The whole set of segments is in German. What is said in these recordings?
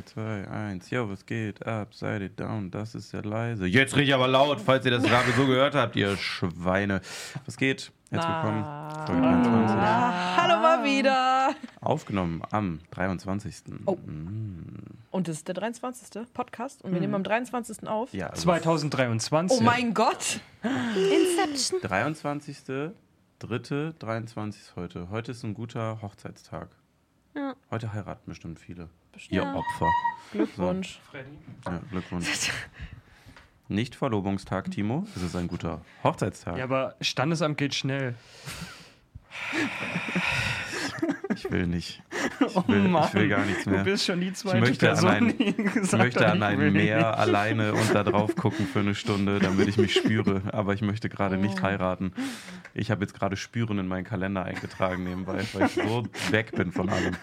3, 2, 1. Yo, was geht? Upside it down. Das ist ja leise. Jetzt rede ich aber laut, falls ihr das gerade so gehört habt, ihr Schweine. Was geht? Herzlich willkommen. Folge 23. Ah, hallo mal wieder. Aufgenommen am 23. Oh. Mm. Und das ist der 23. Podcast und wir nehmen am 23. auf. Ja, also 2023. Oh mein Gott. Inception. 23. Dritte, 23 ist heute. Heute ist ein guter Hochzeitstag. Ja. Heute heiraten bestimmt viele. Bestimmt. Ihr. Opfer. Glückwunsch. Freddy. Ja, Glückwunsch. Nicht Verlobungstag, Timo. Es ist ein guter Hochzeitstag. Ja, aber Standesamt geht schnell. Ich will nicht. Ich will, ich will gar nichts Du mehr. bist schon die zweite möchte an Person, ein- die Ich gesagt möchte hat, an ich ein Meer alleine und da drauf gucken für eine Stunde, damit ich mich spüre. Aber ich möchte gerade Oh. nicht heiraten. Ich habe jetzt gerade Spüren in meinen Kalender eingetragen nebenbei, weil ich so weg bin von allem.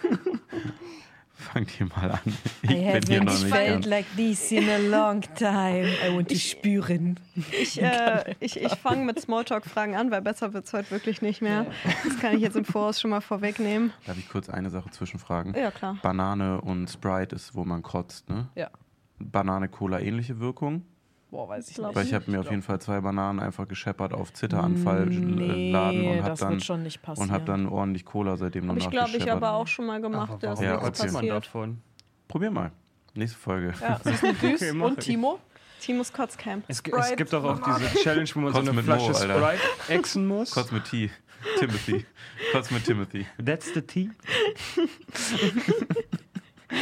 Fangt ihr mal an. Ich bin hier noch nicht ganz. like this in a long time. I want to spüren. Ich, äh, ich, ich fange mit Smalltalk-Fragen an, weil besser wird es heute wirklich nicht mehr. Das kann ich jetzt im Voraus schon mal vorwegnehmen. Darf ich kurz eine Sache zwischenfragen? Ja, klar. Banane und Sprite ist, wo man kotzt, ne? Ja. Banane, Cola, ähnliche Wirkung? Boah, weiß ich Glaub nicht. Weil ich habe mir auf jeden Fall zwei Bananen einfach gescheppert auf Zitteranfall laden Nee, und habe dann wird schon nicht passieren. und habe dann ordentlich Cola seitdem Habe ich, noch glaube ich, aber auch schon mal gemacht. Aber Da ist warum Ja, nichts man passiert. davon? Probier mal. Nächste Folge. Ja, ist Düs Okay, und ich. Timo. Timos Kotzcamp. Es, es gibt doch auch diese Challenge, wo man Kotz so eine Mo, Flasche Alter. Sprite exen muss. Kotz mit T. Timothy. Kotz mit Timothy. That's the tea.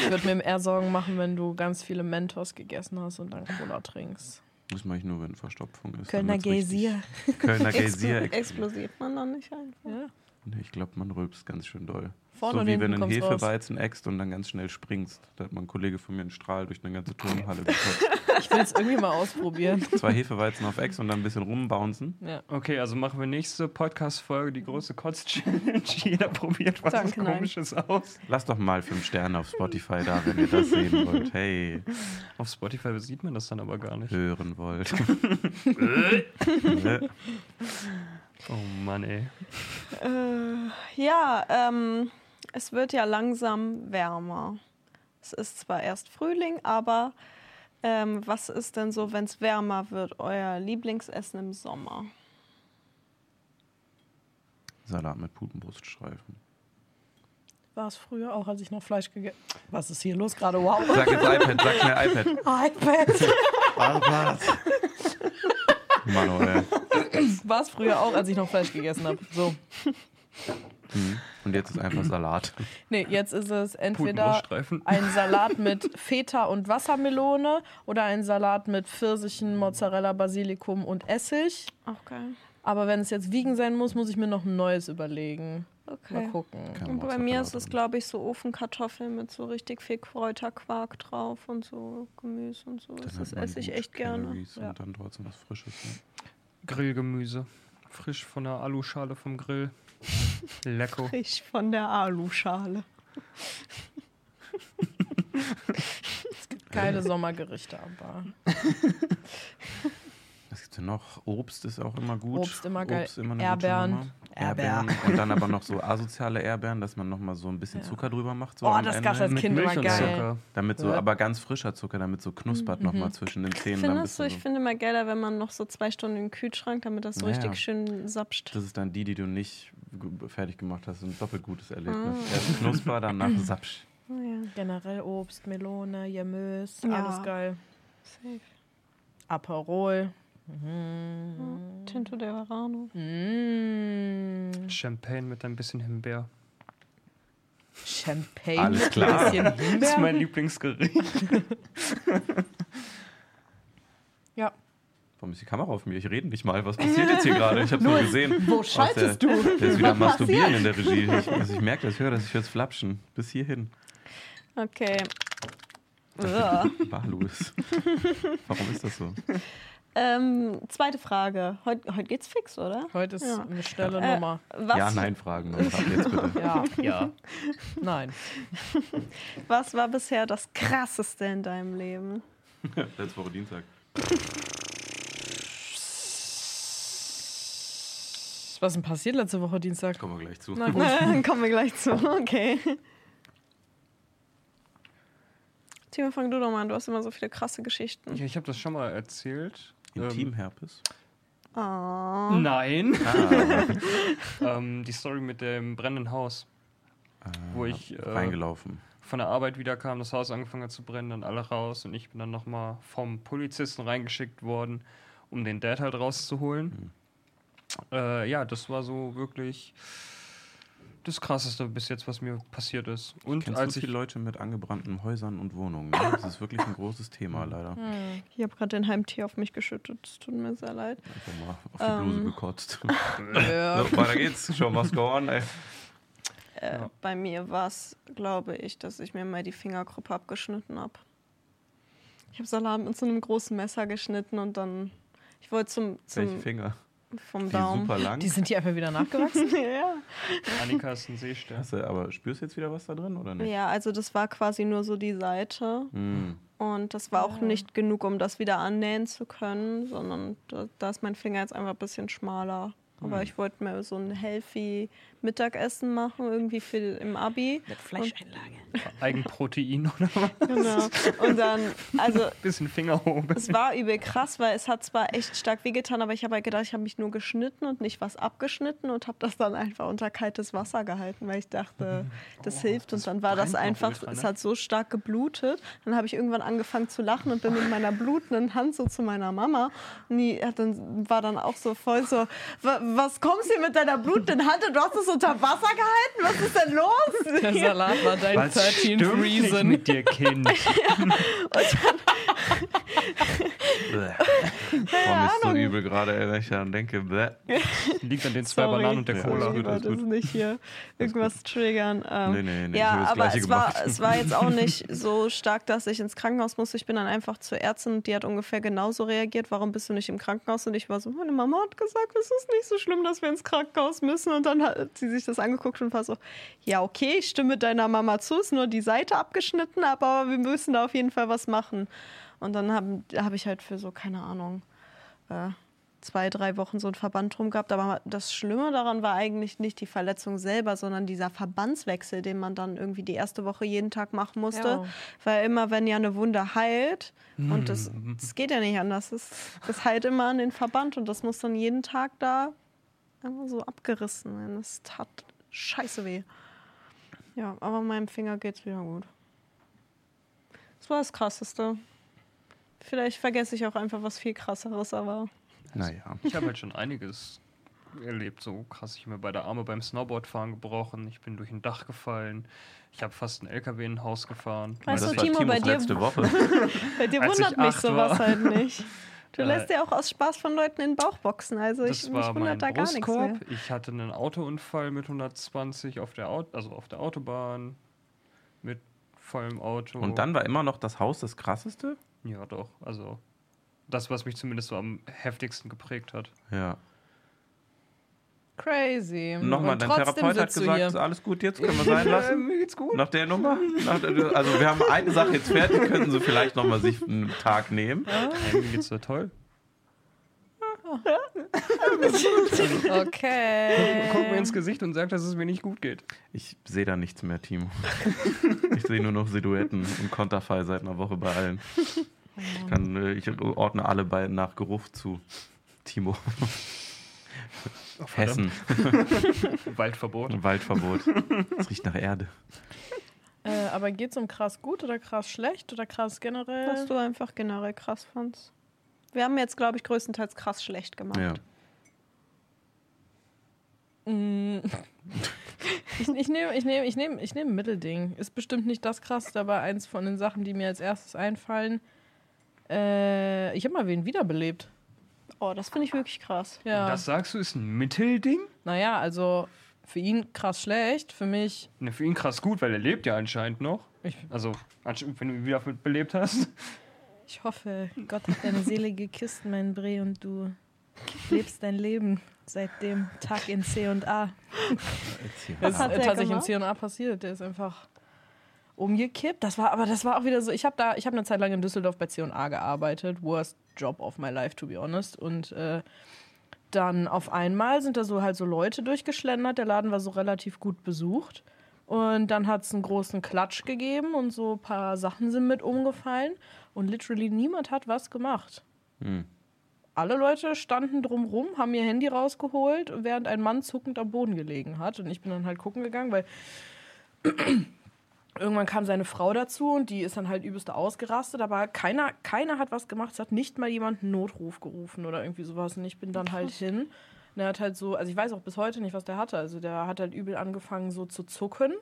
Ich würde mir eher Sorgen machen, wenn du ganz viele Mentos gegessen hast und dann Cola trinkst. Das mache ich nur, wenn Verstopfung ist. Kölner Geysir. Kölner Geysir. explosiert man dann nicht einfach. Ja. Nee, ich glaube, man rülpst ganz schön doll. Vorne so und wie wenn du einen. Hefeweizen äxt und dann ganz schnell springst. Da hat mal ein Kollege von mir einen Strahl durch eine ganze Turnhalle gekotzt. Ich will es irgendwie mal ausprobieren. Zwei Hefeweizen auf Ex und dann ein bisschen rumbouncen. Ja. Okay, also machen wir nächste Podcast-Folge die große Kotz-Challenge. Jeder probiert was Danke, nein. Komisches aus. Lasst doch mal fünf Sterne auf Spotify da, wenn ihr das sehen wollt. Hey, Auf Spotify sieht man das dann aber gar nicht. hören wollt. Oh Mann, ey. Äh, ja, ähm, es wird ja langsam wärmer. Es ist zwar erst Frühling, aber ähm, was ist denn so, wenn es wärmer wird, euer Lieblingsessen im Sommer? Salat mit Putenbruststreifen. War es früher auch, als ich noch Fleisch gegessen Was ist hier los gerade? Wow. Sag jetzt iPad, sag schnell iPad. iPad. iPad. Manuel. War es früher auch, als ich noch Fleisch gegessen habe. So. Mhm. Und jetzt ist einfach Salat. Nee, jetzt ist es entweder ein Salat mit Feta und Wassermelone oder ein Salat mit Pfirsichen, Mozzarella, Basilikum und Essig. Auch geil. Aber wenn es jetzt wiegen sein muss, muss ich mir noch ein neues überlegen. Mal Okay. gucken. Keine Und bei mir ist es, glaube ich, so Ofenkartoffeln mit so richtig viel Kräuterquark drauf und so Gemüse und so. Dann Das, esse ich echt gerne. Ja. Und dann trotzdem was Frisches. Ne? Grillgemüse. Frisch von der Aluschale vom Grill. Lecker. Frisch von der Aluschale. Geile Sommergerichte aber. Was denn noch? Obst ist auch immer gut. Obst immer geil. Obst immer eine. Erdbeer. Erdbeeren. Und dann aber noch so asoziale Erdbeeren, dass man noch mal so ein bisschen Ja. Zucker drüber macht. So Oh, das Ende. gab's als Mit Kind Milch immer und geil. Zucker. Damit so, Ja. aber ganz frischer Zucker, damit so knuspert noch mal zwischen den Zähnen. Findest du, du ich so, finde immer geiler, wenn man noch so zwei Stunden im Kühlschrank, damit das so Ja, richtig schön sapscht. das ist dann die, die du nicht fertig gemacht hast. Ein doppelt gutes Erlebnis. Ah. Erst knusper, danach sapsch. Oh ja, Generell Obst, Melone, Jamös, Ja. alles geil. safe. Aperol. Mhm. Tinto de Verano. Mm. Champagne mit ein bisschen Himbeer. Champagne. Alles mit klar. Ein bisschen Das ist Himbeer. mein Lieblingsgericht. Ja. Warum ist die Kamera auf mir? Ich rede nicht mal. Was passiert jetzt hier gerade? Ich habe nur gesehen. Wo schaltest der, du? Der ist wieder Masturbieren in der Regie. Ich, also ich merke das, ich höre das, ich höre es flapschen. Bis hierhin. Okay. Uah. Barlos. Warum ist das so? Ähm, zweite Frage. Heute, heute geht's fix, oder? Heute ist Ja. eine schnelle Äh, Nummer. Was, Ja, nein, Fragen. Und ab jetzt bitte. Ja, Ja. nein. was war bisher das Krasseste in deinem Leben? Letzte Woche Dienstag. Was ist denn passiert letzte Woche Dienstag? Kommen wir gleich zu. Na gut. Kommen wir gleich zu. Okay. Timo, fang du doch mal an. Du hast immer so viele krasse Geschichten. Ja, ich habe das schon mal erzählt. Intimherpes. Oh. Nein. Ah, ähm, die Story mit dem brennenden Haus. Wo ich, äh, reingelaufen. Von der Arbeit wieder kam, das Haus angefangen hat zu brennen, dann alle raus und ich bin dann nochmal vom Polizisten reingeschickt worden, um den Dad halt rauszuholen. Äh, ja, das war so wirklich das krasseste bis jetzt, was mir passiert ist. Und Kennst als ich viele Leute mit angebrannten Häusern und Wohnungen? Ne? Das ist wirklich ein großes Thema, leider. Ich habe gerade den Heimtee auf mich geschüttet. Es tut mir sehr leid. Einfach mal auf die Bluse Ähm. gekotzt. Ja. so, weiter geht's. Show must go on, ey. Äh, Ja. Bei mir war es, glaube ich, dass ich mir mal die Fingergruppe abgeschnitten habe. Ich habe Salat mit so einem großen Messer geschnitten und dann. Ich wollte zum, Welche zum Finger? Vom Die Daumen. super lang. Die sind hier einfach wieder nachgewachsen. ja. Annika ist ein Seestern. Hast du, aber spürst du jetzt wieder was da drin oder nicht? ja, also das war quasi nur so die Seite. Hm. Und das war auch nicht genug, um das wieder annähen zu können, sondern da, da ist mein Finger jetzt einfach ein bisschen schmaler. Aber Hm. ich wollte mir so ein healthy Mittagessen machen, irgendwie für im Abi. Mit Fleischeinlage. Eigenprotein oder was? Genau. Und dann, also Bisschen Fingerhobe. es war übel krass, weil es hat zwar echt stark wehgetan, aber ich habe halt gedacht, ich habe mich nur geschnitten und nicht was abgeschnitten und habe das dann einfach unter kaltes Wasser gehalten, weil ich dachte, das hilft. Und dann war das einfach, ultra, es ne? hat so stark geblutet. Dann habe ich irgendwann angefangen zu lachen und bin mit meiner blutenden Hand so zu meiner Mama. Und die hat dann, war dann auch so voll so, "Wa- was kommst du mit deiner blutenden Hand und du hast es unter Wasser gehalten? Was ist denn los? Der Salat war dein Was 13th stimmt nicht Reason. mit dir, Kind? Bäh. Boah, mir ist so übel gerade, wenn ich daran denke. Bäh. Liegt an den zwei Sorry. Bananen und der Ja, Cola. wollte gut. es nicht hier irgendwas triggern. Ähm, Nee, nee, nee, ja, das aber es war, es war jetzt auch nicht so stark, dass ich ins Krankenhaus musste. Ich bin dann einfach zur Ärztin und die hat ungefähr genauso reagiert. Warum bist du nicht im Krankenhaus? Und ich war so, meine Mama hat gesagt, es ist nicht so schlimm, dass wir ins Krankenhaus müssen. Und dann hat sie sich das angeguckt und war so, ja, okay, ich stimme deiner Mama zu, ist nur die Seite abgeschnitten, aber wir müssen da auf jeden Fall was machen. Und dann habe hab ich halt für so, keine Ahnung, äh, zwei, drei Wochen so einen Verband drum gehabt. Aber das Schlimme daran war eigentlich nicht die Verletzung selber, sondern dieser Verbandswechsel, den man dann irgendwie die erste Woche jeden Tag machen musste. Ja. Weil immer, wenn ja eine Wunde heilt, und das, das geht ja nicht anders, das, das heilt immer an den Verband und das muss dann jeden Tag da einfach so abgerissen werden. Das tat scheiße weh. Ja, aber meinem Finger geht's wieder gut. Das war das Krasseste. Vielleicht vergesse ich auch einfach was viel krasseres, aber Naja. Ich habe halt schon einiges erlebt, so krass. Ich habe mir beide Arme beim Snowboardfahren gebrochen, ich bin durch ein Dach gefallen, ich habe fast ein LKW in ein Haus gefahren. Weißt das du, war Timo, Timos bei dir- letzte Woche. bei dir ich wundert mich sowas war. halt nicht. Du Äh, lässt ja auch aus Spaß von Leuten in den Bauch boxen, also ich, das mich war mein wundert da gar nichts mehr. Ich hatte einen Autounfall mit 120 auf der, Au also auf der Autobahn mit vollem Auto. Und dann war immer noch das Haus das krasseste? Ja, doch. Also das, was mich zumindest so am heftigsten geprägt hat. Ja. Crazy. Nochmal, Und dein Therapeut hat gesagt, ist alles gut jetzt, können wir sein lassen. mir geht's gut. Nach der Nummer? Nach der, also wir haben eine Sache jetzt fertig, könnten sie vielleicht nochmal sich einen Tag nehmen. Hey, mir geht's so toll. Okay. Guck mir ins Gesicht und sag, dass es mir nicht gut geht. Ich sehe da nichts mehr, Timo. Ich sehe nur noch Silhouetten und Konterfei seit einer Woche bei allen. Ich, kann, äh, ich ordne alle bei nach Geruch zu. Timo. Hessen. Waldverbot. Waldverbot. Es riecht nach Erde. Äh, aber geht's um krass gut oder krass schlecht oder krass generell? Was du einfach generell krass fandst. Wir haben jetzt, glaube ich, größtenteils krass schlecht gemacht. Ja. Mm. Ich, ich nehme ich nehm, ich nehm, ich nehm ein Mittelding. Ist bestimmt nicht das krasseste, aber eins von den Sachen, die mir als erstes einfallen. Äh, ich habe mal wen wiederbelebt. Oh, das finde ich wirklich krass. Ja. Das sagst du, ist ein Mittelding? naja, also für ihn krass schlecht, für mich. Ne, für ihn krass gut, weil er lebt ja anscheinend noch. Ich, Also, wenn du ihn wieder belebt hast. ich hoffe, Gott hat deine Seele gekisst, mein Bre, und du lebst dein Leben seit dem Tag in C und A. Ist hat äh, tatsächlich im gemacht? C und A passiert. Der ist einfach umgekippt. Das war, aber das war auch wieder so. Ich habe da, ich habe eine Zeit lang in Düsseldorf bei C und A gearbeitet. Worst Job of my life, to be honest. Und äh, dann auf einmal sind da so halt so Leute durchgeschlendert. Der Laden war so relativ gut besucht. Und dann hat es einen großen Klatsch gegeben und so ein paar Sachen sind mit umgefallen. Und literally niemand hat was gemacht. Hm. Alle Leute standen drumrum, haben ihr Handy rausgeholt, während ein Mann zuckend am Boden gelegen hat. Und ich bin dann halt gucken gegangen, weil irgendwann kam seine Frau dazu und die ist dann halt übelst ausgerastet. Aber keiner, keiner hat was gemacht. Es hat nicht mal jemand einen Notruf gerufen oder irgendwie sowas. Und ich bin dann halt hin. Und er hat halt so, also ich weiß auch bis heute nicht, was der hatte. Also der hat halt übel angefangen so zu zucken.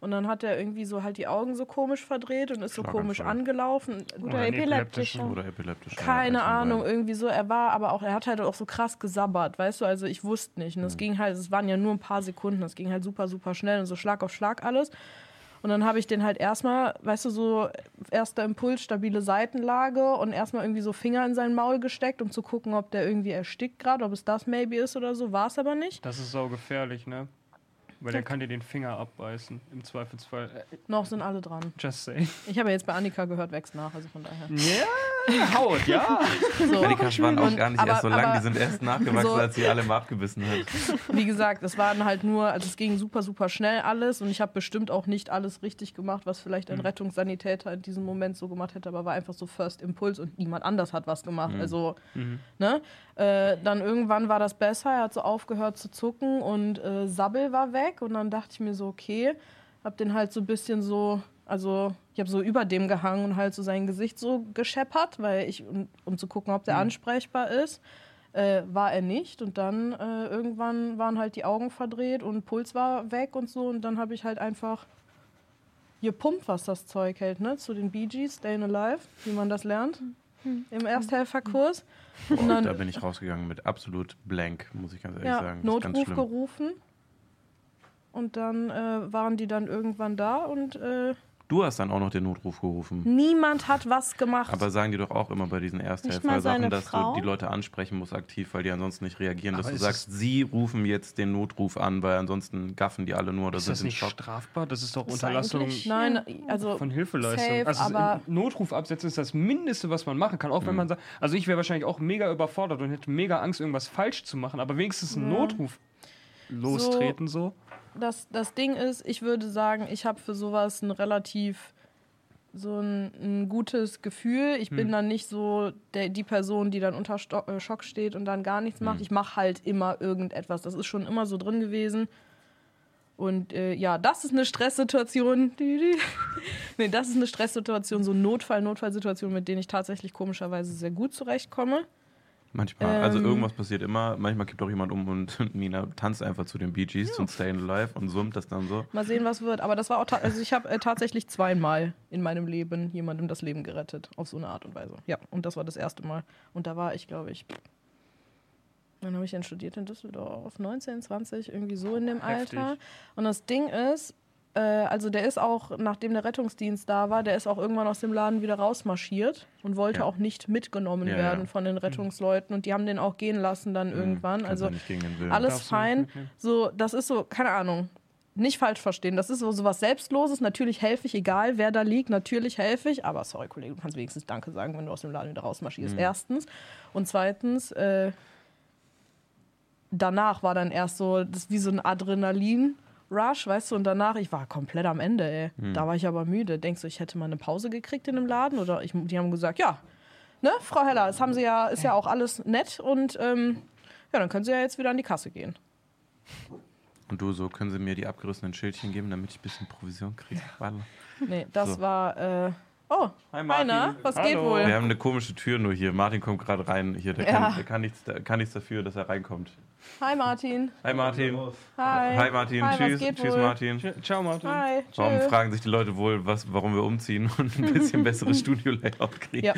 Und dann hat er irgendwie so halt die Augen so komisch verdreht und ist so komisch angelaufen. Guter ein Epileptischer. Oder epileptisch. Keine ja, Ahnung, irgendwie so. Er war aber auch, er hat halt auch so krass gesabbert, weißt du? Also ich wusste nicht. Und es ging halt, es waren ja nur ein paar Sekunden, es ging halt super, super schnell und so Schlag auf Schlag alles. Und dann habe ich den halt erstmal, weißt du, so erster Impuls, stabile Seitenlage und erstmal irgendwie so Finger in sein Maul gesteckt, um zu gucken, ob der irgendwie erstickt gerade, ob es das maybe ist oder so. War es aber nicht. Das ist sau gefährlich, ne? Weil der kann dir den Finger abbeißen, im Zweifelsfall. Noch sind alle dran. Just say. Ich habe ja jetzt bei Annika gehört, wächst nach, also von daher. Ja, Haut, ja. So. Annikas waren auch gar nicht aber- erst so lang, die sind erst nachgewachsen, so- als sie alle mal abgebissen hat. Wie gesagt, es waren halt nur, also es ging super, super schnell alles und ich habe bestimmt auch nicht alles richtig gemacht, was vielleicht ein Rettungssanitäter in diesem Moment so gemacht hätte, aber war einfach so First Impuls und niemand anders hat was gemacht. Also, ne? Äh, dann irgendwann war das besser, er hat so aufgehört zu zucken und äh, Sabbel war weg und dann dachte ich mir so, okay, hab den halt so ein bisschen so, also ich habe so über dem gehangen und halt so sein Gesicht so gescheppert, weil ich, um, um zu gucken, ob der ansprechbar ist. Äh, war er nicht und dann äh, irgendwann waren halt die Augen verdreht und Puls war weg und so und dann habe ich halt einfach gepumpt, was das Zeug hält, ne? Zu den Bee Gees, Stayin' Alive, wie man das lernt im Ersthelferkurs. Und da dann bin ich rausgegangen mit absolut blank, muss ich ganz ehrlich ja, sagen. Das ist ganz Notruf gerufen und dann äh, waren die dann irgendwann da und äh, Du hast dann auch noch den Notruf gerufen. niemand hat was gemacht. Aber sagen die doch auch immer bei diesen Ersthelfer-Sachen, dass Frau? du die Leute ansprechen musst aktiv, weil die ansonsten nicht reagieren. Dass Aber du ist sagst, sie rufen jetzt den Notruf an, weil ansonsten gaffen die alle nur oder Ist sind das nicht Schock. strafbar? Das ist doch ist Unterlassung Nein, also von Hilfeleistung. safe, also Notruf absetzen ist das Mindeste, was man machen kann. Auch wenn man sagt, also ich wäre wahrscheinlich auch mega überfordert und hätte mega Angst, irgendwas falsch zu machen, aber wenigstens einen Ja. Notruf lostreten so. Das, das Ding ist, ich würde sagen, ich habe für sowas ein relativ so ein, ein gutes Gefühl. Ich bin dann nicht so der, die Person, die dann unter Sto äh, Schock steht und dann gar nichts macht. Ich mache halt immer irgendetwas. Das ist schon immer so drin gewesen. Und äh, ja, das ist eine Stresssituation. nee, das ist eine Stresssituation, so Notfall, Notfallsituation, mit denen ich tatsächlich komischerweise sehr gut zurechtkomme. Manchmal, also Ähm. irgendwas passiert immer. Manchmal kippt auch jemand um und Nina tanzt einfach zu den Bee Gees und Stayin' Alive und summt das dann so. Mal sehen, was wird. Aber das war auch, also ich habe äh, tatsächlich zweimal in meinem Leben jemandem das Leben gerettet. Auf so eine Art und Weise. Ja, und das war das erste Mal. Und da war ich, glaube ich, dann habe ich dann studiert in Düsseldorf, 19, 20, irgendwie so in dem Heftig. Alter. Und das Ding ist, äh, also der ist auch, nachdem der Rettungsdienst da war, der ist auch irgendwann aus dem Laden wieder rausmarschiert und wollte Ja. auch nicht mitgenommen Ja, werden ja. von den Rettungsleuten. Und die haben den auch gehen lassen dann irgendwann. Kannst Also alles Darfst fein. So, das ist so, keine Ahnung. Nicht falsch verstehen. Das ist so, so was Selbstloses. Natürlich helfe ich, egal wer da liegt. Natürlich helfe ich. Aber sorry, Kollege, du kannst wenigstens Danke sagen, wenn du aus dem Laden wieder rausmarschierst. Erstens. Und zweitens, äh, danach war dann erst so, das ist wie so ein Adrenalin-Rush, weißt du? Und danach, ich war komplett am Ende, ey. Da war ich aber müde. Denkst du, ich hätte mal eine Pause gekriegt in dem Laden? Oder ich, die haben gesagt, ja, ne, Frau Heller, das haben sie ja, ist ja auch alles nett und ähm, ja, dann können sie ja jetzt wieder an die Kasse gehen. Und du so, können sie mir die abgerissenen Schildchen geben, damit ich ein bisschen Provision kriege? Warte. Nee, das So. war. Äh, oh, Hi, Heiner, was geht Hallo. wohl? Wir haben eine komische Tür nur hier. Martin kommt gerade rein. Hier, der, Ja. kann, der kann, nichts, der kann nichts dafür, dass er reinkommt. Hi Martin. Hi Martin. Hi. Hi Martin. Hi, Tschüss. geht Tschüss wohl? Martin. Ciao, Martin. Hi. Warum tschö. fragen sich die Leute wohl, was, warum wir umziehen und ein bisschen besseres Studio-Layout kriegen? Ja.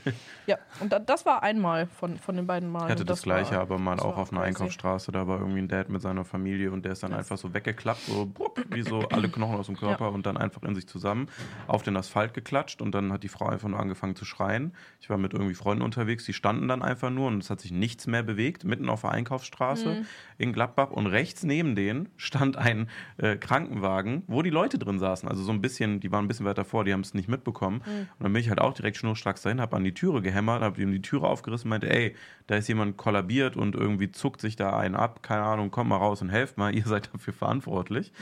ja, und da, das war einmal von, von den beiden Malen. Ich hatte Und das, gleiche, war, aber mal das auch auf einer. Einkaufsstraße. Da war irgendwie ein Dad mit seiner Familie und der ist dann Das- einfach so weggeklappt, so brupp, wie so alle Knochen aus dem Körper und dann einfach in sich zusammen auf den Asphalt geklatscht. Gequatscht und dann hat die Frau einfach nur angefangen zu schreien. Ich war mit irgendwie Freunden unterwegs, die standen dann einfach nur und es hat sich nichts mehr bewegt, mitten auf der Einkaufsstraße in Gladbach und rechts neben denen stand ein äh, Krankenwagen, wo die Leute drin saßen. Also so ein bisschen, die waren ein bisschen weiter vor, die haben es nicht mitbekommen. Und dann bin ich halt auch direkt schnurstracks dahin, habe an die Türe gehämmert, habe ihm die Türe aufgerissen, meinte, ey, da ist jemand kollabiert und irgendwie zuckt sich da einen ab, keine Ahnung, kommt mal raus und helft mal, ihr seid dafür verantwortlich.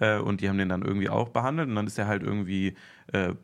Äh, und die haben den dann irgendwie auch behandelt und dann ist er halt irgendwie äh,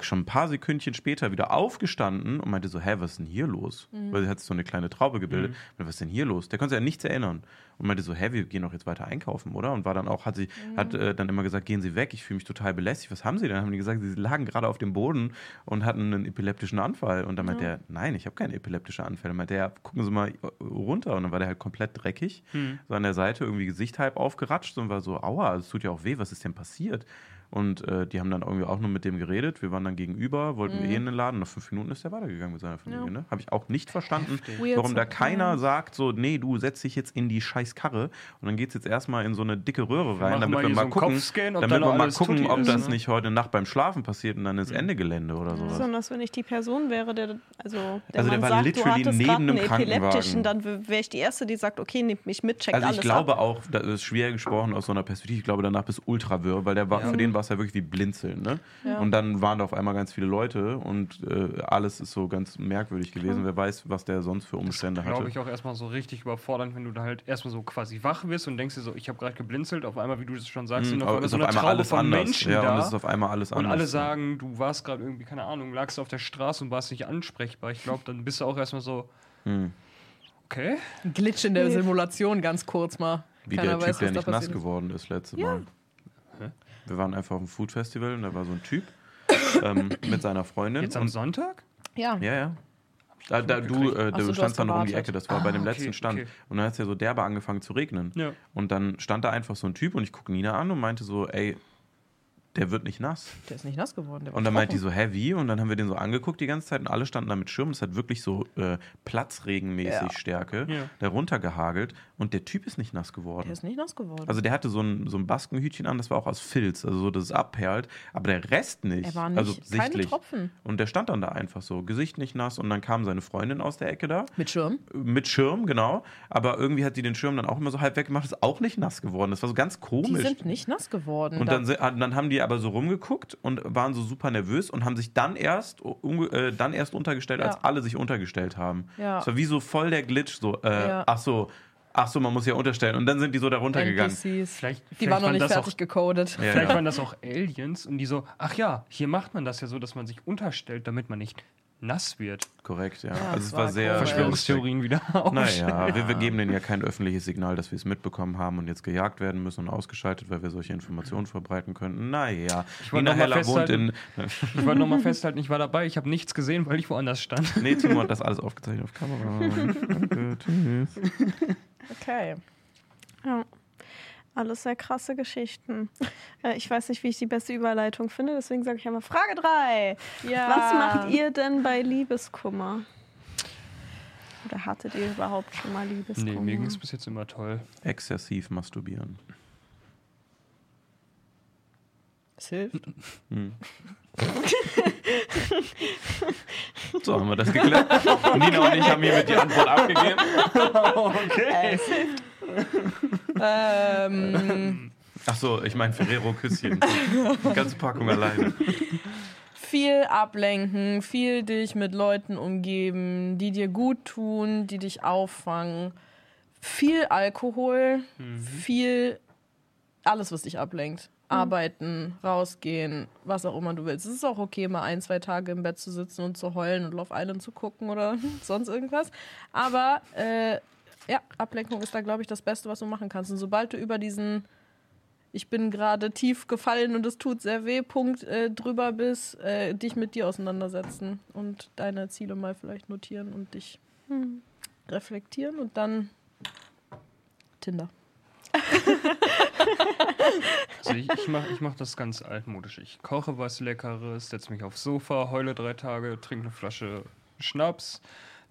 schon ein paar Sekündchen später wieder aufgestanden und meinte so, hä, was ist denn hier los? Weil sie hat sich so eine kleine Traube gebildet. Und was ist denn hier los? Der konnte sich ja nichts erinnern. Und meinte so, hä, wir gehen doch jetzt weiter einkaufen, oder? Und war dann auch, hat sie, hat äh, dann immer gesagt, gehen Sie weg, ich fühle mich total belästigt. Was haben Sie denn? Dann haben die gesagt, sie lagen gerade auf dem Boden und hatten einen epileptischen Anfall. Und dann meinte er, nein, ich habe keine epileptische Anfälle. Meinte er, gucken Sie mal runter. Und dann war der halt komplett dreckig. So an der Seite irgendwie Gesicht halb aufgeratscht und war so, aua, es tut ja auch weh, was ist denn passiert? Und äh, die haben dann irgendwie auch nur mit dem geredet. Wir waren dann gegenüber, wollten wir eh in den Laden. Nach fünf Minuten ist der weitergegangen mit seiner Familie. Ja. Ne? Habe ich auch nicht verstanden, Weird warum da keiner sagt, so, nee, du setz dich jetzt in die scheiß Karre und dann geht es jetzt erstmal in so eine dicke Röhre rein, damit mal wir mal so gucken, Kopfscan, ob damit dann wir mal gucken ob ist, das ne? nicht heute Nacht beim Schlafen passiert und dann ist Ende Gelände oder sowas. Besonders wenn ich die Person wäre, der, also, der Also der war sagt, du literally hattest neben einem epileptischen, Krankenwagen. dann wäre ich die Erste, die sagt, okay, nimm mich mit, checkt Also alles ich glaube ab. auch, das ist schwer gesprochen aus so einer Perspektive, ich glaube danach bis ultra wirr, weil der war, Ja. für den war es ja wirklich wie Blinzeln. Ne? Ja. Und dann waren da auf einmal ganz viele Leute und äh, alles ist so ganz merkwürdig gewesen. Wer weiß, was der sonst für Umstände hatte. Glaube ich auch erstmal so richtig überfordernd, wenn du da halt erstmal so quasi wach wirst und denkst dir so, ich habe gerade geblinzelt, auf einmal, wie du das schon sagst, sind Mhm, auf aber einmal ist so auf eine einmal Traube alles von anders. Menschen ja, da. und es ist auf einmal alles und anders. alle sagen, du warst gerade irgendwie, keine Ahnung, lagst auf der Straße und warst nicht ansprechbar. Ich glaube, dann bist du auch erstmal so, Hm. okay. Ein Glitch in der Simulation, ganz kurz mal. Wie Keiner der Typ, weiß, der nicht nass geworden ist letzte Ja. Mal. Wir waren einfach auf dem Food Festival und da war so ein Typ ähm, mit seiner Freundin. Jetzt am und, Sonntag? Ja. ja, ja. Da, da, du, äh, so, du standst dann um die. Ecke, das war bei Ah, dem okay, letzten Stand. okay. Und dann hat es ja so derbe angefangen zu regnen. Ja. Und dann stand da einfach so ein Typ und ich gucke Nina an und meinte so, ey, der wird nicht nass. Der ist nicht nass geworden. Der war Und dann meinte die so, hä, wie? Und dann haben wir den so angeguckt die ganze Zeit und alle standen da mit Schirmen. Es hat wirklich so äh, platzregenmäßig Ja. Stärke Ja. da runtergehagelt. Und der Typ ist nicht nass geworden. Der ist nicht nass geworden. Also der hatte so ein, so ein Baskenhütchen an, das war auch aus Filz, also so, dass es abperlt, aber der Rest nicht. er war nicht, also keine sichtlich. Tropfen. Und der stand dann da einfach so, Gesicht nicht nass und dann kam seine Freundin aus der Ecke da, Mit Schirm. mit Schirm, genau, aber irgendwie hat sie den Schirm dann auch immer so halb weggemacht, ist auch nicht nass geworden, das war so ganz Die komisch. sind nicht nass geworden. und Da- dann, ah, dann haben die aber so rumgeguckt und waren so super nervös und haben sich dann erst, äh, dann erst untergestellt, als Ja. alle sich untergestellt haben. Ja. Es war wie so voll der Glitch, so, äh, Ja. ach so, ach so, man muss ja unterstellen. Und dann sind die so da runtergegangen. NPCs. Vielleicht, die vielleicht waren noch nicht fertig auch, gecodet. Ja, Vielleicht ja. waren das auch Aliens und die so, ach ja, hier macht man das ja so, dass man sich unterstellt, damit man nicht nass wird. Korrekt, ja. Ja, also es war war sehr. Verschwörungstheorien wieder auf. Naja, wir, wir geben denen ja kein öffentliches Signal, dass wir es mitbekommen haben und jetzt gejagt werden müssen und ausgeschaltet, weil wir solche Informationen verbreiten könnten. Naja, Ich wollte Nina noch mal Heller wohnt in. Ich wollte nochmal festhalten, ich war dabei, ich habe nichts gesehen, weil ich woanders stand. Nee, Timo hat das alles aufgezeichnet auf Kamera. Danke, tschüss. Okay. Ja. Alles sehr krasse Geschichten. Äh, ich weiß nicht, wie ich die beste Überleitung finde, deswegen sage ich einmal Frage 3. Ja. Was macht ihr denn bei Liebeskummer? Oder hattet ihr überhaupt schon mal Liebeskummer? Nee, mir ging es bis jetzt immer toll. Exzessiv masturbieren. Es hilft. Hm. So haben wir das geklärt. Nina und ich haben hiermit die Antwort abgegeben. Okay. ähm, Ach so, ich meine Ferrero Küsschen. Die ganze Packung alleine. viel ablenken, viel dich mit Leuten umgeben, die dir gut tun, die dich auffangen. Viel Alkohol, viel alles, was dich ablenkt. Arbeiten, rausgehen, was auch immer du willst. Es ist auch okay, mal ein, zwei Tage im Bett zu sitzen und zu heulen und Love Island zu gucken oder sonst irgendwas. Aber äh, ja, Ablenkung ist da, glaube ich, das Beste, was du machen kannst. Und sobald du über diesen ich bin gerade tief gefallen und es tut sehr weh, Punkt äh, drüber bist, äh, dich mit dir auseinandersetzen und deine Ziele mal vielleicht notieren und dich Hm. reflektieren und dann Tinder. Also ich, ich mache ich mach das ganz altmodisch. Ich koche was Leckeres, setze mich aufs Sofa, heule drei Tage, trinke eine Flasche Schnaps.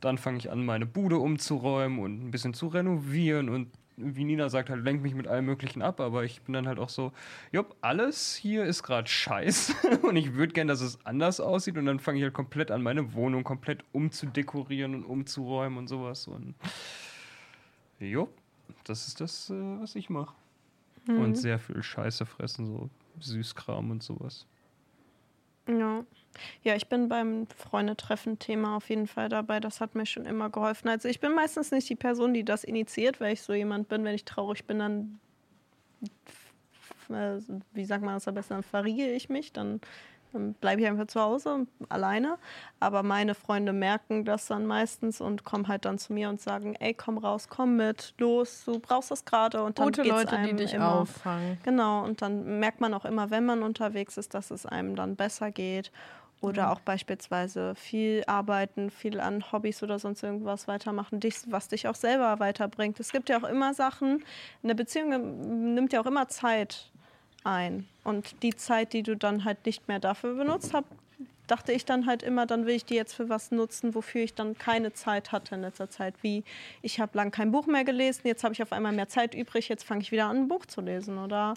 Dann fange ich an, meine Bude umzuräumen und ein bisschen zu renovieren. Und wie Nina sagt, halt, lenkt mich mit allem Möglichen ab, aber ich bin dann halt auch so, jupp, alles hier ist gerade scheiße und ich würde gern, dass es anders aussieht. Und dann fange ich halt komplett an, meine Wohnung komplett umzudekorieren und umzuräumen und sowas. Und jupp, das ist das, äh, was ich mache. Mhm. Und sehr viel Scheiße fressen, so Süßkram und sowas. Ja. Ja, ich bin beim Freundetreffen-Thema auf jeden Fall dabei. Das hat mir schon immer geholfen. Also ich bin meistens nicht die Person, die das initiiert, weil ich so jemand bin, wenn ich traurig bin, dann, äh, wie sagt man das am besten, dann verriege ich mich, dann, dann bleibe ich einfach zu Hause alleine. Aber meine Freunde merken das dann meistens und kommen halt dann zu mir und sagen, ey, komm raus, komm mit, los, du brauchst das gerade. Und dann Gute geht's Leute, die dich immer, auffangen. Genau, und dann merkt man auch immer, wenn man unterwegs ist, dass es einem dann besser geht. Oder auch beispielsweise viel arbeiten, viel an Hobbys oder sonst irgendwas weitermachen, dich, was dich auch selber weiterbringt. Es gibt ja auch immer Sachen, eine Beziehung nimmt ja auch immer Zeit ein. Und die Zeit, die du dann halt nicht mehr dafür benutzt hast, dachte ich dann halt immer, dann will ich die jetzt für was nutzen, wofür ich dann keine Zeit hatte in letzter Zeit. Wie ich habe lang kein Buch mehr gelesen, jetzt habe ich auf einmal mehr Zeit übrig, jetzt fange ich wieder an, ein Buch zu lesen oder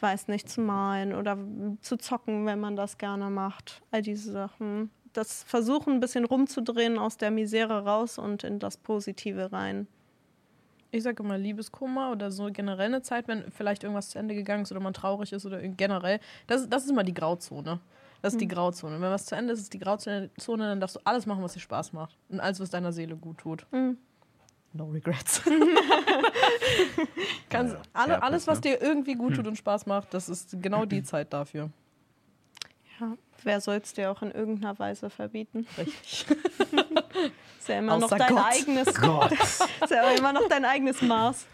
weiß nicht, zu malen oder zu zocken, wenn man das gerne macht. All diese Sachen. Das Versuchen ein bisschen rumzudrehen aus der Misere raus und in das Positive rein. Ich sage immer Liebeskummer oder so generell eine Zeit, wenn vielleicht irgendwas zu Ende gegangen ist oder man traurig ist oder generell. Das, das ist immer die Grauzone. Das ist die Grauzone. Wenn was zu Ende ist, ist die Grauzone, dann darfst du alles machen, was dir Spaß macht. Und alles, was deiner Seele gut tut. Mhm. No regrets. Kannst, alle, alles, was ne? dir irgendwie gut tut und Spaß macht, das ist genau die Zeit dafür. Ja. Wer soll es dir auch in irgendeiner Weise verbieten? Richtig. Ist ja immer noch Außer dein Gott. eigenes Gott. ist ja immer noch dein eigenes Maß.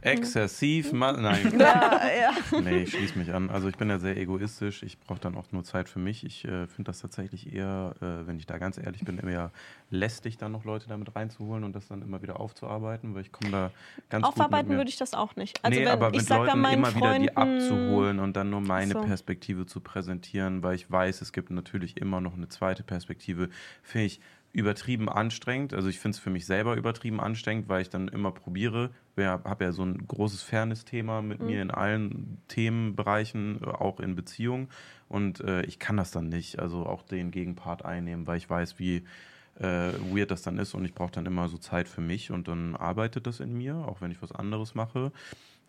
Exzessiv, ma nein. Ja, ja. Nee, ich schließe mich an. Also ich bin ja sehr egoistisch. Ich brauche dann auch nur Zeit für mich. Ich äh, finde das tatsächlich eher, äh, wenn ich da ganz ehrlich bin, eher lästig, dann noch Leute damit reinzuholen und das dann immer wieder aufzuarbeiten, weil ich komme da ganz Aufarbeiten würde ich das auch nicht. Also nee, wenn, aber ich mit Leuten immer wieder die Freunden, abzuholen und dann nur meine so. Perspektive zu präsentieren, weil ich weiß, es gibt natürlich immer noch eine zweite Perspektive, finde ich übertrieben anstrengend. Also ich finde es für mich selber übertrieben anstrengend, weil ich dann immer probiere, ich habe ja so ein großes Fairness-Thema mit mir in allen Themenbereichen, äh, auch in Beziehungen und äh, ich kann das dann nicht, also auch den Gegenpart einnehmen, weil ich weiß, wie äh, weird das dann ist und ich brauche dann immer so Zeit für mich und dann arbeitet das in mir, auch wenn ich was anderes mache.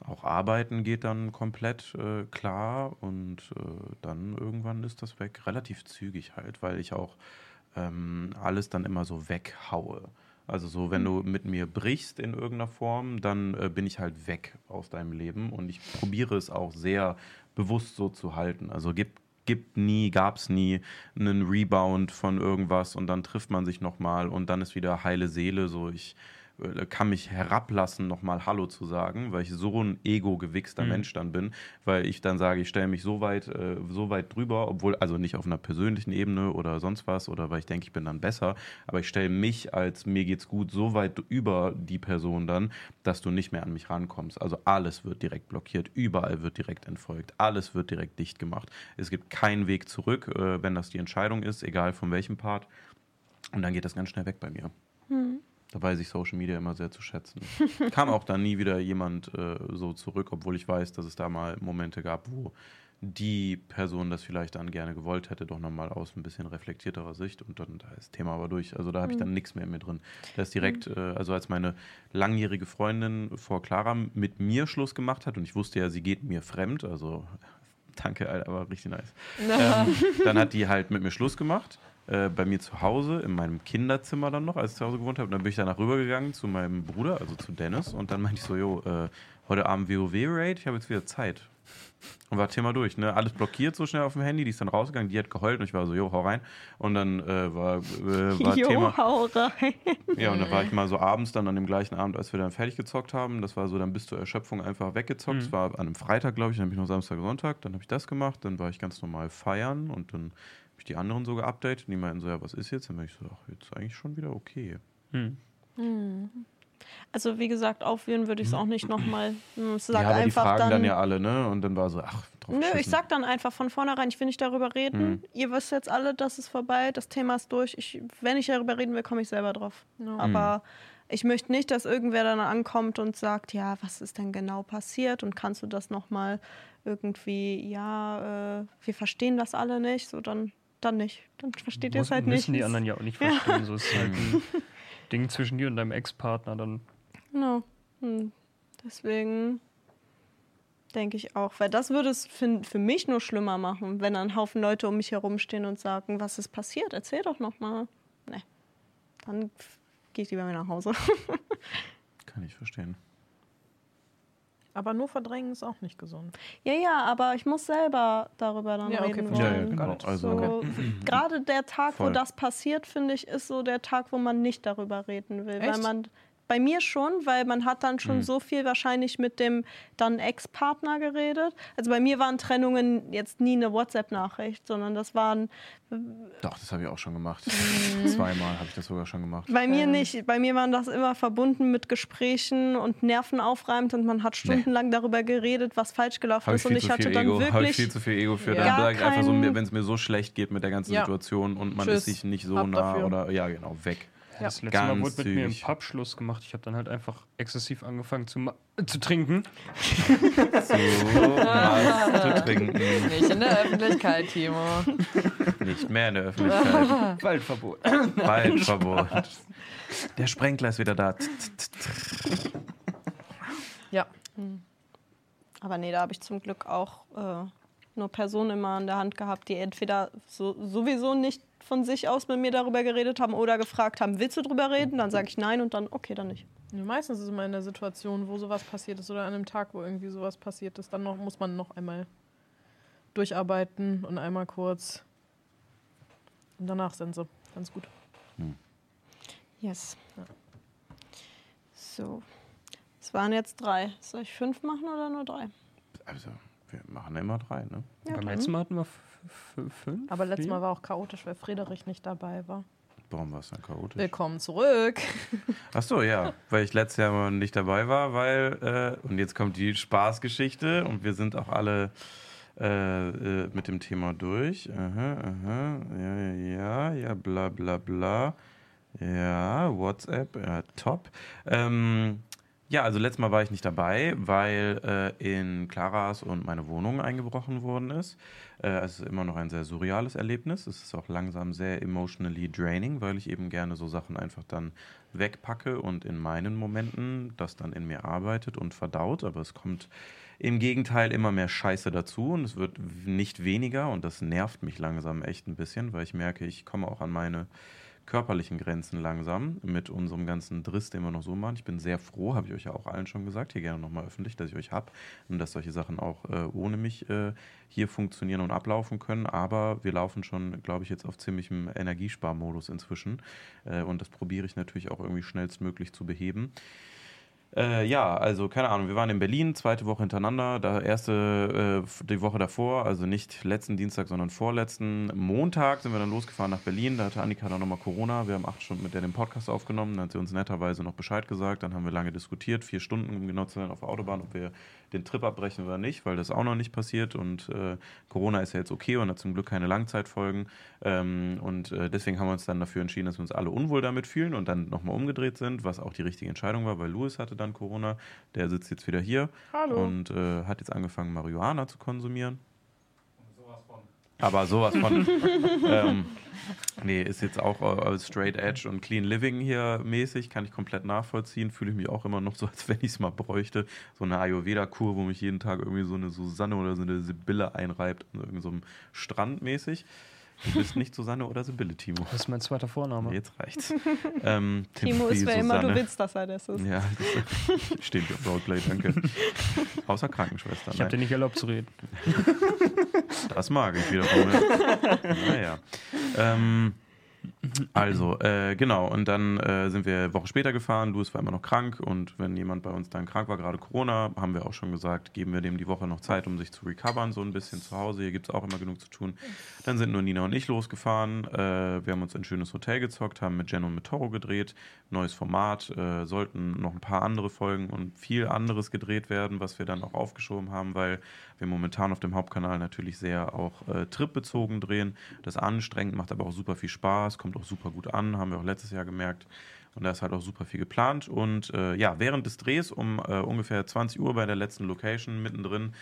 Auch arbeiten geht dann komplett äh, klar und äh, dann irgendwann ist das weg. Relativ zügig halt, weil ich auch ähm, alles dann immer so weghaue. Also so, wenn du mit mir brichst in irgendeiner Form, dann äh, bin ich halt weg aus deinem Leben und ich probiere es auch sehr bewusst so zu halten. Also gibt gibt nie, gab es nie einen Rebound von irgendwas und dann trifft man sich nochmal und dann ist wieder heile Seele. So, ich kann mich herablassen, nochmal Hallo zu sagen, weil ich so ein ego-gewichster Mhm. Mensch dann bin, weil ich dann sage, ich stelle mich so weit, äh, so weit drüber, obwohl, also nicht auf einer persönlichen Ebene oder sonst was, oder weil ich denke, ich bin dann besser, aber ich stelle mich als mir geht's gut so weit über die Person dann, dass du nicht mehr an mich rankommst. Also alles wird direkt blockiert, überall wird direkt entfolgt, alles wird direkt dicht gemacht. Es gibt keinen Weg zurück, äh, wenn das die Entscheidung ist, egal von welchem Part. Und dann geht das ganz schnell weg bei mir. Da weiß ich Social Media immer sehr zu schätzen. Kam auch dann nie wieder jemand äh, so zurück, obwohl ich weiß, dass es da mal Momente gab, wo die Person das vielleicht dann gerne gewollt hätte, doch nochmal aus ein bisschen reflektierterer Sicht und dann da ist das Thema aber durch. Also da habe ich dann nichts mehr in mir drin. Da ist direkt, äh, also als meine langjährige Freundin vor Clara mit mir Schluss gemacht hat und ich wusste ja, sie geht mir fremd, also danke, Alter, aber richtig nice. Ähm, dann hat die halt mit mir Schluss gemacht. Äh, bei mir zu Hause, in meinem Kinderzimmer dann noch, als ich zu Hause gewohnt habe. Und dann bin ich danach rübergegangen zu meinem Bruder, also zu Dennis. Und dann meinte ich so, jo, äh, heute Abend WoW-Raid, ich habe jetzt wieder Zeit. Und war Thema durch, ne? Alles blockiert so schnell auf dem Handy, die ist dann rausgegangen, die hat geheult und ich war so, jo, hau rein. Und dann äh, war, äh, war Thema. Jo, hau rein. Ja, und dann war ich mal so abends, dann an dem gleichen Abend, als wir dann fertig gezockt haben. Das war so dann bis zur Erschöpfung einfach weggezockt. Mhm. Es war an einem Freitag, glaube ich, dann habe ich noch Samstag, Sonntag. Dann habe ich das gemacht. Dann war ich ganz normal feiern und dann ich die anderen so geupdatet. Und die meinten so, ja, was ist jetzt? Dann war ich so, ach, jetzt eigentlich schon wieder okay. Hm. Also wie gesagt, aufwühlen würde ich es auch nicht nochmal. Sag ja, aber die fragen dann. dann, ja alle, ne? Und dann war so, ach, drauf Nö, ich geschissen. sag dann einfach von vornherein, ich will nicht darüber reden. Mhm. Ihr wisst jetzt alle, das ist vorbei, das Thema ist durch. Ich, wenn ich darüber reden will, komme ich selber drauf. Ja. Aber ich möchte nicht, dass irgendwer dann ankommt und sagt, ja, was ist denn genau passiert und kannst du das nochmal irgendwie, ja, äh, wir verstehen das alle nicht, so dann, dann nicht. Dann versteht ihr es halt nicht. Müssen die anderen ja auch nicht verstehen. So ist halt ein Ding zwischen dir und deinem Ex-Partner dann. Genau. Hm. Deswegen denke ich auch, weil das würde es für, für mich nur schlimmer machen, wenn ein Haufen Leute um mich herumstehen und sagen, was ist passiert? Erzähl doch nochmal. Nee. Dann gehe ich lieber wieder nach Hause. Kann ich verstehen. Aber nur verdrängen ist auch nicht gesund. Ja, ja, aber ich muss selber darüber dann Ja, okay, reden. Ja, ja, wollen. genau. Also, So, Gerade der Tag, Voll. wo das passiert, finde ich, ist so der Tag, wo man nicht darüber reden will. Weil Echt? man bei mir schon, weil man hat dann schon Mhm. so viel wahrscheinlich mit dem dann Ex-Partner geredet. Also bei mir waren Trennungen jetzt nie eine WhatsApp-Nachricht, sondern das waren doch, das habe ich auch schon gemacht. Mhm. Zweimal habe ich das sogar schon gemacht. bei mir Ähm. nicht. Bei mir waren das immer verbunden mit Gesprächen und Nerven aufreibend und man hat stundenlang darüber geredet, was falsch gelaufen ich ist. Und ich hatte dann Ego, habe ich wirklich viel zu viel Ego für. Ja. Dann Gar sage ich einfach so, kein- wenn es mir so schlecht geht mit der ganzen Ja. Situation und man Tschüss. ist sich nicht so Ab nah dafür. oder ja genau weg. Ja. Das letzte Mal wurde mit mir im. Pub Schluss gemacht. Ich habe dann halt einfach exzessiv angefangen zu, äh, zu trinken. So was zu trinken, Nicht in der Öffentlichkeit, Timo. nicht mehr in der Öffentlichkeit. Waldverbot. Waldverbot. Der Sprenkler ist wieder da. Ja. Aber nee, da habe ich zum Glück auch äh, nur Personen immer an der Hand gehabt, die entweder so, sowieso nicht von sich aus mit mir darüber geredet haben oder gefragt haben, willst du drüber reden? Dann sage ich nein und dann, okay, dann nicht. Ja, Meistens ist es immer in der Situation, wo sowas passiert ist oder an einem Tag, wo irgendwie sowas passiert ist, dann noch, muss man noch einmal durcharbeiten und einmal kurz. Und danach sind sie ganz gut. Yes. Ja. So. Es waren jetzt drei. Soll ich fünf machen oder nur drei? Also, wir machen immer drei, ne? Ja, Beim letzten Mal hatten wir fünf. Aber letztes? Mal war auch chaotisch, weil Friedrich nicht dabei war. Warum war es dann chaotisch? Willkommen zurück. Ach so, ja, weil ich letztes Jahr mal nicht dabei war, weil äh, und jetzt kommt die Spaßgeschichte und wir sind auch alle äh, äh, mit dem Thema durch. Aha, aha, ja, ja, ja, ja, bla, bla, bla. Ja, WhatsApp, ja, top. Ähm, ja, also letztes Mal war ich nicht dabei, weil äh, in Claras und meine Wohnung eingebrochen worden ist. Äh, es ist immer noch ein sehr surreales Erlebnis. Es ist auch langsam sehr emotionally draining, weil ich eben gerne so Sachen einfach dann wegpacke und in meinen Momenten das dann in mir arbeitet und verdaut. Aber es kommt im Gegenteil immer mehr Scheiße dazu und es wird nicht weniger und das nervt mich langsam echt ein bisschen, weil ich merke, ich komme auch an meine körperlichen Grenzen langsam mit unserem ganzen Driss, den wir noch so machen. Ich bin sehr froh, habe ich euch ja auch allen schon gesagt, hier gerne nochmal öffentlich, dass ich euch habe und dass solche Sachen auch äh, ohne mich äh, hier funktionieren und ablaufen können. Aber wir laufen schon, glaube ich, jetzt auf ziemlichem Energiesparmodus inzwischen äh, und das probiere ich natürlich auch irgendwie schnellstmöglich zu beheben. Äh, ja, also keine Ahnung, wir waren in Berlin, zweite Woche hintereinander, da erste äh, die Woche davor, also nicht letzten Dienstag, sondern vorletzten Montag sind wir dann losgefahren nach Berlin, da hatte Annika dann nochmal Corona, wir haben acht Stunden mit der den Podcast aufgenommen, dann hat sie uns netterweise noch Bescheid gesagt, dann haben wir lange diskutiert, vier Stunden um genau zu sein auf der Autobahn, ob wir den Trip abbrechen oder nicht, weil das auch noch nicht passiert und äh, Corona ist ja jetzt okay und hat zum Glück keine Langzeitfolgen ähm, und äh, deswegen haben wir uns dann dafür entschieden, dass wir uns alle unwohl damit fühlen und dann nochmal umgedreht sind, was auch die richtige Entscheidung war, weil Louis hatte dann Corona, der sitzt jetzt wieder hier Hallo. und äh, hat jetzt angefangen, Marihuana zu konsumieren. Aber sowas von. ähm, nee, ist jetzt auch äh, straight edge und clean living hier mäßig, kann ich komplett nachvollziehen. Fühle ich mich auch immer noch so, als wenn ich es mal bräuchte. So eine Ayurveda-Kur, wo mich jeden Tag irgendwie so eine Susanne oder so eine Sibylle einreibt an irgendeinem so Strand mäßig. Du bist nicht Susanne oder Sibylle, Timo. Das ist mein zweiter Vorname. Jetzt reicht's. ähm, Timo ist, wer immer du willst, dass er das ist. Ja, das steht auf Roleplay, danke. Außer Krankenschwester. Ich habe dir nicht erlaubt zu reden. das mag ich wiederum. naja. Ähm, also, äh, genau, und dann äh, sind wir eine Woche später gefahren. Louis war immer noch krank und wenn jemand bei uns dann krank war, gerade Corona, haben wir auch schon gesagt, geben wir dem die Woche noch Zeit, um sich zu recovern, so ein bisschen zu Hause. Hier gibt es auch immer genug zu tun. Dann sind nur Nina und ich losgefahren. Äh, wir haben uns ein schönes Hotel gezockt, haben mit Jen und mit Toro gedreht. Neues Format, äh, sollten noch ein paar andere Folgen und viel anderes gedreht werden, was wir dann auch aufgeschoben haben, weil wir momentan auf dem Hauptkanal natürlich sehr auch äh, tripbezogen drehen. Das anstrengend, macht aber auch super viel Spaß. Kommt auch super gut an, haben wir auch letztes Jahr gemerkt. Und da ist halt auch super viel geplant. Und äh, ja, während des Drehs um äh, ungefähr 20 Uhr bei der letzten Location mittendrin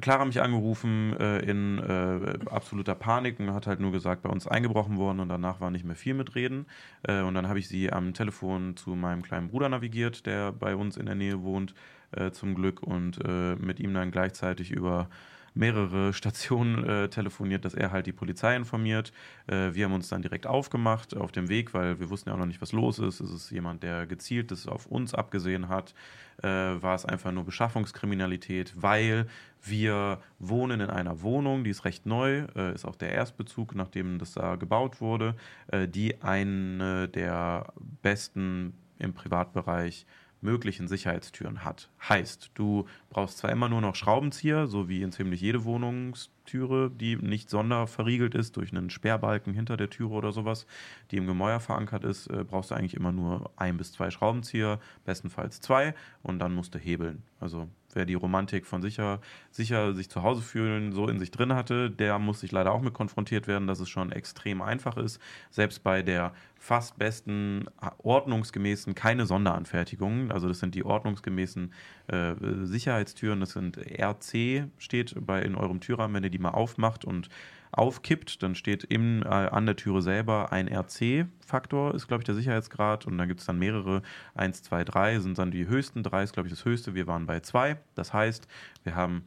Clara mich angerufen äh, in äh, absoluter Panik und hat halt nur gesagt, bei uns eingebrochen worden und danach war nicht mehr viel mit Reden. Äh, und dann habe ich sie am Telefon zu meinem kleinen Bruder navigiert, der bei uns in der Nähe wohnt, äh, zum Glück, und äh, mit ihm dann gleichzeitig über mehrere Stationen äh, telefoniert, dass er halt die Polizei informiert. Äh, wir haben uns dann direkt aufgemacht auf dem Weg, weil wir wussten ja auch noch nicht, was los ist. Ist es jemand, der gezielt das auf uns abgesehen hat? Äh, war es einfach nur Beschaffungskriminalität? Weil wir wohnen in einer Wohnung, die ist recht neu, äh, ist auch der Erstbezug, nachdem das da gebaut wurde, äh, die eine der besten im Privatbereich möglichen Sicherheitstüren hat. Heißt, du brauchst zwar immer nur noch Schraubenzieher, so wie in ziemlich jede Wohnungstüre, die nicht sonderverriegelt ist durch einen Sperrbalken hinter der Türe oder sowas, die im Gemäuer verankert ist, äh, brauchst du eigentlich immer nur ein bis zwei Schraubenzieher, bestenfalls zwei, und dann musst du hebeln. Also wer die Romantik von sicher, sicher sich zu Hause fühlen so in sich drin hatte, der muss sich leider auch mit konfrontiert werden, dass es schon extrem einfach ist. Selbst bei der fast besten ordnungsgemäßen keine Sonderanfertigungen. Also das sind die ordnungsgemäßen äh, Sicherheitstüren. Das sind RC steht bei in eurem Türrahmen, wenn ihr die mal aufmacht und aufkippt, dann steht im, äh, an der Türe selber ein RC-Faktor, ist, glaube ich, der Sicherheitsgrad. Und dann gibt es dann mehrere. 1, 2, 3 sind dann die höchsten. 3 ist, glaube ich, das höchste. Wir waren bei 2. Das heißt, wir haben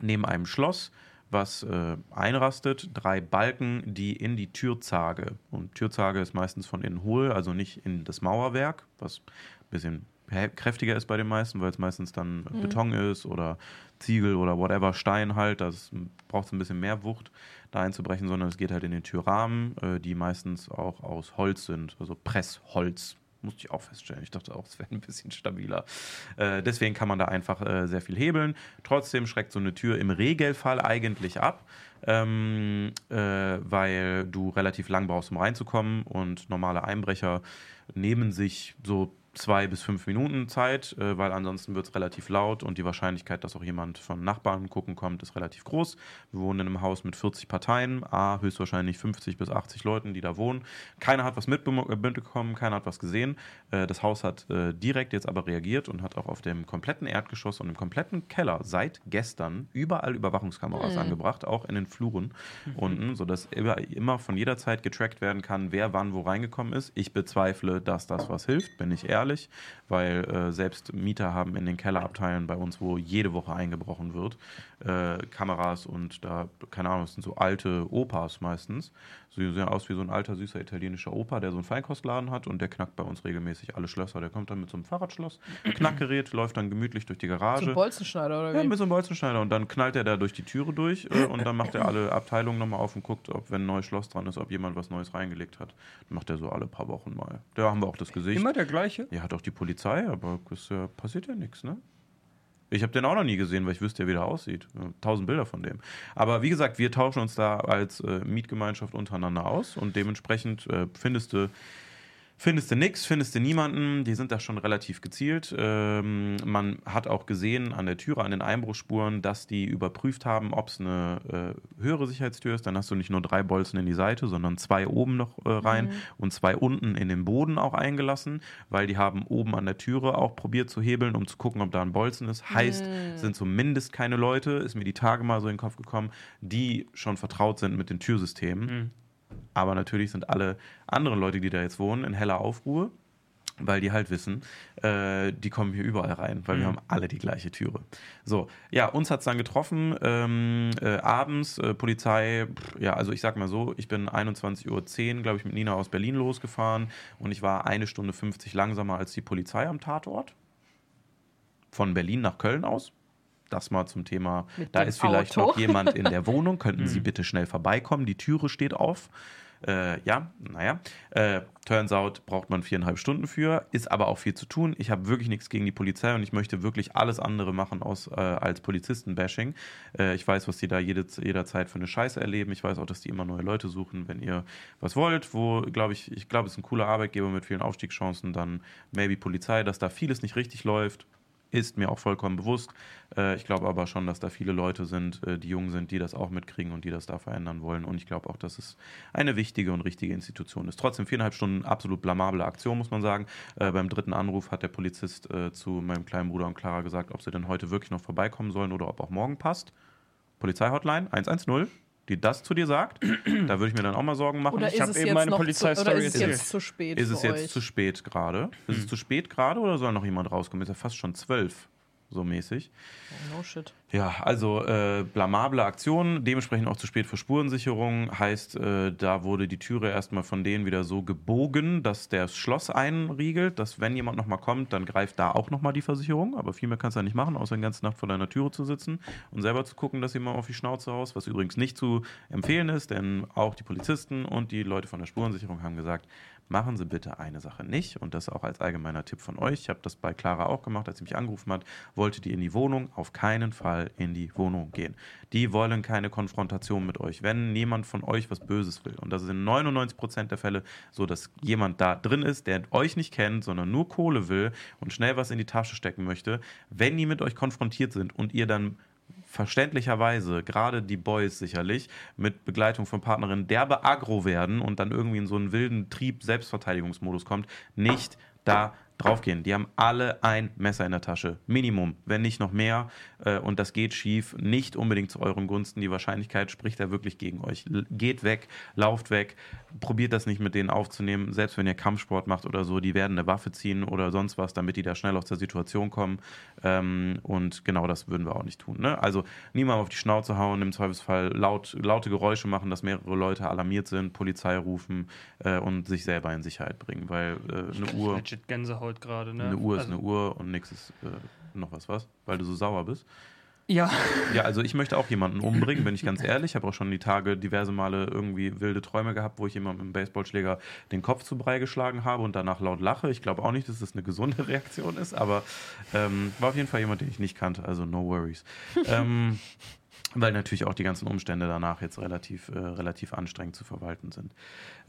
neben einem Schloss was äh, einrastet, drei Balken, die in die Türzage. Und Türzage ist meistens von innen hohl, also nicht in das Mauerwerk, was ein bisschen kräftiger ist bei den meisten, weil es meistens dann mhm. Beton ist oder Ziegel oder whatever, Stein halt. Das braucht es ein bisschen mehr Wucht, da einzubrechen, sondern es geht halt in den Türrahmen, äh, die meistens auch aus Holz sind, also Pressholz. Musste ich auch feststellen. Ich dachte auch, es wäre ein bisschen stabiler. Äh, deswegen kann man da einfach äh, sehr viel hebeln. Trotzdem schreckt so eine Tür im Regelfall eigentlich ab, ähm, äh, weil du relativ lang brauchst, um reinzukommen. Und normale Einbrecher nehmen sich so zwei bis fünf Minuten Zeit, äh, weil ansonsten wird es relativ laut und die Wahrscheinlichkeit, dass auch jemand von Nachbarn gucken kommt, ist relativ groß. Wir wohnen in einem Haus mit 40 Parteien, A, höchstwahrscheinlich 50 bis 80 Leuten, die da wohnen. Keiner hat was mitbekommen, keiner hat was gesehen. Äh, das Haus hat äh, direkt jetzt aber reagiert und hat auch auf dem kompletten Erdgeschoss und im kompletten Keller seit gestern überall Überwachungskameras mhm. angebracht, auch in den Fluren mhm. unten, sodass immer von jeder Zeit getrackt werden kann, wer wann wo reingekommen ist. Ich bezweifle, dass das was hilft, bin ich ehrlich gefährlich, weil äh, selbst Mieter haben in den Kellerabteilen bei uns, wo jede Woche eingebrochen wird, äh, Kameras und da, keine Ahnung, das sind so alte Opas meistens. So die sehen aus wie so ein alter, süßer italienischer Opa, der so einen Feinkostladen hat und der knackt bei uns regelmäßig alle Schlösser. Der kommt dann mit so einem Fahrradschloss, Knackgerät, läuft dann gemütlich durch die Garage. So ein Bolzenschneider oder wie? Ja, mit so einem Bolzenschneider und dann knallt er da durch die Türe durch äh, und dann macht er alle Abteilungen nochmal auf und guckt, ob, wenn ein neues Schloss dran ist, ob jemand was Neues reingelegt hat. Dann macht er so alle paar Wochen mal. Da haben wir auch das Gesicht. Immer der gleiche? Ja, hat auch die Polizei, aber es äh, passiert ja nichts, ne? Ich habe den auch noch nie gesehen, weil ich wüsste ja, wie der aussieht. Tausend Bilder von dem. Aber wie gesagt, wir tauschen uns da als äh, Mietgemeinschaft untereinander aus und dementsprechend äh, findest du Findest du nichts, findest du niemanden, die sind da schon relativ gezielt. Ähm, man hat auch gesehen an der Türe, an den Einbruchspuren, dass die überprüft haben, ob es eine äh, höhere Sicherheitstür ist. Dann hast du nicht nur drei Bolzen in die Seite, sondern zwei oben noch äh, rein mhm. und zwei unten in den Boden auch eingelassen, weil die haben oben an der Türe auch probiert zu hebeln, um zu gucken, ob da ein Bolzen ist. Heißt, mhm. sind zumindest keine Leute, ist mir die Tage mal so in den Kopf gekommen, die schon vertraut sind mit den Türsystemen. Mhm aber natürlich sind alle anderen Leute, die da jetzt wohnen, in heller Aufruhr, weil die halt wissen, äh, die kommen hier überall rein, weil mhm. wir haben alle die gleiche Türe. So, ja, uns hat es dann getroffen, ähm, äh, abends, äh, Polizei, pff, ja, also ich sag mal so, ich bin 21.10 Uhr, glaube ich, mit Nina aus Berlin losgefahren und ich war eine Stunde 50 langsamer als die Polizei am Tatort. Von Berlin nach Köln aus das mal zum Thema. Mit da ist vielleicht Auto. noch jemand in der Wohnung. Könnten Sie mhm. bitte schnell vorbeikommen? Die Türe steht auf. Äh, ja, naja. Äh, turns out braucht man viereinhalb Stunden für, ist aber auch viel zu tun. Ich habe wirklich nichts gegen die Polizei und ich möchte wirklich alles andere machen aus, äh, als Polizisten-Bashing. Äh, ich weiß, was die da jede, jederzeit für eine Scheiße erleben. Ich weiß auch, dass die immer neue Leute suchen. Wenn ihr was wollt, wo, glaube ich, ich glaube, es ist ein cooler Arbeitgeber mit vielen Aufstiegschancen, dann maybe Polizei, dass da vieles nicht richtig läuft ist mir auch vollkommen bewusst. Äh, ich glaube aber schon, dass da viele Leute sind, äh, die jung sind, die das auch mitkriegen und die das da verändern wollen. Und ich glaube auch, dass es eine wichtige und richtige Institution ist. Trotzdem viereinhalb Stunden absolut blamable Aktion, muss man sagen. Äh, beim dritten Anruf hat der Polizist zu meinem kleinen Bruder und Clara gesagt, ob sie denn heute wirklich noch vorbeikommen sollen oder ob auch morgen passt. Polizeihotline 110 die das zu dir sagt, da würde ich mir dann auch mal Sorgen machen. Oder Ich ist hab es eben meine Polizeistory oder ist es erzählt. jetzt zu spät Ist es jetzt euch? zu spät gerade? Ist es zu spät gerade oder soll noch jemand rauskommen? Ist ja fast schon zwölf, so mäßig. Oh, no shit. Ja, also äh, blamable Aktion, dementsprechend auch zu spät für Spurensicherung. Heißt, äh, da wurde die Türe erstmal von denen wieder so gebogen, dass der das Schloss einriegelt, dass wenn jemand nochmal kommt, dann greift da auch nochmal die Versicherung. Aber viel mehr kannst du ja nicht machen, außer die ganze Nacht vor deiner Türe zu sitzen und selber zu gucken, dass jemand auf die Schnauze haust, was übrigens nicht zu empfehlen ist, denn auch die Polizisten und die Leute von der Spurensicherung haben gesagt, machen Sie bitte eine Sache nicht und das auch als allgemeiner Tipp von euch. Ich habe das bei Clara auch gemacht, als sie mich angerufen hat, wollte die in die Wohnung, auf keinen Fall in die Wohnung gehen. Die wollen keine Konfrontation mit euch. Wenn niemand von euch was Böses will, und das ist in 99% der Fälle so, dass jemand da drin ist, der euch nicht kennt, sondern nur Kohle will und schnell was in die Tasche stecken möchte, wenn die mit euch konfrontiert sind und ihr dann verständlicherweise, gerade die Boys sicherlich, mit Begleitung von Partnerinnen derbe aggro werden und dann irgendwie in so einen wilden Trieb Selbstverteidigungsmodus kommt, nicht da draufgehen. Die haben alle ein Messer in der Tasche. Minimum, wenn nicht noch mehr. Äh, Und das geht schief. Nicht unbedingt zu euren Gunsten. Die Wahrscheinlichkeit spricht da wirklich gegen euch. Geht weg, lauft weg. Probiert das nicht mit denen aufzunehmen. Selbst wenn ihr Kampfsport macht oder so, die werden eine Waffe ziehen oder sonst was, damit die da schnell aus der Situation kommen. Ähm, Und genau das würden wir auch nicht tun. Ne? Also niemand auf die Schnauze hauen, im Zweifelsfall laut, laute Geräusche machen, dass mehrere Leute alarmiert sind, Polizei rufen äh, und sich selber in Sicherheit bringen. Weil äh, eine Uhr. Legit Gänsehaut gerade, ne? Eine Uhr ist also, eine Uhr und nichts ist äh, noch was, was? Weil du so sauer bist. Ja, Ja, also ich möchte auch jemanden umbringen, bin ich ganz ehrlich. Ich habe auch schon die Tage diverse Male irgendwie wilde Träume gehabt, wo ich jemandem mit dem Baseballschläger den Kopf zu Brei geschlagen habe und danach laut lache. Ich glaube auch nicht, dass das eine gesunde Reaktion ist, aber ähm, war auf jeden Fall jemand, den ich nicht kannte, also no worries. ähm, weil natürlich auch die ganzen Umstände danach jetzt relativ, äh, relativ anstrengend zu verwalten sind.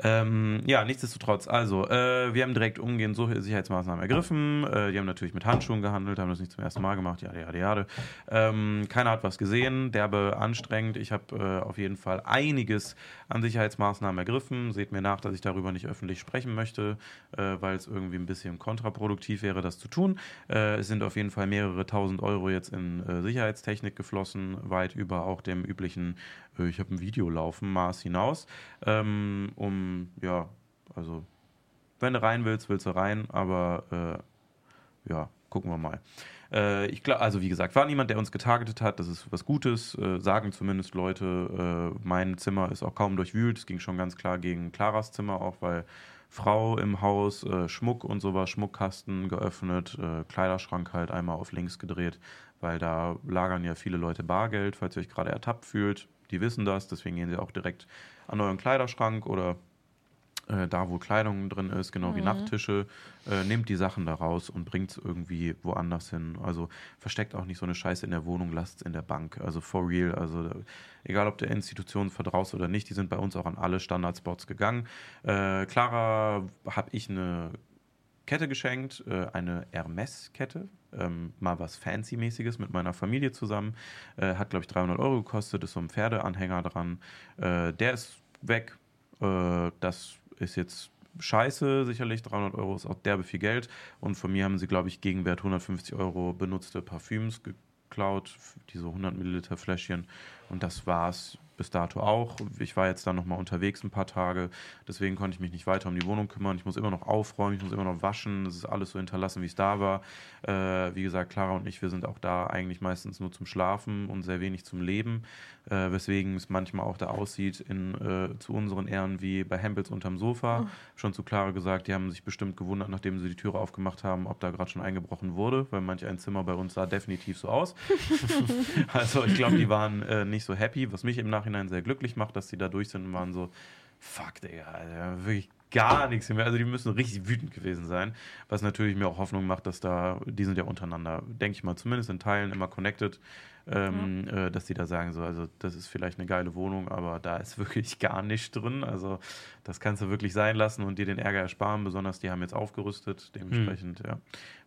Ähm, ja, nichtsdestotrotz, also, äh, wir haben direkt umgehend so Sicherheitsmaßnahmen ergriffen. Äh, die haben natürlich mit Handschuhen gehandelt, haben das nicht zum ersten Mal gemacht, ja, ja, ja. Ähm, keiner hat was gesehen, derbe anstrengend. Ich habe äh, auf jeden Fall einiges an Sicherheitsmaßnahmen ergriffen. Seht mir nach, dass ich darüber nicht öffentlich sprechen möchte, äh, weil es irgendwie ein bisschen kontraproduktiv wäre, das zu tun. Äh, es sind auf jeden Fall mehrere tausend Euro jetzt in äh, Sicherheitstechnik geflossen, weit über auch dem üblichen, äh, ich habe ein Video laufen, Maß hinaus, ähm, um, ja, also, wenn du rein willst, willst du rein, aber äh, ja, gucken wir mal. Äh, ich glaube, also wie gesagt, war niemand, der uns getargetet hat. Das ist was Gutes, äh, sagen zumindest Leute. Äh, mein Zimmer ist auch kaum durchwühlt. Es ging schon ganz klar gegen Claras Zimmer auch, weil Frau im Haus, äh, Schmuck und sowas, Schmuckkasten geöffnet, äh, Kleiderschrank halt einmal auf links gedreht, weil da lagern ja viele Leute Bargeld, falls ihr euch gerade ertappt fühlt. Die wissen das, deswegen gehen sie auch direkt an euren Kleiderschrank oder äh, da, wo Kleidung drin ist, genau wie Nachttische, äh, nehmt die Sachen da raus und bringt es irgendwie woanders hin. Also versteckt auch nicht so eine Scheiße in der Wohnung, lasst es in der Bank. Also for real. Also egal, ob der Institution vertraust oder nicht, die sind bei uns auch an alle Standardspots gegangen. Äh, Clara habe ich eine Kette geschenkt, äh, eine Hermes-Kette. Ähm, mal was Fancy-mäßiges mit meiner Familie zusammen. Äh, hat, glaube ich, 300 Euro gekostet, ist so ein Pferdeanhänger dran. Äh, der ist weg. Äh, das ist jetzt scheiße, sicherlich. 300 Euro ist auch derbe viel Geld. Und von mir haben sie, glaube ich, Gegenwert 150 Euro benutzte Parfüms geklaut, diese 100 Milliliter Fläschchen. Und das war's bis dato auch. Ich war jetzt dann nochmal unterwegs ein paar Tage, deswegen konnte ich mich nicht weiter um die Wohnung kümmern. Ich muss immer noch aufräumen, ich muss immer noch waschen. Es ist alles so hinterlassen, wie es da war. Äh, wie gesagt, Clara und ich, wir sind auch da eigentlich meistens nur zum Schlafen und sehr wenig zum Leben, äh, weswegen es manchmal auch da aussieht in, äh, zu unseren Ehren wie bei Hempels unterm Sofa. Schon zu Clara gesagt, die haben sich bestimmt gewundert, nachdem sie die Türe aufgemacht haben, ob da gerade schon eingebrochen wurde, weil manch ein Zimmer bei uns sah definitiv so aus. also ich glaube, die waren äh, nicht so happy, was mich im Nachhinein sehr glücklich macht, dass die da durch sind und waren so, fuck, Digga, Alter, wirklich gar nichts mehr. Also die müssen richtig wütend gewesen sein, was natürlich mir auch Hoffnung macht, dass da, die sind ja untereinander, denke ich mal, zumindest in Teilen immer connected. ähm, äh, dass die da sagen, so, also das ist vielleicht eine geile Wohnung, aber da ist wirklich gar nichts drin. Also das kannst du wirklich sein lassen und dir den Ärger ersparen. Besonders die haben jetzt aufgerüstet. Dementsprechend ja,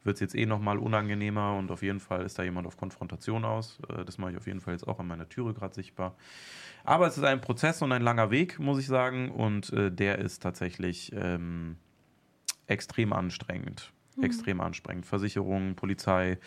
wird es jetzt eh nochmal unangenehmer und auf jeden Fall ist da jemand auf Konfrontation aus. Äh, das mache ich auf jeden Fall jetzt auch an meiner Türe gerade sichtbar. Aber es ist ein Prozess und ein langer Weg, muss ich sagen. Und äh, der ist tatsächlich ähm, extrem anstrengend. Extrem anstrengend. Versicherungen, Polizei,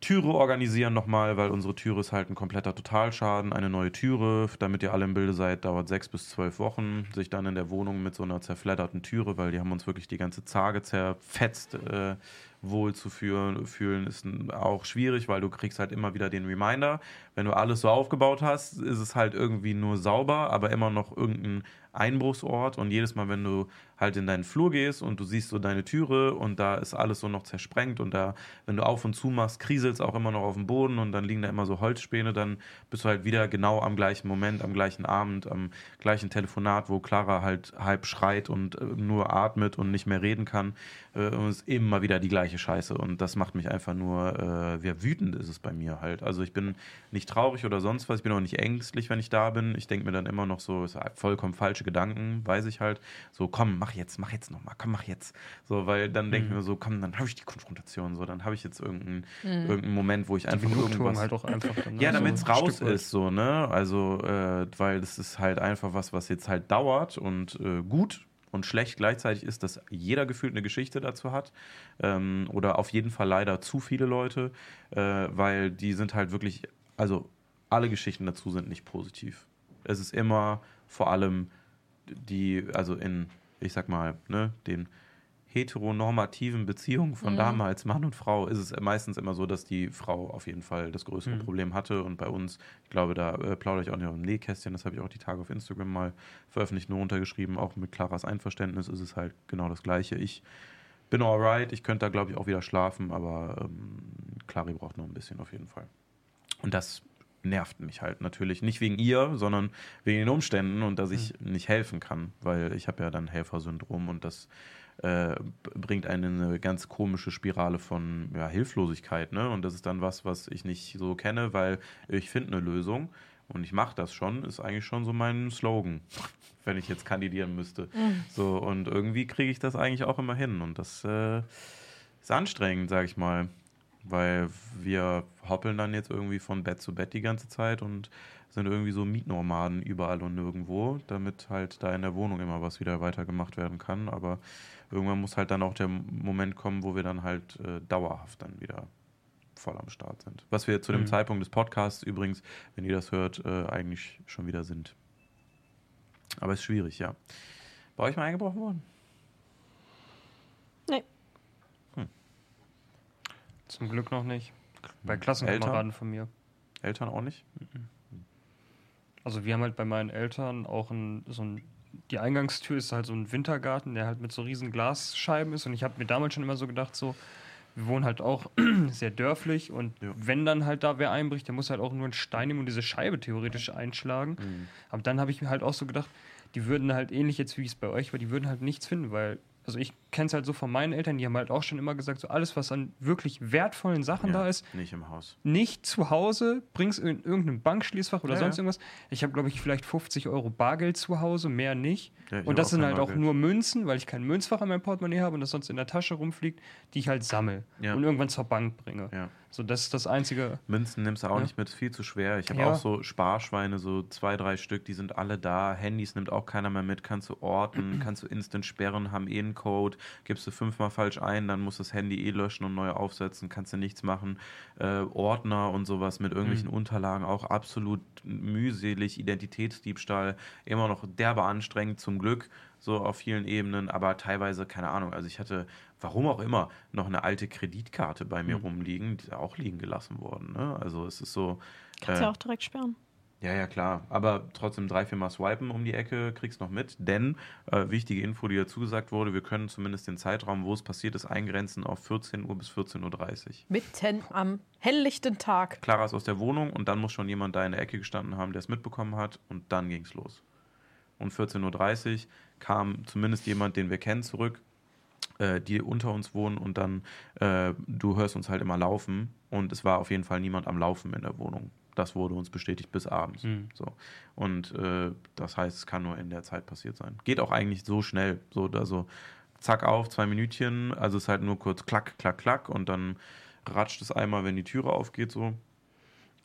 Türe organisieren nochmal, weil unsere Türe ist halt ein kompletter Totalschaden. Eine neue Türe, damit ihr alle im Bilde seid, dauert sechs bis zwölf Wochen. Sich dann in der Wohnung mit so einer zerfledderten Türe, weil die haben uns wirklich die ganze Zage zerfetzt, äh, wohl zu fühlen, fühlen, ist auch schwierig, weil du kriegst halt immer wieder den Reminder. Wenn du alles so aufgebaut hast, ist es halt irgendwie nur sauber, aber immer noch irgendein Einbruchsort. Und jedes Mal, wenn du halt in deinen Flur gehst und du siehst so deine Türe und da ist alles so noch zersprengt und da, wenn du auf und zu machst, kriselt es auch immer noch auf dem Boden und dann liegen da immer so Holzspäne, dann bist du halt wieder genau am gleichen Moment, am gleichen Abend, am gleichen Telefonat, wo Clara halt halb schreit und äh, nur atmet und nicht mehr reden kann. Äh, und es ist immer wieder die gleiche Scheiße und das macht mich einfach nur, äh, ja, wütend ist es bei mir halt. Also ich bin nicht traurig oder sonst was, ich bin auch nicht ängstlich, wenn ich da bin. Ich denke mir dann immer noch so, vollkommen falsche Gedanken, weiß ich halt. So, komm, mach jetzt, mach jetzt nochmal, komm, mach jetzt. So, weil dann denke ich mir so, komm, dann habe ich die Konfrontation, so, dann habe ich jetzt irgendeinen, irgendeinen Moment, wo ich einfach Genugtuung irgendwas... halt auch einfach. Dann, Ja, ne, damit es so raus Stück ist, so, ne? Also, äh, weil das ist halt einfach was, was jetzt halt dauert und äh, gut und schlecht gleichzeitig ist, dass jeder gefühlt eine Geschichte dazu hat. Ähm, oder auf jeden Fall leider zu viele Leute, äh, weil die sind halt wirklich, also alle Geschichten dazu sind nicht positiv. Es ist immer vor allem die, also in, ich sag mal, ne, den heteronormativen Beziehungen von damals, Mann und Frau, ist es meistens immer so, dass die Frau auf jeden Fall das größere Problem hatte. Und bei uns, ich glaube, da äh, plaudere ich auch nicht auf dem Nähkästchen, das habe ich auch die Tage auf Instagram mal veröffentlicht, nur runtergeschrieben. Auch mit Claras Einverständnis ist es halt genau das Gleiche. Ich bin alright, ich könnte da, glaube ich, auch wieder schlafen, aber ähm, Clary braucht noch ein bisschen auf jeden Fall. Und das nervt mich halt natürlich. Nicht wegen ihr, sondern wegen den Umständen und dass ich nicht helfen kann, weil ich habe ja dann Helfersyndrom und das äh, bringt einen in eine ganz komische Spirale von ja, Hilflosigkeit. Ne? Und das ist dann was, was ich nicht so kenne, weil ich finde eine Lösung und ich mache das schon, ist eigentlich schon so mein Slogan, wenn ich jetzt kandidieren müsste. So, und irgendwie kriege ich das eigentlich auch immer hin und das äh, ist anstrengend, sage ich mal weil wir hoppeln dann jetzt irgendwie von Bett zu Bett die ganze Zeit und sind irgendwie so Mietnomaden überall und nirgendwo, damit halt da in der Wohnung immer was wieder weitergemacht werden kann. Aber irgendwann muss halt dann auch der Moment kommen, wo wir dann halt äh, dauerhaft dann wieder voll am Start sind. Was wir zu dem Mhm. Zeitpunkt des Podcasts übrigens, wenn ihr das hört, äh, eigentlich schon wieder sind. Aber ist schwierig, ja. Bei euch mal eingebrochen worden? Zum Glück noch nicht. Bei Klassenkameraden von mir. Eltern auch nicht? Also wir haben halt bei meinen Eltern auch ein, so ein, die Eingangstür ist halt so ein Wintergarten, der halt mit so riesen Glasscheiben ist und ich habe mir damals schon immer so gedacht, so, wir wohnen halt auch sehr dörflich und Ja. wenn dann halt da wer einbricht, der muss halt auch nur einen Stein nehmen und diese Scheibe theoretisch einschlagen. Mhm. Aber dann habe ich mir halt auch so gedacht, die würden halt ähnlich jetzt wie es bei euch war, die würden halt nichts finden, weil, also ich kenne es halt so von meinen Eltern, die haben halt auch schon immer gesagt, so alles, was an wirklich wertvollen Sachen Ja, da ist, Nicht im Haus. nicht zu Hause, bring's in irgendeinem Bankschließfach oder Ja, sonst irgendwas. Ich habe, glaube ich, vielleicht 50 Euro Bargeld zu Hause, mehr nicht. Ja, und das auch sind halt auch Bargeld. nur Münzen, weil ich kein Münzfach an meinem Portemonnaie habe und das sonst in der Tasche rumfliegt, die ich halt sammle und irgendwann zur Bank bringe. Ja. So, das ist das Einzige. Münzen nimmst du auch Ja. nicht mit, ist viel zu schwer. Ich habe Ja. auch so Sparschweine, so zwei, drei Stück, die sind alle da. Handys nimmt auch keiner mehr mit, kannst du orten, kannst du instant sperren, haben eh einen Code, gibst du fünfmal falsch ein, dann musst du das Handy eh löschen und neu aufsetzen, kannst du nichts machen. Äh, Ordner und sowas mit irgendwelchen Unterlagen, auch absolut mühselig, Identitätsdiebstahl, immer noch derbe anstrengend zum Glück, so auf vielen Ebenen, aber teilweise, keine Ahnung, also ich hatte, warum auch immer, noch eine alte Kreditkarte bei mir rumliegen, die ist auch liegen gelassen worden. Ne? Also es ist so. Kannst äh, ja auch direkt sperren. ja, ja, klar. Aber trotzdem drei, vier Mal swipen um die Ecke, kriegst noch mit. Denn, äh, wichtige Info, die dazu gesagt wurde, wir können zumindest den Zeitraum, wo es passiert ist, eingrenzen auf 14 Uhr bis 14.30 Uhr. Mitten am helllichten Tag. Clara ist aus der Wohnung und dann muss schon jemand da in der Ecke gestanden haben, der es mitbekommen hat und dann ging es los. Und 14.30 Uhr kam zumindest jemand, den wir kennen, zurück äh, die unter uns wohnen und dann äh, du hörst uns halt immer laufen und es war auf jeden Fall niemand am Laufen in der Wohnung. Das wurde uns bestätigt bis abends. Mhm. So. Und äh, das heißt, es kann nur in der Zeit passiert sein. Geht auch eigentlich so schnell. So, also zack auf, zwei Minütchen, also es ist halt nur kurz klack, klack, klack und dann ratscht es einmal, wenn die Türe aufgeht, so.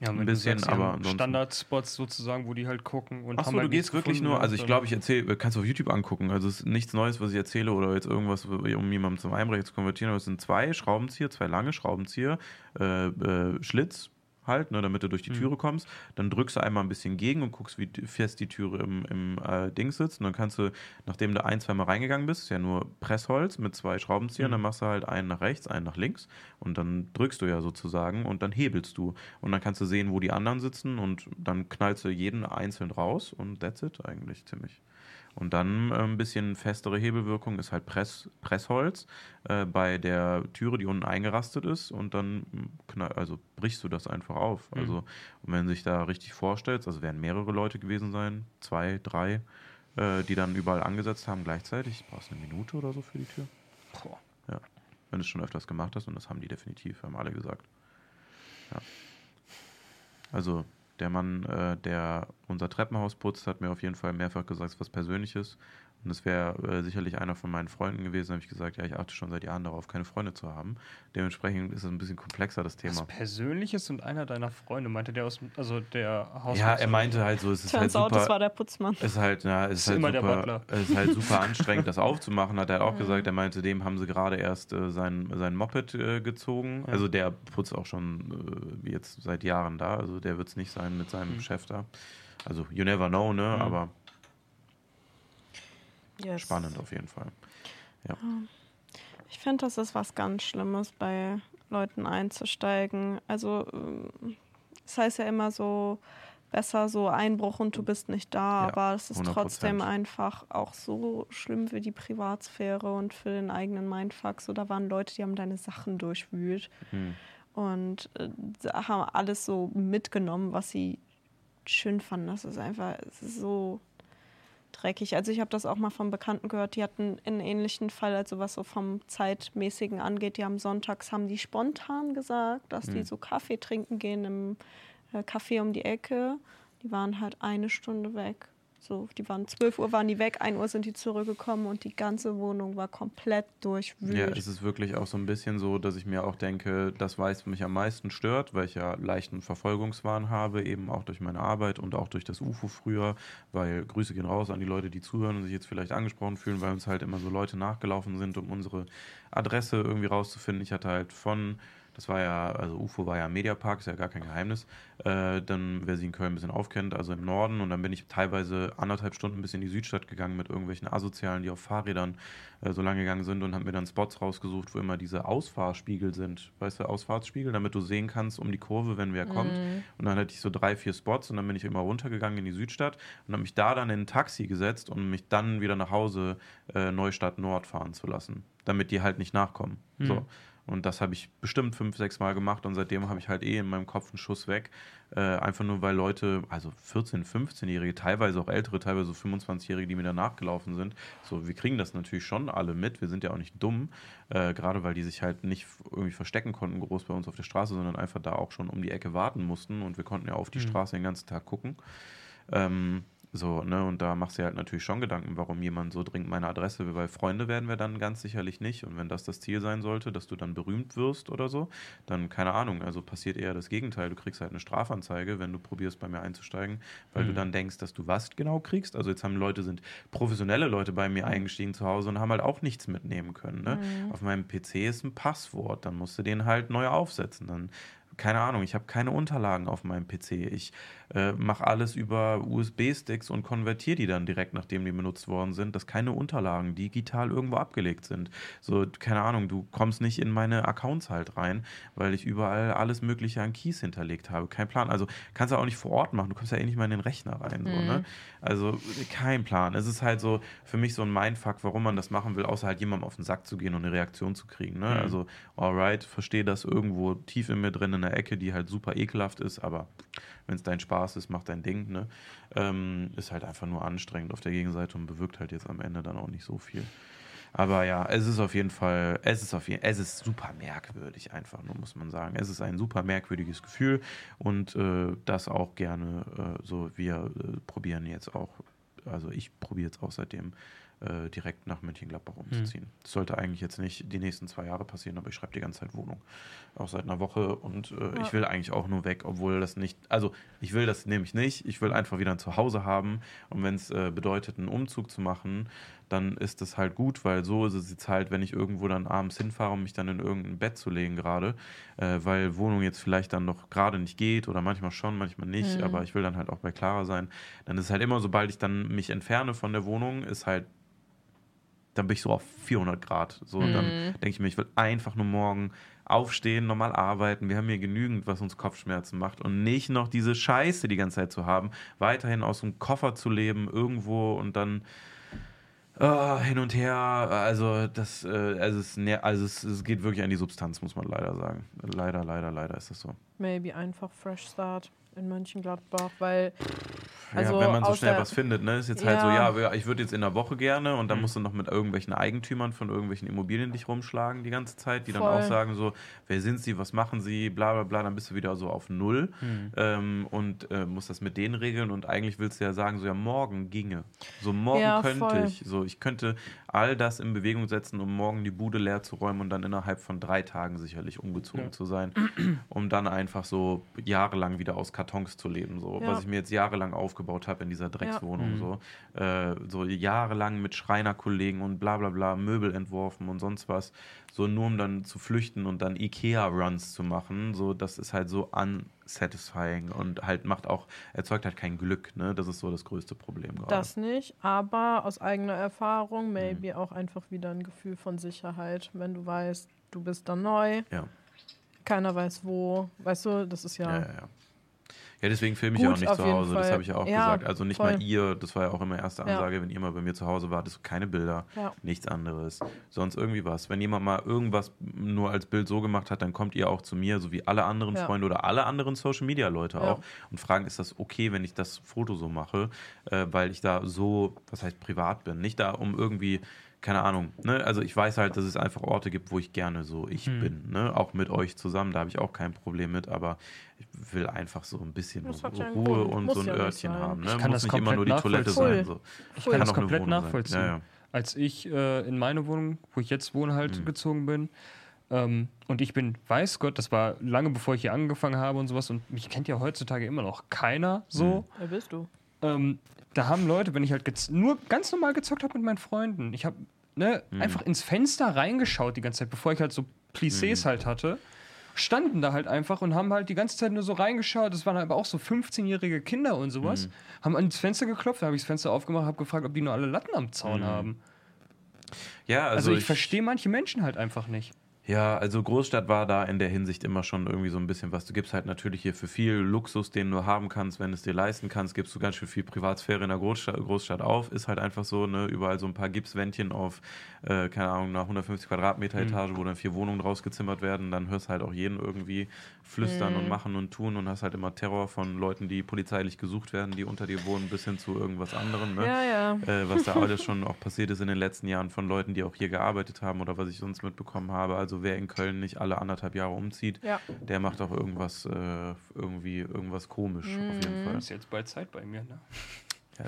Ja, ein bisschen, aber ansonsten- Standardspots sozusagen, wo die halt gucken und Achso, halt du gehst wirklich nur, und also ich glaube, ich erzähle, kannst du auf YouTube angucken, also es ist nichts Neues, was ich erzähle oder jetzt irgendwas, um jemanden zum Einbrechen zu konvertieren, aber es sind zwei Schraubenzieher, zwei lange Schraubenzieher, äh, äh, Schlitz halt, ne, damit du durch die Mhm. Türe kommst, dann drückst du einmal ein bisschen gegen und guckst, wie fest die Türe im, im äh, Ding sitzt und dann kannst du, nachdem du ein, zweimal reingegangen bist, ist ja nur Pressholz mit zwei Schraubenziehern, Mhm. dann machst du halt einen nach rechts, einen nach links und dann drückst du ja sozusagen und dann hebelst du und dann kannst du sehen, wo die anderen sitzen und dann knallst du jeden einzeln raus und that's it eigentlich ziemlich. Und dann äh, ein bisschen festere Hebelwirkung ist halt Press, Pressholz äh, bei der Türe, die unten eingerastet ist und dann mm, knall, also brichst du das einfach auf. Mhm. Also und wenn du sich da richtig vorstellst, also werden mehrere Leute gewesen sein, zwei, drei, äh, die dann überall angesetzt haben gleichzeitig. Brauchst du eine Minute oder so für die Tür? Boah. Wenn du es schon öfters gemacht hast und das haben die definitiv, haben alle gesagt. Ja. Also der Mann, äh, der unser Treppenhaus putzt, hat mir auf jeden Fall mehrfach gesagt, was Persönliches. Und es wäre äh, sicherlich einer von meinen Freunden gewesen, habe ich gesagt, ja, ich achte schon seit Jahren darauf, keine Freunde zu haben. Dementsprechend ist es ein bisschen komplexer, das Thema. Was Persönliches und einer deiner Freunde, meinte der aus, dem- also der Haus. Ja, er meinte halt so, es ist halt Turns out, super. das war der Putzmann. Es ist halt, ja, es ist, Ist halt immer der super, Butler. es ist halt super anstrengend, das aufzumachen, hat er auch gesagt. Er meinte, dem haben sie gerade erst äh, sein, sein Moped äh, gezogen. Ja. Also der putzt auch schon äh, jetzt seit Jahren da. Also der wird es nicht sein mit seinem Mhm. Chef da. Also you never know, ne? Mhm. Aber Yes. spannend auf jeden Fall. Ich finde, das ist was ganz Schlimmes, bei Leuten einzusteigen. Also, ähm, es heißt ja immer so, besser so Einbruch und du bist nicht da, Ja, aber es ist 100%. trotzdem einfach auch so schlimm für die Privatsphäre und für den eigenen Mindfuck. So, da waren Leute, die haben deine Sachen durchwühlt Hm. und äh, haben alles so mitgenommen, was sie schön fanden. Das ist einfach, so dreckig. Also ich habe das auch mal von Bekannten gehört, die hatten einen ähnlichen Fall, also was so vom Zeitmäßigen angeht. Die haben sonntags, haben die spontan gesagt, dass die Hm. so Kaffee trinken gehen im äh, Café um die Ecke. Die waren halt eine Stunde weg. So, die waren 12 Uhr waren die weg, 1 Uhr sind die zurückgekommen und die ganze Wohnung war komplett durchwühlt. Ja, es ist wirklich auch so ein bisschen so, dass ich mir auch denke, das weiß mich am meisten stört, weil ich ja leichten Verfolgungswahn habe, eben auch durch meine Arbeit und auch durch das UFO früher, weil Grüße gehen raus an die Leute, die zuhören und sich jetzt vielleicht angesprochen fühlen, weil uns halt immer so Leute nachgelaufen sind, um unsere Adresse irgendwie rauszufinden. Ich hatte halt von das war ja, also UFO war ja Mediapark, ist ja gar kein Geheimnis. Äh, dann, wer sie in Köln ein bisschen aufkennt, also im Norden. Und dann bin ich teilweise anderthalb Stunden bis in die Südstadt gegangen mit irgendwelchen Asozialen, die auf Fahrrädern äh, so lange gegangen sind und habe mir dann Spots rausgesucht, wo immer diese Ausfahrspiegel sind. Weißt du, Ausfahrtsspiegel, damit du sehen kannst um die Kurve, wenn wer kommt. Und dann hatte ich so drei, vier Spots und dann bin ich immer runtergegangen in die Südstadt und habe mich da dann in ein Taxi gesetzt, um mich dann wieder nach Hause äh, Neustadt Nord fahren zu lassen, damit die halt nicht nachkommen. Mhm. So. Und das habe ich bestimmt fünf, sechs Mal gemacht und seitdem habe ich halt eh in meinem Kopf einen Schuss weg. Äh, einfach nur, weil Leute, also 14-, 15-Jährige, teilweise auch ältere, teilweise so 25-Jährige, die mir da nachgelaufen sind. So, wir kriegen das natürlich schon alle mit. Wir sind ja auch nicht dumm. Äh, gerade weil die sich halt nicht irgendwie verstecken konnten, groß bei uns auf der Straße, sondern einfach da auch schon um die Ecke warten mussten. Und wir konnten ja auf die Mhm. Straße den ganzen Tag gucken. Ähm, so, ne, und da machst du halt natürlich schon Gedanken, warum jemand so dringend meine Adresse will, weil Freunde werden wir dann ganz sicherlich nicht. Und wenn das das Ziel sein sollte, dass du dann berühmt wirst oder so, dann keine Ahnung, also passiert eher das Gegenteil. Du kriegst halt eine Strafanzeige, wenn du probierst, bei mir einzusteigen, weil du Mhm. dann denkst, dass du was genau kriegst. Also jetzt haben Leute, sind professionelle Leute bei mir eingestiegen zu Hause und haben halt auch nichts mitnehmen können. Ne? Mhm. Auf meinem PC ist ein Passwort, dann musst du den halt neu aufsetzen. Dann keine Ahnung, ich habe keine Unterlagen auf meinem PC. Ich äh, mache alles über USB-Sticks und konvertiere die dann direkt, nachdem die benutzt worden sind, dass keine Unterlagen digital irgendwo abgelegt sind. So, keine Ahnung, du kommst nicht in meine Accounts halt rein, weil ich überall alles Mögliche an Keys hinterlegt habe. Kein Plan. Also kannst du auch nicht vor Ort machen. Du kommst ja eh nicht mal in den Rechner rein. So, Mhm. ne? Also kein Plan. Es ist halt so für mich so ein Mindfuck, warum man das machen will, außer halt jemandem auf den Sack zu gehen und eine Reaktion zu kriegen. Ne? Mhm. Also, alright, verstehe das irgendwo tief in mir drin in der Ecke, die halt super ekelhaft ist, aber wenn es dein Spaß ist, mach dein Ding. Ne? Ähm, ist halt einfach nur anstrengend auf der Gegenseite und bewirkt halt jetzt am Ende dann auch nicht so viel. Aber ja, es ist auf jeden Fall, es ist auf jeden, es ist super merkwürdig einfach, nur muss man sagen. Es ist ein super merkwürdiges Gefühl und äh, das auch gerne äh, so. Wir äh, probieren jetzt auch, also ich probiere jetzt auch seitdem äh, direkt nach Mönchengladbach umzuziehen. Hm. Das sollte eigentlich jetzt nicht die nächsten zwei Jahre passieren, aber ich schreibe die ganze Zeit Wohnung. Auch seit einer Woche und äh, Ja. ich will eigentlich auch nur weg, obwohl das nicht, also ich will das nämlich nicht. Ich will einfach wieder ein Zuhause haben und wenn es äh, bedeutet, einen Umzug zu machen, dann ist das halt gut, weil so ist es jetzt halt, wenn ich irgendwo dann abends hinfahre, um mich dann in irgendein Bett zu legen gerade, äh, weil Wohnung jetzt vielleicht dann noch gerade nicht geht oder manchmal schon, manchmal nicht, Mhm. aber ich will dann halt auch bei Clara sein. Dann ist es halt immer, sobald ich dann mich entferne von der Wohnung, ist halt dann bin ich so auf 400 Grad. So, und dann Mhm. denke ich mir, ich will einfach nur morgen aufstehen, normal arbeiten. Wir haben hier genügend, was uns Kopfschmerzen macht. Und nicht noch diese Scheiße die ganze Zeit zu haben, weiterhin aus dem Koffer zu leben, irgendwo und dann ah, hin und her. Also, das, äh, also, es, also es, es geht wirklich an die Substanz, muss man leider sagen. Leider, leider, leider ist das so. Maybe einfach Fresh Start in Mönchengladbach, weil Also ja, wenn man so schnell was findet, ne? Ist jetzt halt so, Ja. ja, ich würde jetzt in der Woche gerne und dann Mhm. musst du noch mit irgendwelchen Eigentümern von irgendwelchen Immobilien dich rumschlagen die ganze Zeit, die dann Voll. auch sagen so, wer sind sie, was machen sie, bla bla bla, dann bist du wieder so auf Null Hm. ähm, und äh, musst das mit denen regeln und eigentlich willst du ja sagen, so ja, morgen ginge. So morgen Ja, könnte voll. ich, so ich könnte all das in Bewegung setzen, um morgen die Bude leer zu räumen und dann innerhalb von drei Tagen sicherlich umgezogen Ja. zu sein, um dann einfach so jahrelang wieder aus Kartons zu leben, so Ja. was ich mir jetzt jahrelang aufgebaut habe in dieser Dreckswohnung, Mhm. so äh, so jahrelang mit Schreinerkollegen und bla bla bla Möbel entworfen und sonst was, so nur um dann zu flüchten und dann Ikea-Runs zu machen, so das ist halt so unsatisfying und halt macht auch erzeugt halt kein Glück, ne? Das ist so das größte Problem gerade. das nicht, aber aus eigener Mhm. Erfahrung, maybe auch einfach wieder ein Gefühl von Sicherheit, wenn du weißt, du bist da neu, Ja. keiner weiß wo, weißt du, das ist ja, Ja, ja, ja. Ja, deswegen filme ich ja auch nicht zu Hause, das Fall. habe ich ja auch Ja, gesagt. Also nicht mal voll. ihr, das war ja auch immer erste Ja. Ansage, wenn ihr mal bei mir zu Hause wart, ist keine Bilder, Ja. nichts anderes, sonst irgendwie was. Wenn jemand mal irgendwas nur als Bild so gemacht hat, dann kommt ihr auch zu mir, so wie alle anderen Ja. Freunde oder alle anderen Social-Media-Leute Ja. auch und fragen, ist das okay, wenn ich das Foto so mache, äh, weil ich da so, was heißt privat bin, nicht da um irgendwie keine Ahnung, ne? Also ich weiß halt, dass es einfach Orte gibt, wo ich gerne so ich Hm. bin, ne? Auch mit euch zusammen, da habe ich auch kein Problem mit, aber ich will einfach so ein bisschen Ruhe und Muss so ein ja Örtchen sein. haben. Ne? Ich kann Muss das nicht immer nur die komplett Toilette nachvollziehen. sein. So. Ich Kann kann das komplett nachvollziehen. Ja, ja. Als ich äh, in meine Wohnung, wo ich jetzt wohne, halt Mhm. gezogen bin, ähm, und ich bin, weiß Gott, das war lange bevor ich hier angefangen habe und sowas, und mich kennt ja heutzutage immer noch keiner so. wer bist du? Ähm, da haben Leute, wenn ich halt nur ganz normal gezockt habe mit meinen Freunden, ich habe ne, Mhm. einfach ins Fenster reingeschaut die ganze Zeit, bevor ich halt so Plissés halt hatte, standen da halt einfach und haben halt die ganze Zeit nur so reingeschaut. Das waren aber auch so 15-jährige Kinder und sowas. Mhm. Haben ans Fenster geklopft, da habe ich das Fenster aufgemacht, habe gefragt, ob die nur alle Latten am Zaun Mhm. haben. ja, Also, also, ich, verstehe manche Menschen halt einfach nicht. Ja, also Großstadt war da in der Hinsicht immer schon irgendwie so ein bisschen was. Du gibst halt natürlich hier für viel Luxus, den du haben kannst, wenn du es dir leisten kannst, gibst du ganz schön viel Privatsphäre in der Großstadt, Großstadt auf. Ist halt einfach so, ne, überall so ein paar Gipswändchen auf, äh, keine Ahnung, einer 150 Quadratmeter Mhm. Etage, wo dann vier Wohnungen draus gezimmert werden. Dann hörst halt auch jeden irgendwie flüstern und Mhm. machen und tun und hast halt immer Terror von Leuten, die polizeilich gesucht werden, die unter dir wohnen, bis hin zu irgendwas anderem. Ne? Ja, ja. äh, was da alles schon auch passiert ist in den letzten Jahren von Leuten, die auch hier gearbeitet haben oder was ich sonst mitbekommen habe. Also wer in Köln nicht alle anderthalb Jahre umzieht, Ja. der macht auch irgendwas äh, irgendwie irgendwas komisch auf jeden Fall. Ist jetzt bald Zeit bei mir, ne? Ja,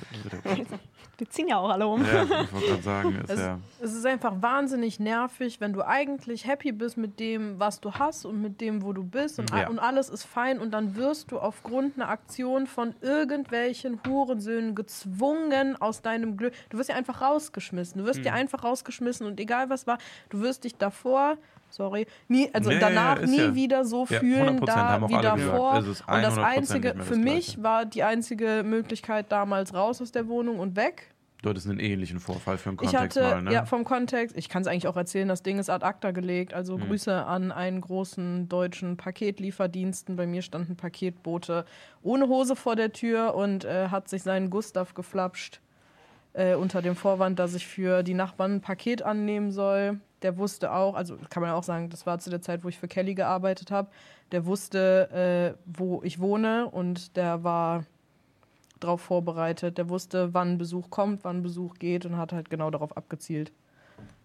Die ziehen ja auch alle um. ja, ich wollte gerade sagen, ist Es- ja. Es ist einfach wahnsinnig nervig, wenn du eigentlich happy bist mit dem, was du hast und mit dem, wo du bist und, Ja. und alles ist fein und dann wirst du aufgrund einer Aktion von irgendwelchen Hurensöhnen gezwungen aus deinem Glück. Du wirst ja einfach rausgeschmissen. Du wirst Hm. ja einfach rausgeschmissen und egal was war, du wirst dich davor, sorry, nie, also ja, danach ist nie ja- wieder so Ja, fühlen 100% da wie davor. Ist und das 100% einzige mehr für das mich Gleiche. war die einzige Möglichkeit damals raus aus der Wohnung und weg. Du hattest einen ähnlichen Vorfall für einen Ich Kontext hatte, mal, ne? ja, vom Kontext, ich kann es eigentlich auch erzählen, das Ding ist ad acta gelegt. Also Mhm. Grüße an einen großen deutschen Paketlieferdiensten. Bei mir stand ein Paketbote ohne Hose vor der Tür und äh, hat sich seinen Gustav geflapscht. Äh, unter dem Vorwand, dass ich für die Nachbarn ein Paket annehmen soll. Der wusste auch, also kann man auch sagen, das war zu der Zeit, wo ich für Kelly gearbeitet habe. Der wusste, äh, wo ich wohne und der war darauf vorbereitet. Der wusste, wann Besuch kommt, wann Besuch geht und hat halt genau darauf abgezielt.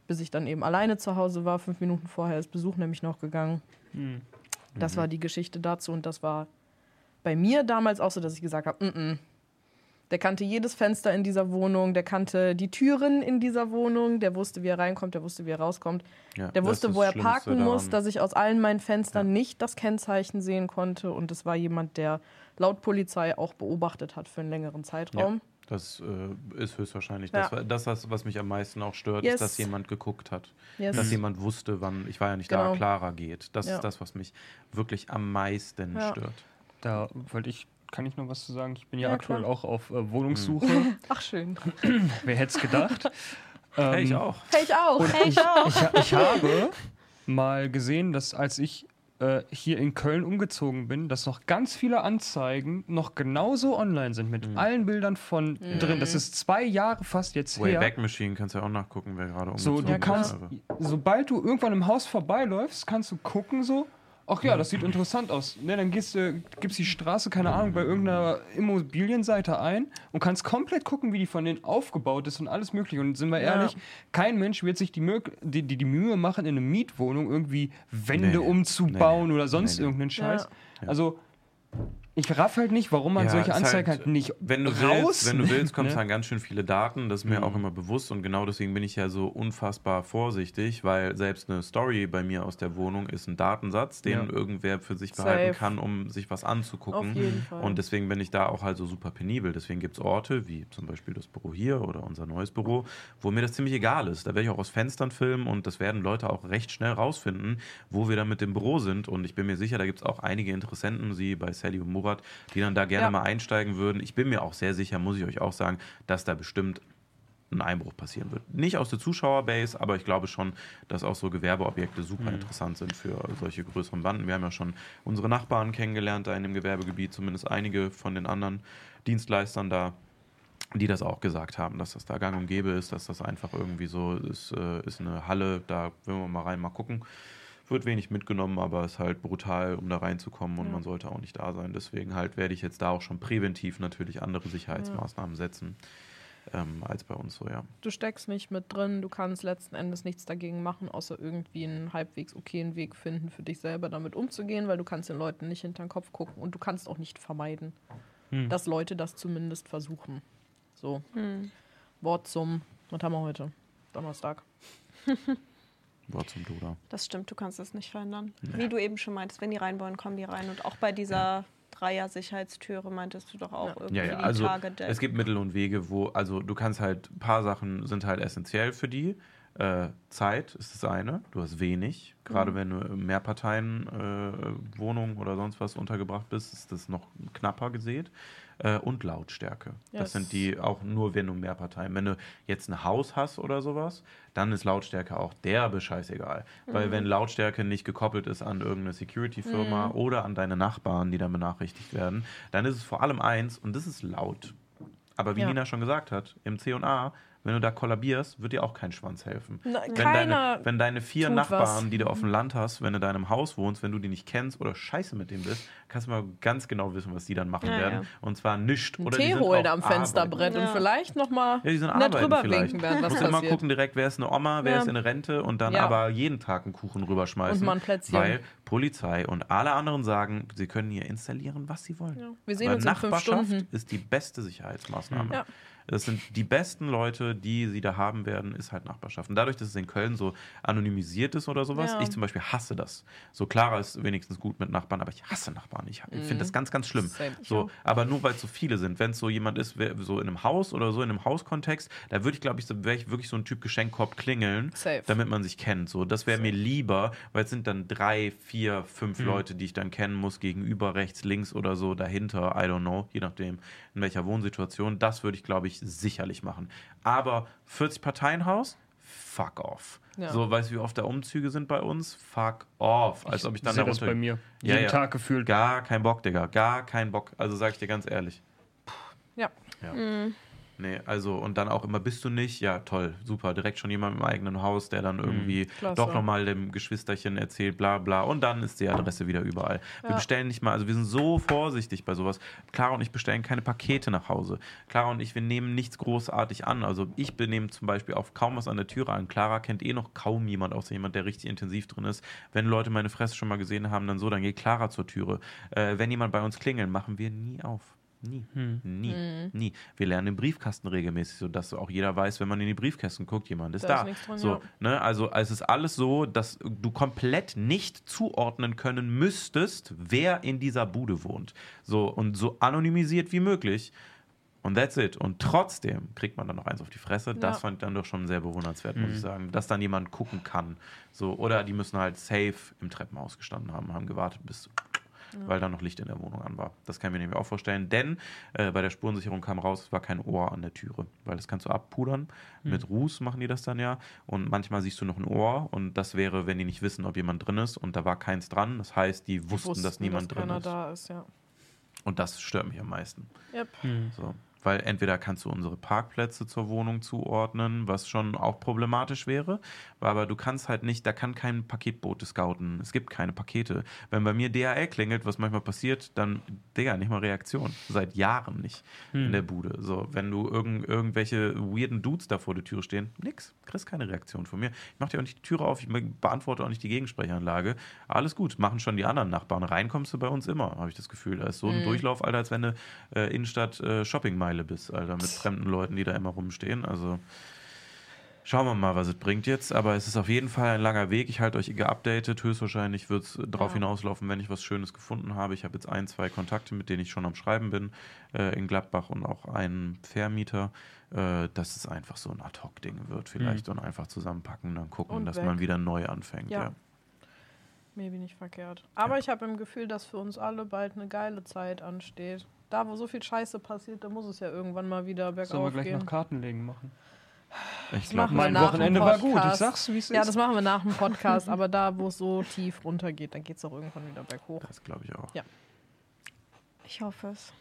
bis ich dann eben alleine zu Hause war. Fünf Minuten vorher ist Besuch nämlich noch gegangen. Hm. Das war die Geschichte dazu und das war bei mir damals auch so, dass ich gesagt habe, mm -mm. Der kannte jedes Fenster in dieser Wohnung, der kannte die Türen in dieser Wohnung, der wusste, wie er reinkommt, der wusste, wie er rauskommt, Ja, der wusste, wo er Schlimmste parken muss, daran. dass ich aus allen meinen Fenstern nicht das Kennzeichen sehen konnte und es war jemand, der laut Polizei auch beobachtet hat für einen längeren Zeitraum. Das äh, ist höchstwahrscheinlich Ja. das, das, was- was mich am meisten auch stört, Yes. ist, dass jemand geguckt hat. Yes. Dass jemand wusste, wann, ich war ja nicht Genau. da, Clara geht. Das Ja. ist das, was mich wirklich am meisten Ja. stört. Da wollte ich, kann ich noch was zu sagen? Ich bin ja, Ja, aktuell klar. auch auf äh, Wohnungssuche. Ach schön. Wer hätte es gedacht? Hey, ich Ähm, auch. Hey, ich auch. Hey, ich auch. Ich, ich habe mal gesehen, dass als ich äh, hier in Köln umgezogen bin, dass noch ganz viele Anzeigen noch genauso online sind mit Mhm. allen Bildern von drin. Das ist zwei Jahre fast jetzt her. Wayback Machine kannst du ja auch nachgucken, wer gerade So, umgezogen du Ja, klar. kannst, ist. sobald du irgendwann im Haus vorbeiläufst, kannst du gucken so, ach ja, das sieht interessant aus. Ne, dann gehst du, gibst die Straße, keine Ahnung, bei irgendeiner Immobilienseite ein und kannst komplett gucken, wie die von denen aufgebaut ist und alles mögliche. Und sind wir Ja. ehrlich, kein Mensch wird sich die, Mög die, die, die Mühe machen, in einer Mietwohnung irgendwie Wände Nee, umzubauen Nee, oder sonst nee. irgendeinen Scheiß. Ja. Also, ich raff halt nicht, warum man Ja, solche Anzeigen halt, nicht wenn du raus. willst, wenn du willst, kommt ne? dann ganz schön viele Daten. Das ist mir auch immer bewusst und genau deswegen bin ich ja so unfassbar vorsichtig, weil selbst eine Story bei mir aus der Wohnung ist ein Datensatz, den Ja. irgendwer für sich Safe. behalten kann, um sich was anzugucken. Auf jeden Fall. Und deswegen bin ich da auch halt so super penibel. Deswegen gibt es Orte, wie zum Beispiel das Büro hier oder unser neues Büro, wo mir das ziemlich egal ist. Da werde ich auch aus Fenstern filmen und das werden Leute auch recht schnell rausfinden, wo wir dann mit dem Büro sind. Und ich bin mir sicher, da gibt es auch einige Interessenten, sie bei Sally und Murat, die dann da gerne Ja. mal einsteigen würden. Ich bin mir auch sehr sicher, muss ich euch auch sagen, dass da bestimmt ein Einbruch passieren wird. Nicht aus der Zuschauerbase, aber ich glaube schon, dass auch so Gewerbeobjekte super interessant sind für solche größeren Banden. Wir haben ja schon unsere Nachbarn kennengelernt da in dem Gewerbegebiet, zumindest einige von den anderen Dienstleistern da, die das auch gesagt haben, dass das da gang und gäbe ist, dass das einfach irgendwie so ist, äh, ist eine Halle, da will man mal rein, mal gucken. Wird wenig mitgenommen, aber ist halt brutal, um da reinzukommen und man sollte auch nicht da sein. Deswegen halt werde ich jetzt da auch schon präventiv natürlich andere Sicherheitsmaßnahmen setzen, ähm, als bei uns so, ja. Du steckst nicht mit drin, du kannst letzten Endes nichts dagegen machen, außer irgendwie einen halbwegs okayen Weg finden, für dich selber damit umzugehen, weil du kannst den Leuten nicht hinter den Kopf gucken und du kannst auch nicht vermeiden, Hm. dass Leute das zumindest versuchen. So, Wort zum, was haben wir heute? Donnerstag. Wort zum Duda. Das stimmt, du kannst es nicht verändern. Wie du eben schon meintest, wenn die rein wollen, kommen die rein. Und auch bei dieser Dreier-Sicherheitstüre meintest du doch auch irgendwie Ja, ja, die also Tage der. es gibt Mittel und Wege, wo, also du kannst halt, ein paar Sachen sind halt essentiell für die. Äh, Zeit ist das eine, du hast wenig. Gerade Mhm. wenn du in Mehrparteien-Wohnungen oder sonst was untergebracht bist, ist das noch knapper gesät. Äh, und Lautstärke. Das Yes. sind die auch nur, wenn du Mehrparteien. Wenn du jetzt ein Haus hast oder sowas, dann ist Lautstärke auch derbe scheißegal. Mhm. Weil wenn Lautstärke nicht gekoppelt ist an irgendeine Security-Firma Mhm. oder an deine Nachbarn, die dann benachrichtigt werden, dann ist es vor allem eins und das ist laut. Aber wie Ja. Nina schon gesagt hat, im C&A, wenn du da kollabierst, wird dir auch kein Schwanz helfen. Na, Wenn keiner deine, wenn deine vier Nachbarn, was. die du auf dem Land hast, wenn du in einem Haus wohnst, wenn du die nicht kennst oder scheiße mit denen bist, kannst du mal ganz genau wissen, was die dann machen Ja, werden. ja. Und zwar nischt. Oder Tee holen am Fensterbrett arbeiten. und vielleicht nochmal Ja, die sind nett arbeiten drüber vielleicht. winken, während was musst immer passiert. gucken direkt, wer ist eine Oma, wer Ja. ist in Rente und dann Ja. aber jeden Tag einen Kuchen rüberschmeißen. Und mal ein Plätzchen. Weil Polizei und alle anderen sagen, sie können hier installieren, was sie wollen. Ja. Wir sehen Weil uns in fünf Nachbarschaft Stunden. ist die beste Sicherheitsmaßnahme. Ja. Das sind die besten Leute, die sie da haben werden, ist halt Nachbarschaft. Und dadurch, dass es in Köln so anonymisiert ist oder sowas, Ja. ich zum Beispiel hasse das. So Clara ist wenigstens gut mit Nachbarn, aber ich hasse Nachbarn. Ich, ich finde das ganz, ganz schlimm. Mhm. So, aber nur weil es so viele sind. Wenn es so jemand ist, wer, so in einem Haus oder so, in einem Hauskontext, da würde ich, glaube ich, so, wäre ich wirklich so ein Typ Geschenkkorb klingeln, Safe. damit man sich kennt. So, das wäre mir lieber, weil es sind dann drei, vier, fünf Mhm. Leute, die ich dann kennen muss, gegenüber, rechts, links oder so, dahinter, I don't know, je nachdem, in welcher Wohnsituation. Das würde ich, glaube ich, sicherlich machen. Aber 40 Parteienhaus? Fuck off. Ja. So, weißt du, wie oft da Umzüge sind bei uns? Fuck off. Als ob ich dann da das runter- bei mir. Ja, Jeden ja. Tag gefühlt. Gar kein Bock, Digga. Gar kein Bock. Also sag ich dir ganz ehrlich. Ja. Ja. Nee, also und dann auch immer bist du nicht, ja toll, super, direkt schon jemand im eigenen Haus, der dann irgendwie Klasse. doch nochmal dem Geschwisterchen erzählt, bla bla und dann ist die Adresse wieder überall. Wir Ja. bestellen nicht mal, also wir sind so vorsichtig bei sowas. Clara und ich bestellen keine Pakete nach Hause. Clara und ich, wir nehmen nichts großartig an. Also ich benehme zum Beispiel auf kaum was an der Türe an. Clara kennt eh noch kaum jemand, außer jemand, der richtig intensiv drin ist. Wenn Leute meine Fresse schon mal gesehen haben, dann so, dann geht Clara zur Türe. Äh, wenn jemand bei uns klingelt, machen wir nie auf. Nie. Nie. Mhm. Nie. Wir lernen den Briefkasten regelmäßig, sodass auch jeder weiß, wenn man in die Briefkästen guckt, jemand ist Da da. ist drin, so, ja. ne? Also es ist alles so, dass du komplett nicht zuordnen können müsstest, wer in dieser Bude wohnt. So und so anonymisiert wie möglich. Und that's it. Und trotzdem kriegt man dann noch eins auf die Fresse. Das Ja. fand ich dann doch schon sehr bewundernswert, muss Mhm. ich sagen. Dass dann jemand gucken kann. So, oder die müssen halt safe im Treppenhaus gestanden haben, haben gewartet, bis weil da noch Licht in der Wohnung an war. Das kann ich mir nämlich auch vorstellen, denn äh, bei der Spurensicherung kam raus, es war kein Ohr an der Türe, weil das kannst du abpudern. Mit Ruß machen die das dann ja und manchmal siehst du noch ein Ohr und das wäre, wenn die nicht wissen, ob jemand drin ist und da war keins dran. Das heißt, die wussten, dass niemand drin keiner ist. da ist, ja. Und das stört mich am meisten. Yep. So. Weil entweder kannst du unsere Parkplätze zur Wohnung zuordnen, was schon auch problematisch wäre, aber du kannst halt nicht, da kann kein Paketbote scouten. Es gibt keine Pakete. Wenn bei mir DHL klingelt, was manchmal passiert, dann, Digga, nicht mal Reaktion. Seit Jahren nicht in der Bude. So, wenn du irgend, irgendwelche weirden Dudes da vor der Tür stehen, nix, kriegst keine Reaktion von mir. Ich mach dir auch nicht die Türe auf, ich beantworte auch nicht die Gegensprechanlage. Alles gut, machen schon die anderen Nachbarn. Reinkommst du bei uns immer, habe ich das Gefühl. Da ist so ein Durchlauf, Alter, als wenn du äh, Innenstadt äh, Shoppingmeile bist, Alter, mit fremden Leuten, die da immer rumstehen. Also schauen wir mal, was es bringt jetzt. Aber es ist auf jeden Fall ein langer Weg. Ich halte euch geupdatet. Höchstwahrscheinlich wird es darauf Ja. hinauslaufen, wenn ich was Schönes gefunden habe. Ich habe jetzt ein, zwei Kontakte, mit denen ich schon am Schreiben bin, äh, in Gladbach und auch einen Vermieter, äh, dass es einfach so ein Ad-Hoc-Ding wird vielleicht und einfach zusammenpacken und dann gucken, Und dass weg. man wieder neu anfängt. Ja. Ja. Maybe nicht verkehrt. Aber ich habe im Gefühl, dass für uns alle bald eine geile Zeit ansteht. Da, wo so viel Scheiße passiert, da muss es ja irgendwann mal wieder Sollen wir bergauf gleich gehen. noch Kartenlegen machen? Ich glaube, Mein Wochenende war gut, ich sag's, wie es Ja, ist. das machen wir nach dem Podcast, aber da, wo es so tief runtergeht, dann geht es auch irgendwann wieder berghoch. das glaube ich auch. Ja. Ich hoffe es.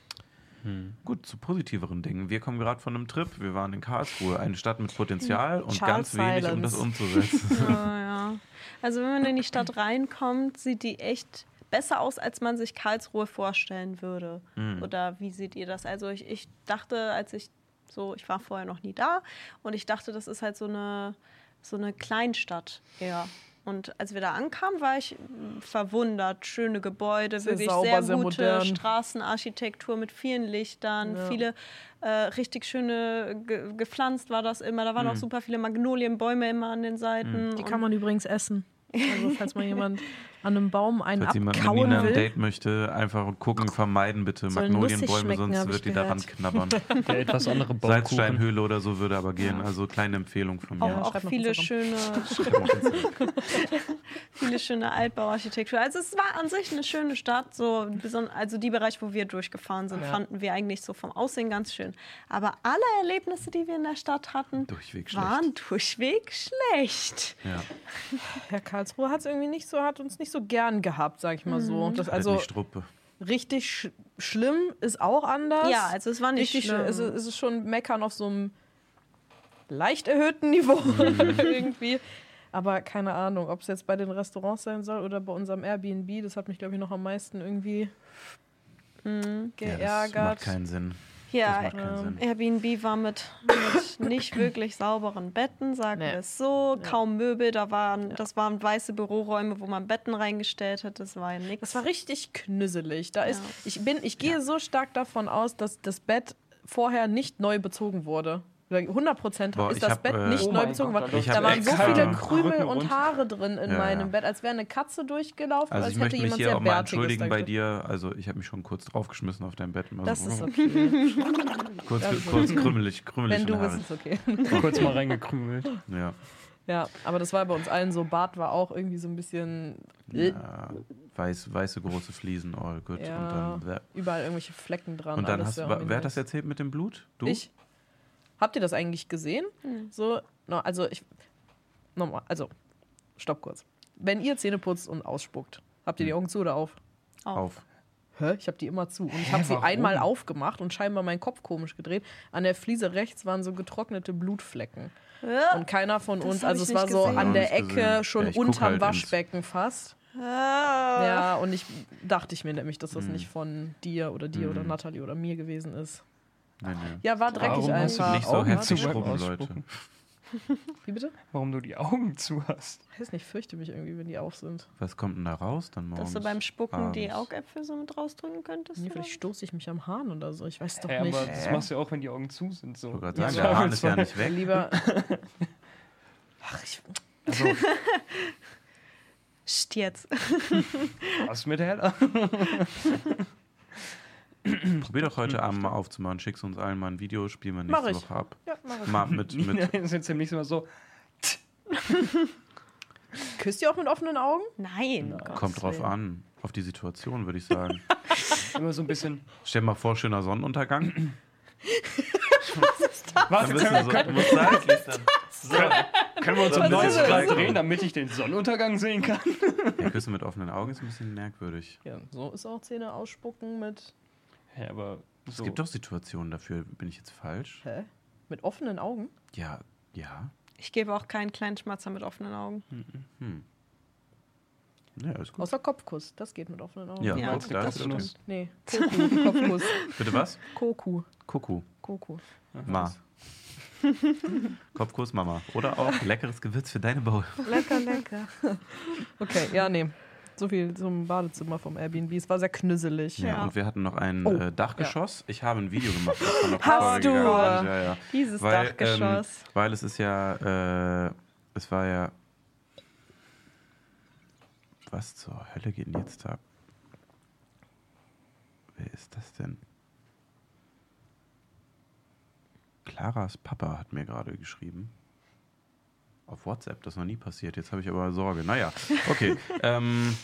Gut, zu positiveren Dingen. Wir kommen gerade von einem Trip. Wir waren in Karlsruhe, eine Stadt mit Potenzial und Charles ganz wenig, um das umzusetzen. Ja, ja. Also wenn man in die Stadt reinkommt, sieht die echt besser aus, als man sich Karlsruhe vorstellen würde. Hm. Oder wie seht ihr das? Also ich, ich dachte, als ich so, ich war vorher noch nie da und ich dachte, das ist halt so eine, so eine Kleinstadt eher. Und als wir da ankamen, war ich verwundert. Schöne Gebäude, Sehr wirklich sauber, sehr sehr gute modern. Straßenarchitektur mit vielen Lichtern, Ja. viele äh, richtig schöne, ge gepflanzt war das immer. Da waren auch super viele Magnolienbäume immer an den Seiten. Die und- kann man übrigens essen. Also falls mal jemand an einem Baum einen Falls jemand mit abkauen Nina ein. Date möchte, einfach gucken, vermeiden bitte Soll nussig Magnolienbäume, sonst wird die daran knabbern. Der etwas andere Baumkuchen. Salzsteinhöhle oder so würde aber gehen. Also kleine Empfehlung von auch, mir. Auch noch viele schöne, viele schöne Altbauarchitektur. Also es war an sich eine schöne Stadt. So, also die Bereiche, wo wir durchgefahren sind, Ja. fanden wir eigentlich so vom Aussehen ganz schön. Aber alle Erlebnisse, die wir in der Stadt hatten, Durchweg waren durchweg schlecht. Ja, Herr Karlsruhe hat es irgendwie nicht so, hat uns nicht so gern gehabt, sag ich mal so. Das, halt also richtig sch schlimm ist auch anders. Ja, also es war nicht richtig schlimm. Es, ist- es ist schon meckern auf so einem leicht erhöhten Niveau irgendwie. Aber keine Ahnung, ob es jetzt bei den Restaurants sein soll oder bei unserem Airbnb. Das hat mich, glaube ich, noch am meisten irgendwie Ja, das macht geärgert. keinen Sinn. Ja, Das macht keinen Sinn. Airbnb war mit, mit nicht wirklich sauberen Betten, sagen Nee. wir es so. Kaum Möbel, da waren, das waren weiße Büroräume, wo man Betten reingestellt hat. Das war ja nichts. Das war richtig knüsselig. Da ist, Ja. ich, bin, ich gehe so stark davon aus, dass das Bett vorher nicht neu bezogen wurde. 100 Prozent Boah, ist ich das hab, Bett äh, nicht Oh neu bezogen worden. da waren so viele Krümel und. Haare drin in Ja, meinem ja. Bett, als wäre eine Katze durchgelaufen, Also als ich hätte möchte mich jemand hier sehr auch mal entschuldigen bei dir. Also ich habe mich schon kurz draufgeschmissen auf dein Bett. Das so, ist okay. kurz, das ist kurz okay. krümmelig, krümmelig Wenn du bist, ist okay. Kurz mal reingekrümelt. Ja. Ja, aber das war bei uns allen so. Bart war auch irgendwie so ein bisschen ja. Weiß, weiße große Fliesen, all good. Ja. Und dann, überall irgendwelche Flecken dran. und dann alles hast wer hat das erzählt mit dem Blut? Du? Ich. Habt ihr das eigentlich gesehen? So, no, also ich. Nochmal, also, stopp kurz. Wenn ihr Zähne putzt und ausspuckt, habt ihr die Augen zu oder auf? Auf. hä, ich habe die immer zu. Und ich habe sie warum? einmal aufgemacht und scheinbar meinen Kopf komisch gedreht. An der Fliese rechts waren so getrocknete Blutflecken. Ja. Und keiner von Das uns, also es war nicht so gesehen. an der Ecke, gesehen. schon Ja, unterm halt ins- Waschbecken fast. Ah. Ja, und ich dachte ich mir nämlich, dass das Hm. nicht von dir oder dir oder Hm. Natalie oder mir gewesen ist. Nee, nee. Ja, war dreckig Warum hast du einfach. Nicht so beim schrubben, Leute. Wie bitte? Warum du die Augen zu hast. Ich weiß nicht, fürchte mich irgendwie, wenn die auf sind. Was kommt denn da raus dann morgens? Dass du beim Spucken die abends? Augäpfel so mit rausdrücken könntest? Nee, vielleicht stoße ich mich am Hahn oder so. Ich weiß doch Hä, nicht. aber das machst du ja auch, wenn die Augen zu sind. So. Ja, sagen, der Hahn ist ja nicht weg. Lieber. Ach, ich. Also, jetzt. was mit heller? Probier doch heute Abend mal aufzumachen. Schickst uns allen mal ein Video, spielen wir Mach nächste ich. Woche ab. Ja, mach ich. Mal mit, Nina mit ist jetzt nämlich immer so. Küsst ihr auch mit offenen Augen? Nein. Gott. kommt drauf Willen. an. Auf die Situation, würde ich sagen. Immer so ein bisschen. Stell dir mal vor, schöner Sonnenuntergang. Warte, Dann bist können, du wir, so, du musst seitlich dann. können wir uns um Was 90 ist das? Grad drehen, damit ich den Sonnenuntergang sehen kann? Ja, Küssen mit offenen Augen ist ein bisschen merkwürdig. Ja, so ist auch Zähne ausspucken mit. Ja, aber Es so. gibt doch Situationen dafür. Bin ich jetzt falsch? Hä? Mit offenen Augen? Ja, ja. Ich gebe auch keinen kleinen Schmatzer mit offenen Augen. Hm. Ja, ist gut. Außer Kopfkuss. Das geht mit offenen Augen. Ja, Ja, Kopf, da ist Kopfkuss. okay. Nee, Koku. Kopfkuss. Bitte was? Koku. Kuckuck. Koku. Ma. Kopfkuss Mama. Oder auch leckeres Gewürz für deine Bowl. Lecker, lecker. Okay, ja, nee. So viel zum Badezimmer vom Airbnb. Es war sehr knüsselig. Ja, Ja. und wir hatten noch ein Oh, äh, Dachgeschoss. Ich habe ein Video gemacht. Hast du? Ja, ja. Dieses Weil, Dachgeschoss. Ähm, weil es ist ja, äh, es war ja. Was zur Hölle geht denn jetzt ab? Wer ist das denn? Claras Papa hat mir gerade geschrieben. Auf WhatsApp, das ist noch nie passiert. Jetzt habe ich aber Sorge. Naja, okay. ähm,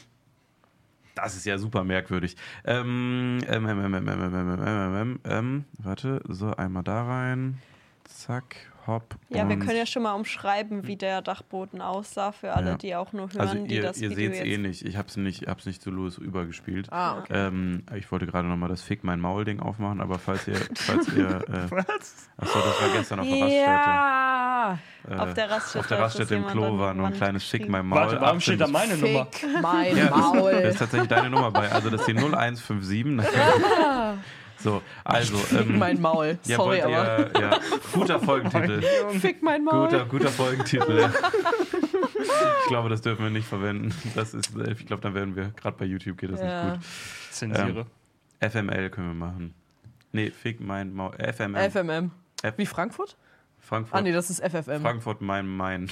das ist ja super merkwürdig. Ähm, ähm, ähm, ähm, ähm, ähm, ähm, ähm, ähm, ähm, ähm, warte, so einmal da rein. Zack, hopp. Ja, wir können ja schon mal umschreiben, wie der Dachboden aussah, für alle, Ja. die auch nur hören, Also die ihr, das ihr Video seht es eh nicht. Ich habe es nicht, hab's nicht zu Louis übergespielt. Ah, okay. Ähm, ich wollte gerade nochmal das Fick mein Maul-Ding aufmachen, aber falls ihr, falls ihr, äh, Was? achso, das war gestern auf der Raststätte. Ja! Äh, Auf der Raststätte, auf der Raststätte im das Klo war nur ein kleines Fick mein Maul. Warte, warum steht da 18 meine Nummer? Fick mein Ja, das, Maul. das ist tatsächlich deine Nummer bei. Also das ist die 0157. so, also. Fick Ähm, mein Maul. ja, Sorry, wollt aber. ja, guter Folgentitel. Fick mein Maul. Guter, guter Folgentitel. Ich glaube, das dürfen wir nicht verwenden. Das ist, äh, ich glaube, dann werden wir, gerade bei YouTube geht das Ja. nicht gut. Zensiere. FML können wir machen. Nee, Fick mein Maul. FMM. FMM. F Wie Frankfurt? Frankfurt. Ah, nee, das ist FFM. Frankfurt, mein Main.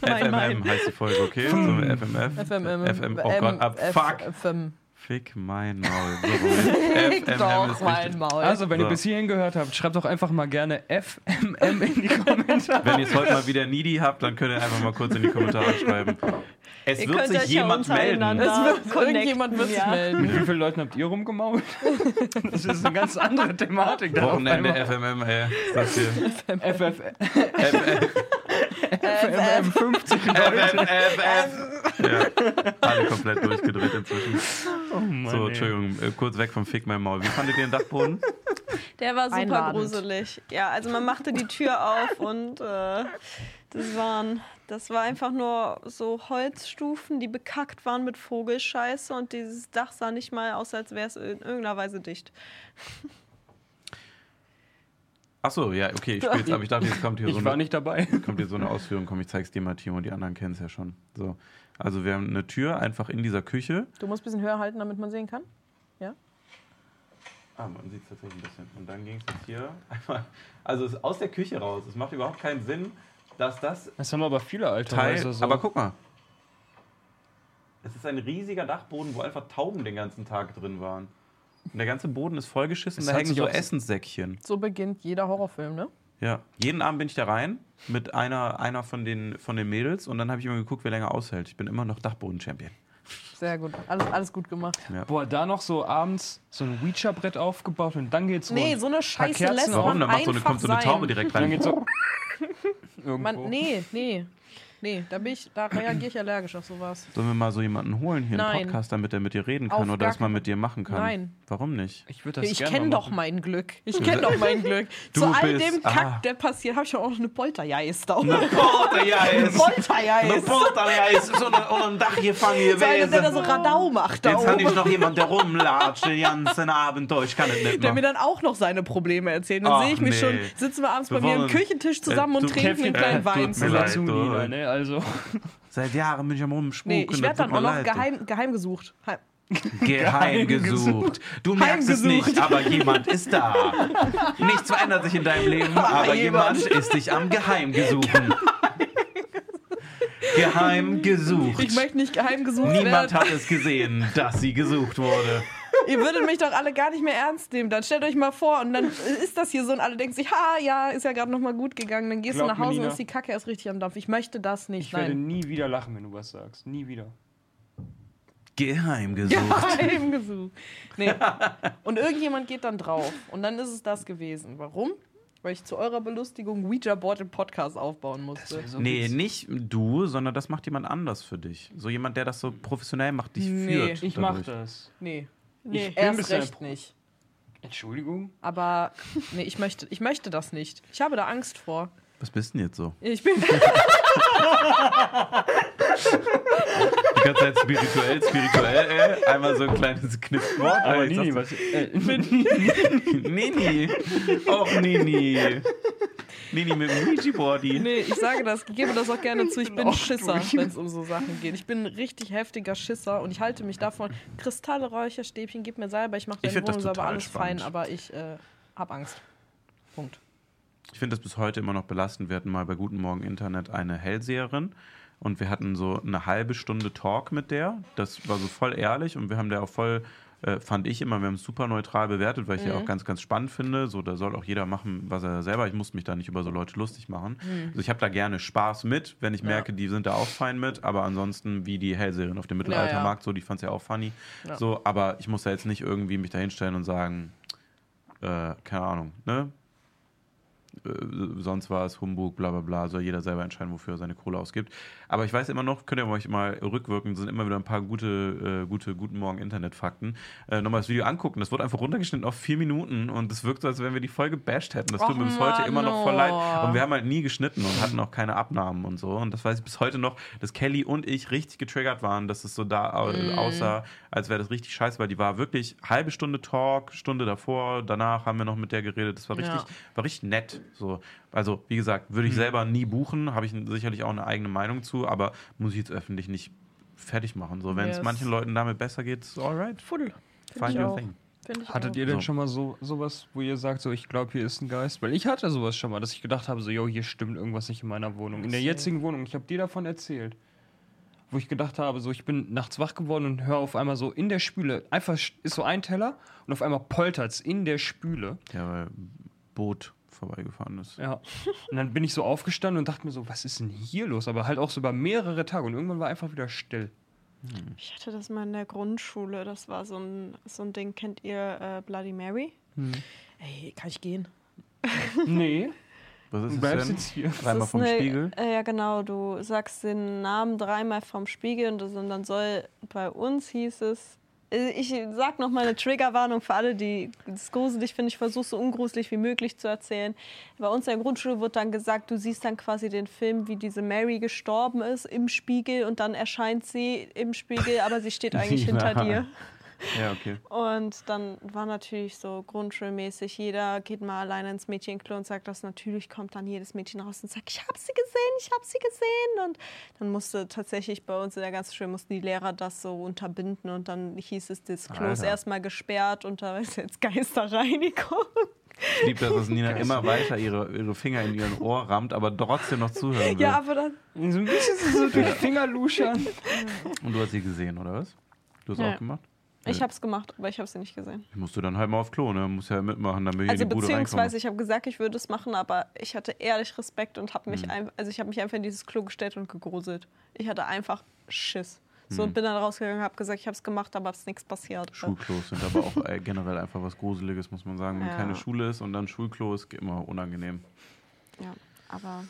Mein FMM heißt die Folge, okay? So, FMF. FMM. FM. Oh Gott, ab, fuck. FM. Fick mein Maul. Fick doch mein. Maul. Also, wenn So. ihr bis hierhin gehört habt, schreibt doch einfach mal gerne FMM in die Kommentare. Wenn ihr es heute mal wieder needy habt, dann könnt ihr einfach mal kurz in die Kommentare schreiben. Es Ihr wird könnt sich ja jemand melden. Es wird, irgendjemand wird sich melden. Mit wie vielen Leuten habt ihr rumgemault? Das ist eine ganz andere Thematik. Wochenende. FMM, ey. Das hier. FMM. FMM 50 Leute. Ja, alle komplett durchgedreht inzwischen. Oh Mann, So. Entschuldigung, äh, kurz weg vom Fick mein Maul. Wie fandet ihr den Dachboden? Der war super Einladend. gruselig. Ja, also man machte die Tür auf und äh, das waren, das war einfach nur so Holzstufen, die bekackt waren mit Vogelscheiße und dieses Dach sah nicht mal aus, als wäre es in irgendeiner Weise dicht. Achso, ja, okay, ich spiel's, aber ich dachte, jetzt kommt hier so Ich war eine, nicht dabei. kommt hier so eine Ausführung. Komm, ich zeig's dir mal, Timo, und die anderen kennen es ja schon. So. Also wir haben eine Tür einfach in dieser Küche. Du musst ein bisschen höher halten, damit man sehen kann. Ah, man sieht es tatsächlich ein bisschen. Und dann ging es jetzt hier einmal, also es ist aus der Küche raus. Es macht überhaupt keinen Sinn, dass das Das haben aber viele alte Teil. Häuser so. Aber guck mal. Es ist ein riesiger Dachboden, wo einfach Tauben den ganzen Tag drin waren. Der ganze Boden ist vollgeschissen, Es da hängen so Essenssäckchen. So beginnt jeder Horrorfilm, ne? Ja. Jeden Abend bin ich da rein mit einer, einer von, den, von den Mädels und dann habe ich immer geguckt, wer länger aushält. Ich bin immer noch Dachboden-Champion. Sehr gut. Alles, alles gut gemacht. Boah, da noch so abends so ein Ouija-Brett aufgebaut und dann geht's Nee, rund. so eine Scheiße lässt. Warum? man Da macht so eine, kommt so eine. Taube direkt Dann rein. geht's so. Irgendwo. Man, nee, nee. Nee, da bin ich, da reagiere ich allergisch auf sowas. Sollen wir mal so jemanden holen hier Nein. im Podcast, damit er mit dir reden Auf kann oder gar das mal mit dir machen kann? Nein. Warum nicht? Ich würde das Ich kenne doch mein Glück. Ich kenne doch mein Glück. Du Zu all bist- dem Kack, ah. der passiert, habe ich auch noch eine Poltergeist da. Poltergeist! Poltergeist. Poltergeist ist unter unter dem Dach gefangen So einer, der da so gewesen. Radau macht da Jetzt habe ich noch jemand, der rumlatscht den ganzen Abend durch. Ich kann es nicht Der mir dann auch noch seine Probleme erzählt. Dann sehe ich mich nee. schon, sitzen wir abends bei mir am Küchentisch zusammen Äh, und trinken einen kleinen äh, Wein tut mir zusammen. Also, Seit Jahren bin ich am Rumspuken. Nee, ich werde dann auch noch geheim, geheim gesucht. Heim. Geheim gesucht. Du merkst es nicht, aber jemand ist da. Nichts verändert sich in deinem Leben, aber jemand jemand. ist dich am Geheim gesuchen. Geheim gesucht. Ich möchte nicht geheim gesucht Niemand werden. hat es gesehen, dass sie gesucht wurde. Ihr würdet mich doch alle gar nicht mehr ernst nehmen. Dann stellt euch mal vor und dann ist das hier so und alle denken sich, ha, ja, ist ja gerade noch mal gut gegangen. Dann gehst Glaub du nach mir, Hause und Nina. ist die Kacke erst richtig am Dampf. Ich möchte das nicht. ich werde Nein. nie wieder lachen, wenn du was sagst. Nie wieder. Geheim gesucht. Geheim gesucht. Nee. Und irgendjemand geht dann drauf. Und dann ist es das gewesen. Warum? Weil ich zu eurer Belustigung Ouija-Board im Podcast aufbauen musste. So Nee, witzig. nicht du, sondern das macht jemand anders für dich. So jemand, der das so professionell macht, dich Nee. führt. Ich mach das. Nee. Nee. Ich Erst recht Pro- nicht. Entschuldigung? Aber nee, ich möchte, ich möchte das nicht. Ich habe da Angst vor. Was bist denn jetzt so? Ich bin. Die ganze Zeit spirituell, spirituell, ey. Einmal so ein kleines Kniffwort. Aber Nini, was. Äh, Nini. Auch Nini. Nini mit dem Ouija-Boardy. Nee, ich sage das, ich gebe das auch gerne zu. Ich bin Schisser, wenn es um so Sachen geht. Ich bin ein richtig heftiger Schisser und ich halte mich davon. Kristalle, Räucherstäbchen, gib mir selber, ich mache Ich deine das Wohnung sauber, alles spannend. fein, aber ich äh, hab Angst. Punkt. Ich finde das bis heute immer noch belastend. Wir hatten mal bei Guten Morgen Internet eine Hellseherin und wir hatten so eine halbe Stunde Talk mit der. Das war so voll ehrlich und wir haben der auch voll, äh, fand ich immer, wir haben es super neutral bewertet, weil ich Mhm. die auch ganz, ganz spannend finde. So, da soll auch jeder machen, was er selber. Ich muss mich da nicht über so Leute lustig machen. Also ich habe da gerne Spaß mit, wenn ich Mhm. Ja. merke, die sind da auch fein mit. Aber ansonsten, wie die Hellseherin auf dem Mittelaltermarkt, so, die fand es ja auch funny. Ja. So, aber ich muss da jetzt nicht irgendwie mich da hinstellen und sagen, äh, keine Ahnung, ne? äh, sonst war es Humbug, bla bla bla, soll jeder selber entscheiden, wofür er seine Kohle ausgibt. Aber ich weiß immer noch, könnt ihr euch mal rückwirken, sind immer wieder ein paar gute, äh, gute Guten Morgen Internet-Fakten. Äh, nochmal das Video angucken, das wurde einfach runtergeschnitten auf vier Minuten und es wirkt so, als wenn wir die Folge basht hätten. Das tut Och, mir bis heute immer noch voll leid. oh. Und wir haben halt nie geschnitten und hatten auch keine Abnahmen und so. Und das weiß ich bis heute noch, dass Kelly und ich richtig getriggert waren, dass es so da Mhm. aussah, als wäre das richtig scheiße, weil die war wirklich halbe Stunde Talk, Stunde davor, danach haben wir noch mit der geredet. Das war richtig, Ja. war richtig nett. So. Also, wie gesagt, würde ich selber nie buchen, habe ich sicherlich auch eine eigene Meinung zu, aber muss ich jetzt öffentlich nicht fertig machen. So, wenn es Yes. manchen Leuten damit besser geht, ist alright. Full. Find ich your auch. thing. Hattet auch. ihr denn So. schon mal so sowas, wo ihr sagt, so ich glaube, hier ist ein Geist? Weil ich hatte sowas schon mal, dass ich gedacht habe, so, yo, hier stimmt irgendwas nicht in meiner Wohnung. In der jetzigen Wohnung, ich habe dir davon erzählt. Wo ich gedacht habe, so ich bin nachts wach geworden und höre auf einmal so in der Spüle, einfach ist so ein Teller und auf einmal poltert's in der Spüle. Ja, weil Boot vorbeigefahren ist. Ja. Und dann bin ich so aufgestanden und dachte mir so, was ist denn hier los? Aber halt auch so über mehrere Tage und irgendwann war einfach wieder still. Ich hatte das mal in der Grundschule. Das war so ein, so ein Ding. Kennt ihr äh, Bloody Mary? Ey, kann ich gehen? Nee, Was du ist es bleibst denn? jetzt hier. Dreimal Das ist vom eine- Spiegel. Äh, ja, genau. Du sagst den Namen dreimal vom Spiegel und, das, und dann soll bei uns hieß es. Äh, Ich sag noch mal eine Triggerwarnung für alle, die es gruselig finden. Ich versuche so ungruselig wie möglich zu erzählen. Bei uns in der Grundschule wird dann gesagt, du siehst dann quasi den Film, wie diese Mary gestorben ist im Spiegel und dann erscheint sie im Spiegel, aber sie steht eigentlich hinter dir. Ja, okay. Und dann war natürlich so grundschulmäßig, jeder geht mal alleine ins Mädchenklo und sagt das. Natürlich kommt dann jedes Mädchen raus und sagt, ich habe sie gesehen, ich habe sie gesehen. Und dann musste tatsächlich bei uns in der ganzen Schule mussten die Lehrer das so unterbinden. Und dann hieß es, das Klo ist erstmal gesperrt und da ist jetzt Geisterreinigung. Ich liebe das, dass Nina immer weiter ihre, ihre Finger in ihren Ohr rammt, aber trotzdem noch zuhören will. Ja, aber dann. So ein bisschen so durch die Finger luschern. Und du hast sie gesehen, oder was? Du hast Ja. auch gemacht? Ich habe es gemacht, aber ich habe sie nicht gesehen. Ich musste dann halt mal auf Klo, ne? Muss ja mitmachen, damit wir Also die Bude beziehungsweise ich habe gesagt, ich würde es machen, aber ich hatte ehrlich Respekt und habe Mhm. mich ein, also ich habe mich einfach in dieses Klo gestellt und gegruselt. Ich hatte einfach Schiss. Mhm. So und bin dann rausgegangen, habe gesagt, ich habe es gemacht, aber es ist nichts passiert. Schulklos sind aber auch äh, generell einfach was Gruseliges, muss man sagen. Wenn Ja. keine Schule ist und dann Schulklo ist, immer unangenehm. Ja, aber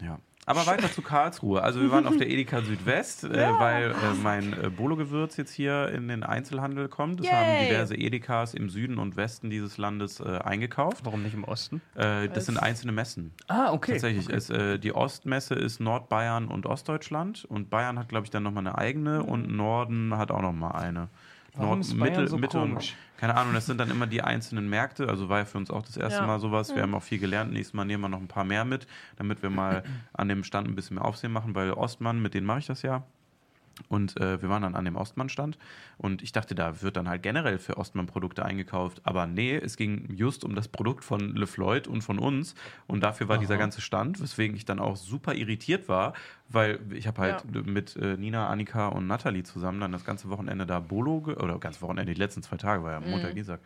Ja. Aber weiter zu Karlsruhe. Also wir waren auf der Edeka Südwest, äh, weil äh, mein äh, Bolo-Gewürz jetzt hier in den Einzelhandel kommt. Das Yay. haben diverse Edekas im Süden und Westen dieses Landes äh, eingekauft. Warum nicht im Osten? Äh, das sind einzelne Messen. Ah, okay. Tatsächlich, Ist, äh, die Ostmesse ist Nordbayern und Ostdeutschland und Bayern hat, glaube ich, dann nochmal eine eigene und Norden hat auch nochmal eine. Warum ist Bayern so und komisch? keine Ahnung, das sind dann immer die einzelnen Märkte. Also war ja für uns auch das erste Ja. Mal sowas. Wir haben auch viel gelernt. Nächstes Mal nehmen wir noch ein paar mehr mit, damit wir mal an dem Stand ein bisschen mehr Aufsehen machen, weil Ostmann, mit denen mache ich das ja. Und äh, wir waren dann an dem Ostmann-Stand und ich dachte, da wird dann halt generell für Ostmann-Produkte eingekauft. Aber nee, es ging just um das Produkt von LeFloid und von uns. Und dafür war dieser ganze Stand, weswegen ich dann auch super irritiert war, weil ich habe halt Ja. mit äh, Nina, Annika und Nathalie zusammen dann das ganze Wochenende da Bolo, oder ganz Wochenende, die letzten zwei Tage, war ja Montag, Dienstag,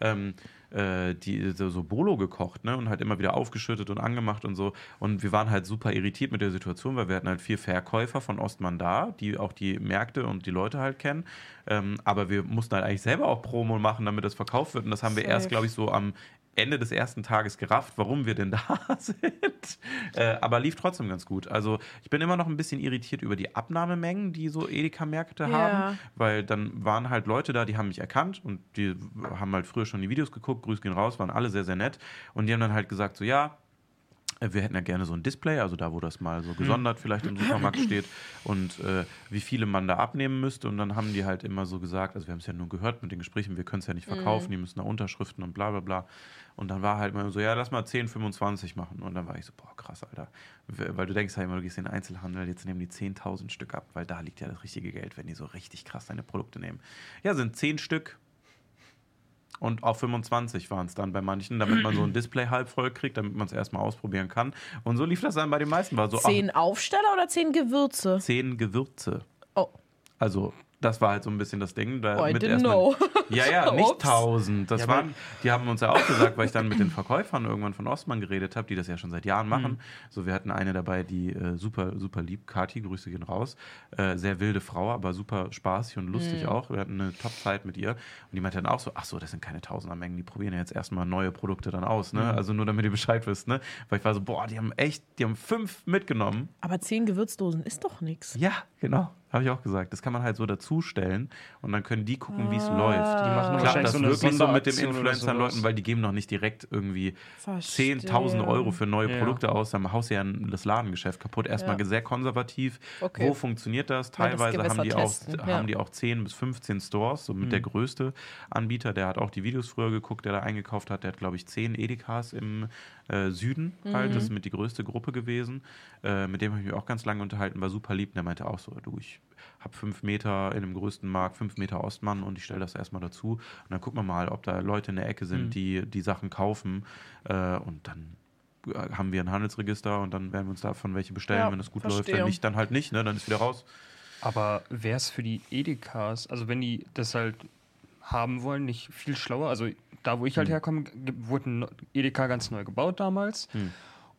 ähm, äh, die, so, so Bolo gekocht ne? und halt immer wieder aufgeschüttet und angemacht und so. Und wir waren halt super irritiert mit der Situation, weil wir hatten halt vier Verkäufer von Ostmann da, die auch die Märkte und die Leute halt kennen. Ähm, aber wir mussten halt eigentlich selber auch Promo machen, damit das verkauft wird. Und das haben wir Safe. erst, glaube ich, so am Ende des ersten Tages gerafft, warum wir denn da sind. Äh, aber lief trotzdem ganz gut. Also ich bin immer noch ein bisschen irritiert über die Abnahmemengen, die so Edeka-Märkte Ja. haben, weil dann waren halt Leute da, die haben mich erkannt und die haben halt früher schon die Videos geguckt, Grüß gehen raus, waren alle sehr, sehr nett. Und die haben dann halt gesagt, so ja, wir hätten ja gerne so ein Display, also da, wo das mal so gesondert vielleicht im Supermarkt steht und äh, wie viele man da abnehmen müsste. Und dann haben die halt immer so gesagt, also wir haben es ja nur gehört mit den Gesprächen, wir können es ja nicht verkaufen, die müssen da Unterschriften und bla bla bla. Und dann war halt mal so, ja, lass mal 10, 25 machen. Und dann war ich so, boah, krass, Alter. Weil du denkst halt immer, du gehst in den Einzelhandel, jetzt nehmen die 10.000 Stück ab, weil da liegt ja das richtige Geld, wenn die so richtig krass deine Produkte nehmen. Ja, sind 10 Stück, und auf 25 waren es dann bei manchen, damit man so ein Display halb voll kriegt, damit man es erstmal ausprobieren kann. Und so lief das dann bei den meisten. War so ach, Zehn Aufsteller oder zehn Gewürze? zehn Gewürze. Oh, Also, das war halt so ein bisschen das Ding. Da oh I mit didn't erstmal- know. Ja, ja, nicht. 1000. Das Ja, waren, die haben uns ja auch gesagt, weil ich dann mit den Verkäufern irgendwann von Ostmann geredet habe, die das ja schon seit Jahren machen. So, wir hatten eine dabei, die äh, super, super lieb, Kati, Grüße gehen raus. Äh, sehr wilde Frau, aber super spaßig und lustig auch. Wir hatten eine Top-Zeit mit ihr. Und die meinte dann auch so, ach so, das sind keine Tausendermengen, die probieren ja jetzt erstmal neue Produkte dann aus. Ne? Also nur damit ihr Bescheid wisst. Ne? Weil ich war so, boah, die haben echt, die haben fünf mitgenommen. Aber zehn Gewürzdosen ist doch nichts. Ja, genau. Habe ich auch gesagt. Das kann man halt so dazustellen und dann können die gucken, wie es läuft. Die machen Klappt wahrscheinlich das so wirklich so mit den Influencer-Leuten, weil die geben noch nicht direkt irgendwie Verstehe. 10.000 Euro für neue Ja. Produkte aus, dann haust du ja ein- das Ladengeschäft kaputt. Erstmal Ja. sehr konservativ. Okay. Wo funktioniert das? Ja, das Teilweise haben, die auch, testen, ja. haben die auch 10 bis 15 Stores, so mit Mhm. der größte Anbieter. Der hat auch die Videos früher geguckt, der da eingekauft hat. Der hat, glaube ich, 10 Edekas im äh, Süden halt. Mhm. Das ist mit die größte Gruppe gewesen. Äh, mit dem habe ich mich auch ganz lange unterhalten, war super lieb. Und der meinte auch so, du, ich habe fünf Meter in dem größten Markt, fünf Meter Ostmann und ich stelle das erstmal dazu. Und dann gucken wir mal, ob da Leute in der Ecke sind, Mhm. die die Sachen kaufen. Äh, und dann äh, haben wir ein Handelsregister und dann werden wir uns davon welche bestellen, Ja, wenn es gut läuft. verstehe. Wenn nicht, dann halt nicht, ne? Dann ist wieder raus. Aber wäre es für die Edekas, also wenn die das halt haben wollen, nicht viel schlauer? Also da, wo ich halt herkomme, ge- wurde ein Edeka ganz neu gebaut damals. Hm.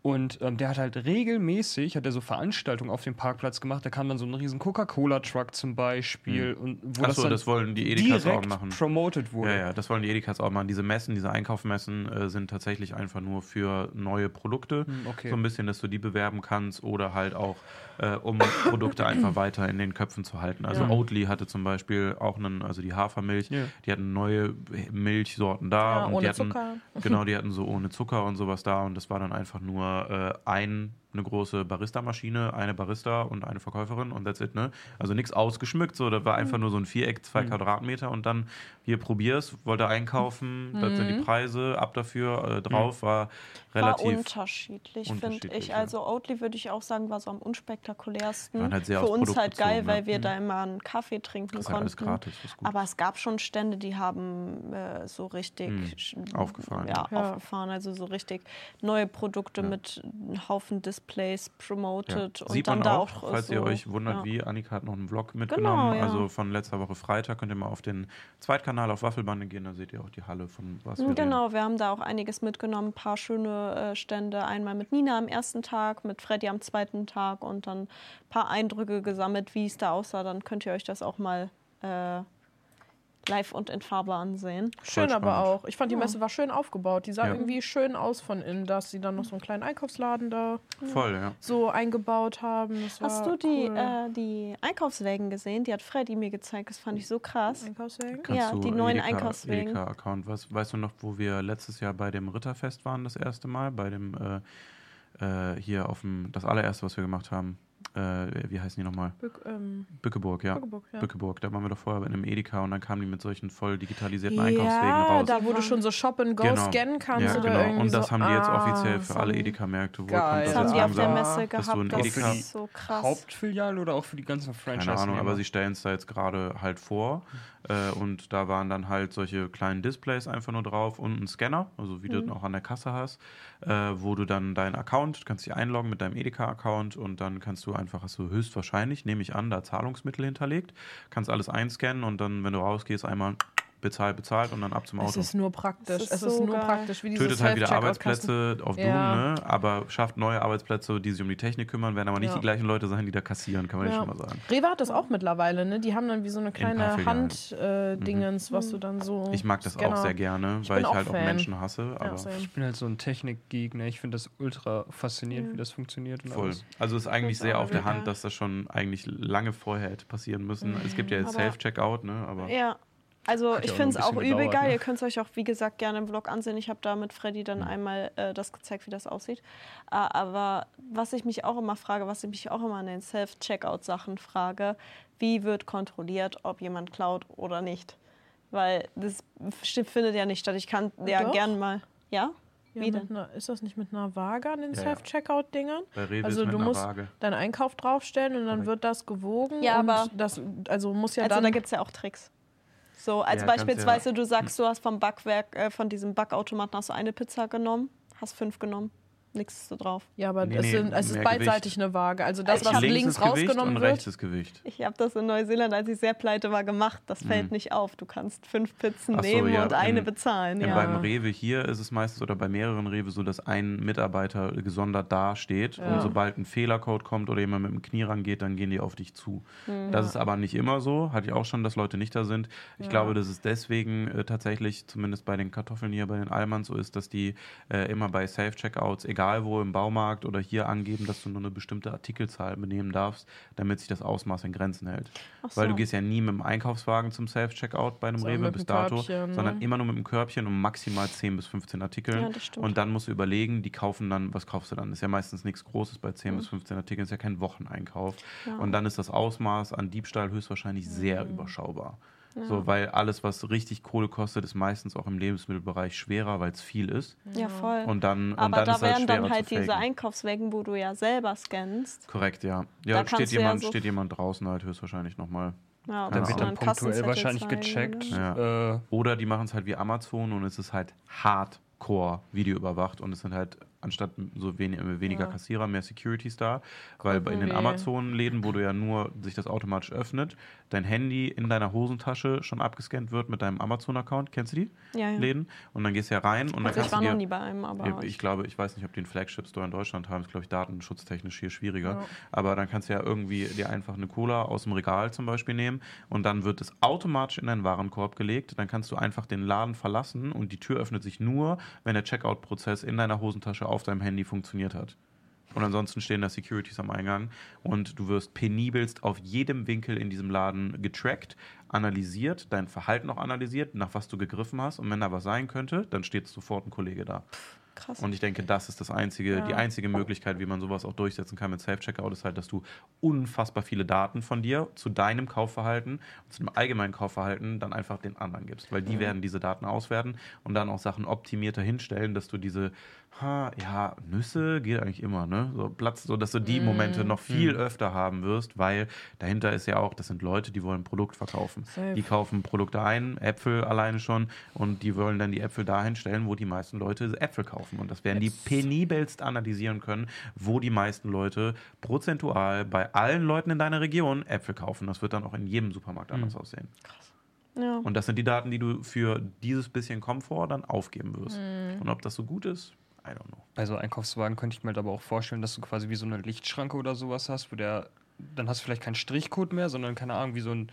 Und ähm, der hat halt regelmäßig, hat er so Veranstaltungen auf dem Parkplatz gemacht. Da kam dann so ein riesen Coca-Cola-Truck zum Beispiel. Und wo Achso, dann das wollen die Edekas auch direkt machen. promoted wurde. Ja, ja, das wollen die Edekas auch machen. Diese Messen, diese Einkaufmessen äh, sind tatsächlich einfach nur für neue Produkte. Hm, okay. So ein bisschen, dass du die bewerben kannst oder halt auch, äh, um Produkte einfach weiter in den Köpfen zu halten. Also Ja. Oatly hatte zum Beispiel auch einen, also die Hafermilch, Ja. die hatten neue Milchsorten da. Ja, und ohne die hatten, Zucker. Genau, die hatten so ohne Zucker und sowas da und das war dann einfach nur äh, ein, eine große Barista-Maschine, eine Barista und eine Verkäuferin und that's it, ne? Also nichts ausgeschmückt, so, das war einfach nur so ein Viereck, zwei Quadratmeter und dann hier probier's, wollte einkaufen, das sind die Preise, ab dafür, äh, drauf, war War relativ. unterschiedlich, finde unterschiedlich, ich. ja. Also Oatly würde ich auch sagen, war so am unspektakulärsten. Halt Für uns Produkt halt geil, bezogen, ne? weil wir da immer einen Kaffee trinken Das halt alles konnten. gratis, ist gut. Aber es gab schon Stände, die haben äh, so richtig aufgefahren, Ja, ja. aufgefahren. Also so richtig neue Produkte mit einem Haufen Displays Ja. promoted. Und Sieht dann man da auch, auch, falls so, ihr euch wundert, ja. wie, Annika hat noch einen Vlog mitgenommen, ja. also von letzter Woche Freitag, könnt ihr mal auf den Zweitkanal auf Waffelbande gehen, da seht ihr auch die Halle von was wir reden. Genau, wir haben da auch einiges mitgenommen, ein paar schöne äh, Stände. Einmal mit Nina am ersten Tag, mit Freddy am zweiten Tag und dann ein paar Eindrücke gesammelt, wie es da aussah. Dann könnt ihr euch das auch mal äh, live und in Farbe ansehen. Schön Voll aber spannend. auch. Ich fand die Messe war schön aufgebaut. Die sah Ja. irgendwie schön aus von innen, dass sie dann noch so einen kleinen Einkaufsladen da Voll, ja. so eingebaut haben. Das Hast war du die, cool. äh, die Einkaufswägen gesehen? Die hat Freddy mir gezeigt. Das fand ich so krass. Einkaufswagen? Kannst Ja, die neuen Edeka- Einkaufswegen. Edeka-Account. Was, weißt du noch, wo wir letztes Jahr bei dem Ritterfest waren, das erste Mal? Bei dem, äh, äh, hier auf dem, das allererste, was wir gemacht haben. Äh, wie heißen die nochmal? Bück, ähm, Bückeburg, ja. Bückeburg, ja. Bückeburg, da waren wir doch vorher in einem Edeka und dann kamen die mit solchen voll digitalisierten Einkaufswegen ja, raus. da wo du schon so Shop and Go Genau. scannen kannst ja, oder genau. irgendwie Und das so, haben die jetzt offiziell für alle Edeka-Märkte. Wohl Geil. kommt Das das haben jetzt die auf der. Messe dass du gehabt. ein Das Edeka- ist so krass. Hauptfiliale oder auch für die ganzen Franchise? Keine Ahnung, aber sie stellen es da jetzt gerade halt vor. Äh, und da waren dann halt solche kleinen Displays einfach nur drauf und ein Scanner, also wie du auch an der Kasse hast, äh, wo du dann deinen Account, kannst dich einloggen mit deinem Edeka-Account und dann kannst du einfach, hast du höchstwahrscheinlich, nehme ich an, da Zahlungsmittel hinterlegt, kannst alles einscannen und dann, wenn du rausgehst, einmal bezahlt, bezahlt und dann ab zum Es Auto. ist nur praktisch. Es ist es ist so nur geil. praktisch, wie Tötet halt wieder. Arbeitsplätze auf Ja. Doom, ne? aber schafft neue Arbeitsplätze, die sich um die Technik kümmern, werden aber nicht Ja. die gleichen Leute sein, die da kassieren, kann man Ja. ja. schon mal sagen. Rewe hat das auch mittlerweile, ne? Die haben dann wie so eine kleine. Hand-Dingens, was du dann so. Ich mag das Scanner- auch sehr gerne, Ich weil ich auch halt auch Fan. Menschen hasse. Aber. Ich bin halt so ein Technikgegner. Ich finde das ultra faszinierend, wie das funktioniert. Und voll. alles. Also ist eigentlich sehr auch auf der. Hand, dass das schon eigentlich lange vorher hätte passieren müssen. Es gibt ja jetzt Self-Checkout, ne? Aber Ja. Also Hat ich auch finde es auch übel gedauert, geil. ne? Ihr könnt es euch auch, wie gesagt, gerne im Vlog ansehen. Ich habe da mit Freddy Mhm. dann einmal äh, das gezeigt, wie das aussieht. Äh, aber was ich mich auch immer frage, was ich mich auch immer an den Self-Checkout-Sachen frage, wie wird kontrolliert, ob jemand klaut oder nicht? Weil das findet ja nicht statt. Ich kann ja Doch. gern mal. Ja? Ja, Wie mit denn? einer, ist das nicht mit einer Waage an den Ja. Self-Checkout-Dingern? Also du musst Waage. deinen Einkauf draufstellen und dann Korrekt. wird das gewogen. Ja, und aber- das, also muss ja also dann. da gibt es ja auch Tricks. So, als Ja, beispielsweise du sagst, du hast vom Backwerk, äh, von diesem Backautomaten hast du eine Pizza genommen, hast fünf genommen, nichts so drauf. ja, aber Nee, es, nee, sind, es ist beidseitig eine Waage. Also das, Ich was links, Gewicht rausgenommen und wird. ist Gewicht. Ich habe das in Neuseeland, als ich sehr pleite war, gemacht. Das fällt Mhm. nicht auf. Du kannst fünf Pizzen so, nehmen ja, und eine in- bezahlen. Ja. Beim Rewe hier ist es meistens oder bei mehreren Rewe so, dass ein Mitarbeiter gesondert dasteht Ja. und sobald ein Fehlercode kommt oder jemand mit dem Knie rangeht, dann gehen die auf dich zu. Mhm. Das ist aber nicht immer so. Hatte ich auch schon, dass Leute nicht da sind. Ich Ja. glaube, dass es deswegen äh, tatsächlich, zumindest bei den Kartoffeln hier, bei den Almans so ist, dass die äh, immer bei Safe-Checkouts, egal wo im Baumarkt oder hier angeben, dass du nur eine bestimmte Artikelzahl benehmen darfst, damit sich das Ausmaß in Grenzen hält. Ach Weil du so. gehst ja nie mit dem Einkaufswagen zum Self-Checkout bei einem Sondern Rewe bis dato, Körbchen, ne? sondern immer nur mit dem Körbchen und maximal 10 bis 15 Artikeln. Ja, und dann musst du überlegen, die kaufen dann, was kaufst du dann? Ist ja meistens nichts Großes bei 10 bis 15 Artikeln, ist ja kein Wocheneinkauf. Ja. Und dann ist das Ausmaß an Diebstahl höchstwahrscheinlich sehr überschaubar. So, weil alles, was richtig Kohle kostet, ist meistens auch im Lebensmittelbereich schwerer, weil es viel ist. ja, voll. Und dann, und Aber dann da ist halt wären schwerer dann halt diese faken. Einkaufswegen, wo du ja selber scannst. Korrekt, ja. Da Ja, kannst steht du ja jemand, so- steht jemand draußen halt höchstwahrscheinlich nochmal. Ja, Da Da Ja. wird Ja. dann punktuell wahrscheinlich gecheckt. Ja. Äh, Oder die machen es halt wie Amazon und es ist halt hardcore Video überwacht und es sind halt anstatt so wenig, weniger Ja. Kassierer mehr Securities da, weil bei- in den. Amazon-Läden, wo du ja nur sich das automatisch öffnet, dein Handy in deiner Hosentasche schon abgescannt wird mit deinem Amazon-Account, kennst du die Ja, ja. Läden? Und dann gehst du ja rein und dann Also ich kannst war du noch dir nie bei einem, aber ich glaube, ich weiß nicht, ob die einen Flagship-Store in Deutschland haben. Ist, glaube ich, datenschutztechnisch hier schwieriger. Aber dann kannst du ja irgendwie dir einfach eine Cola aus dem Regal zum Beispiel nehmen und dann wird es automatisch in deinen Warenkorb gelegt. Dann kannst du einfach den Laden verlassen und die Tür öffnet sich nur, wenn der Checkout-Prozess in deiner Hosentasche auf deinem Handy funktioniert hat. Und ansonsten stehen da Securities am Eingang und du wirst penibelst auf jedem Winkel in diesem Laden getrackt, analysiert, dein Verhalten auch analysiert, nach was du gegriffen hast. Und wenn da was sein könnte, dann steht sofort ein Kollege da. krass. Und ich denke, das ist das einzige, Ja. die einzige Möglichkeit, wie man sowas auch durchsetzen kann mit Self-Checkout, ist halt, dass du unfassbar viele Daten von dir zu deinem Kaufverhalten und zu dem allgemeinen Kaufverhalten dann einfach den anderen gibst. Weil die werden diese Daten auswerten und dann auch Sachen optimierter hinstellen, dass du diese, ha, ja, Nüsse geht eigentlich immer, ne? So Platz, so dass du die Momente noch viel öfter haben wirst, weil dahinter ist ja auch, das sind Leute, die wollen ein Produkt verkaufen. Safe. Die kaufen Produkte ein, Äpfel alleine schon, und die wollen dann die Äpfel dahin stellen, wo die meisten Leute Äpfel kaufen. Und das werden die Jetzt- penibelst analysieren können, wo die meisten Leute prozentual bei allen Leuten in deiner Region Äpfel kaufen. Das wird dann auch in jedem Supermarkt anders aussehen. ja. Und das sind die Daten, die du für dieses bisschen Komfort dann aufgeben wirst. Und ob das so gut ist, I don't know. bei so Einkaufswagen könnte ich mir halt aber auch vorstellen, dass du quasi wie so eine Lichtschranke oder sowas hast, wo der, dann hast du vielleicht keinen Strichcode mehr, sondern keine Ahnung, wie so ein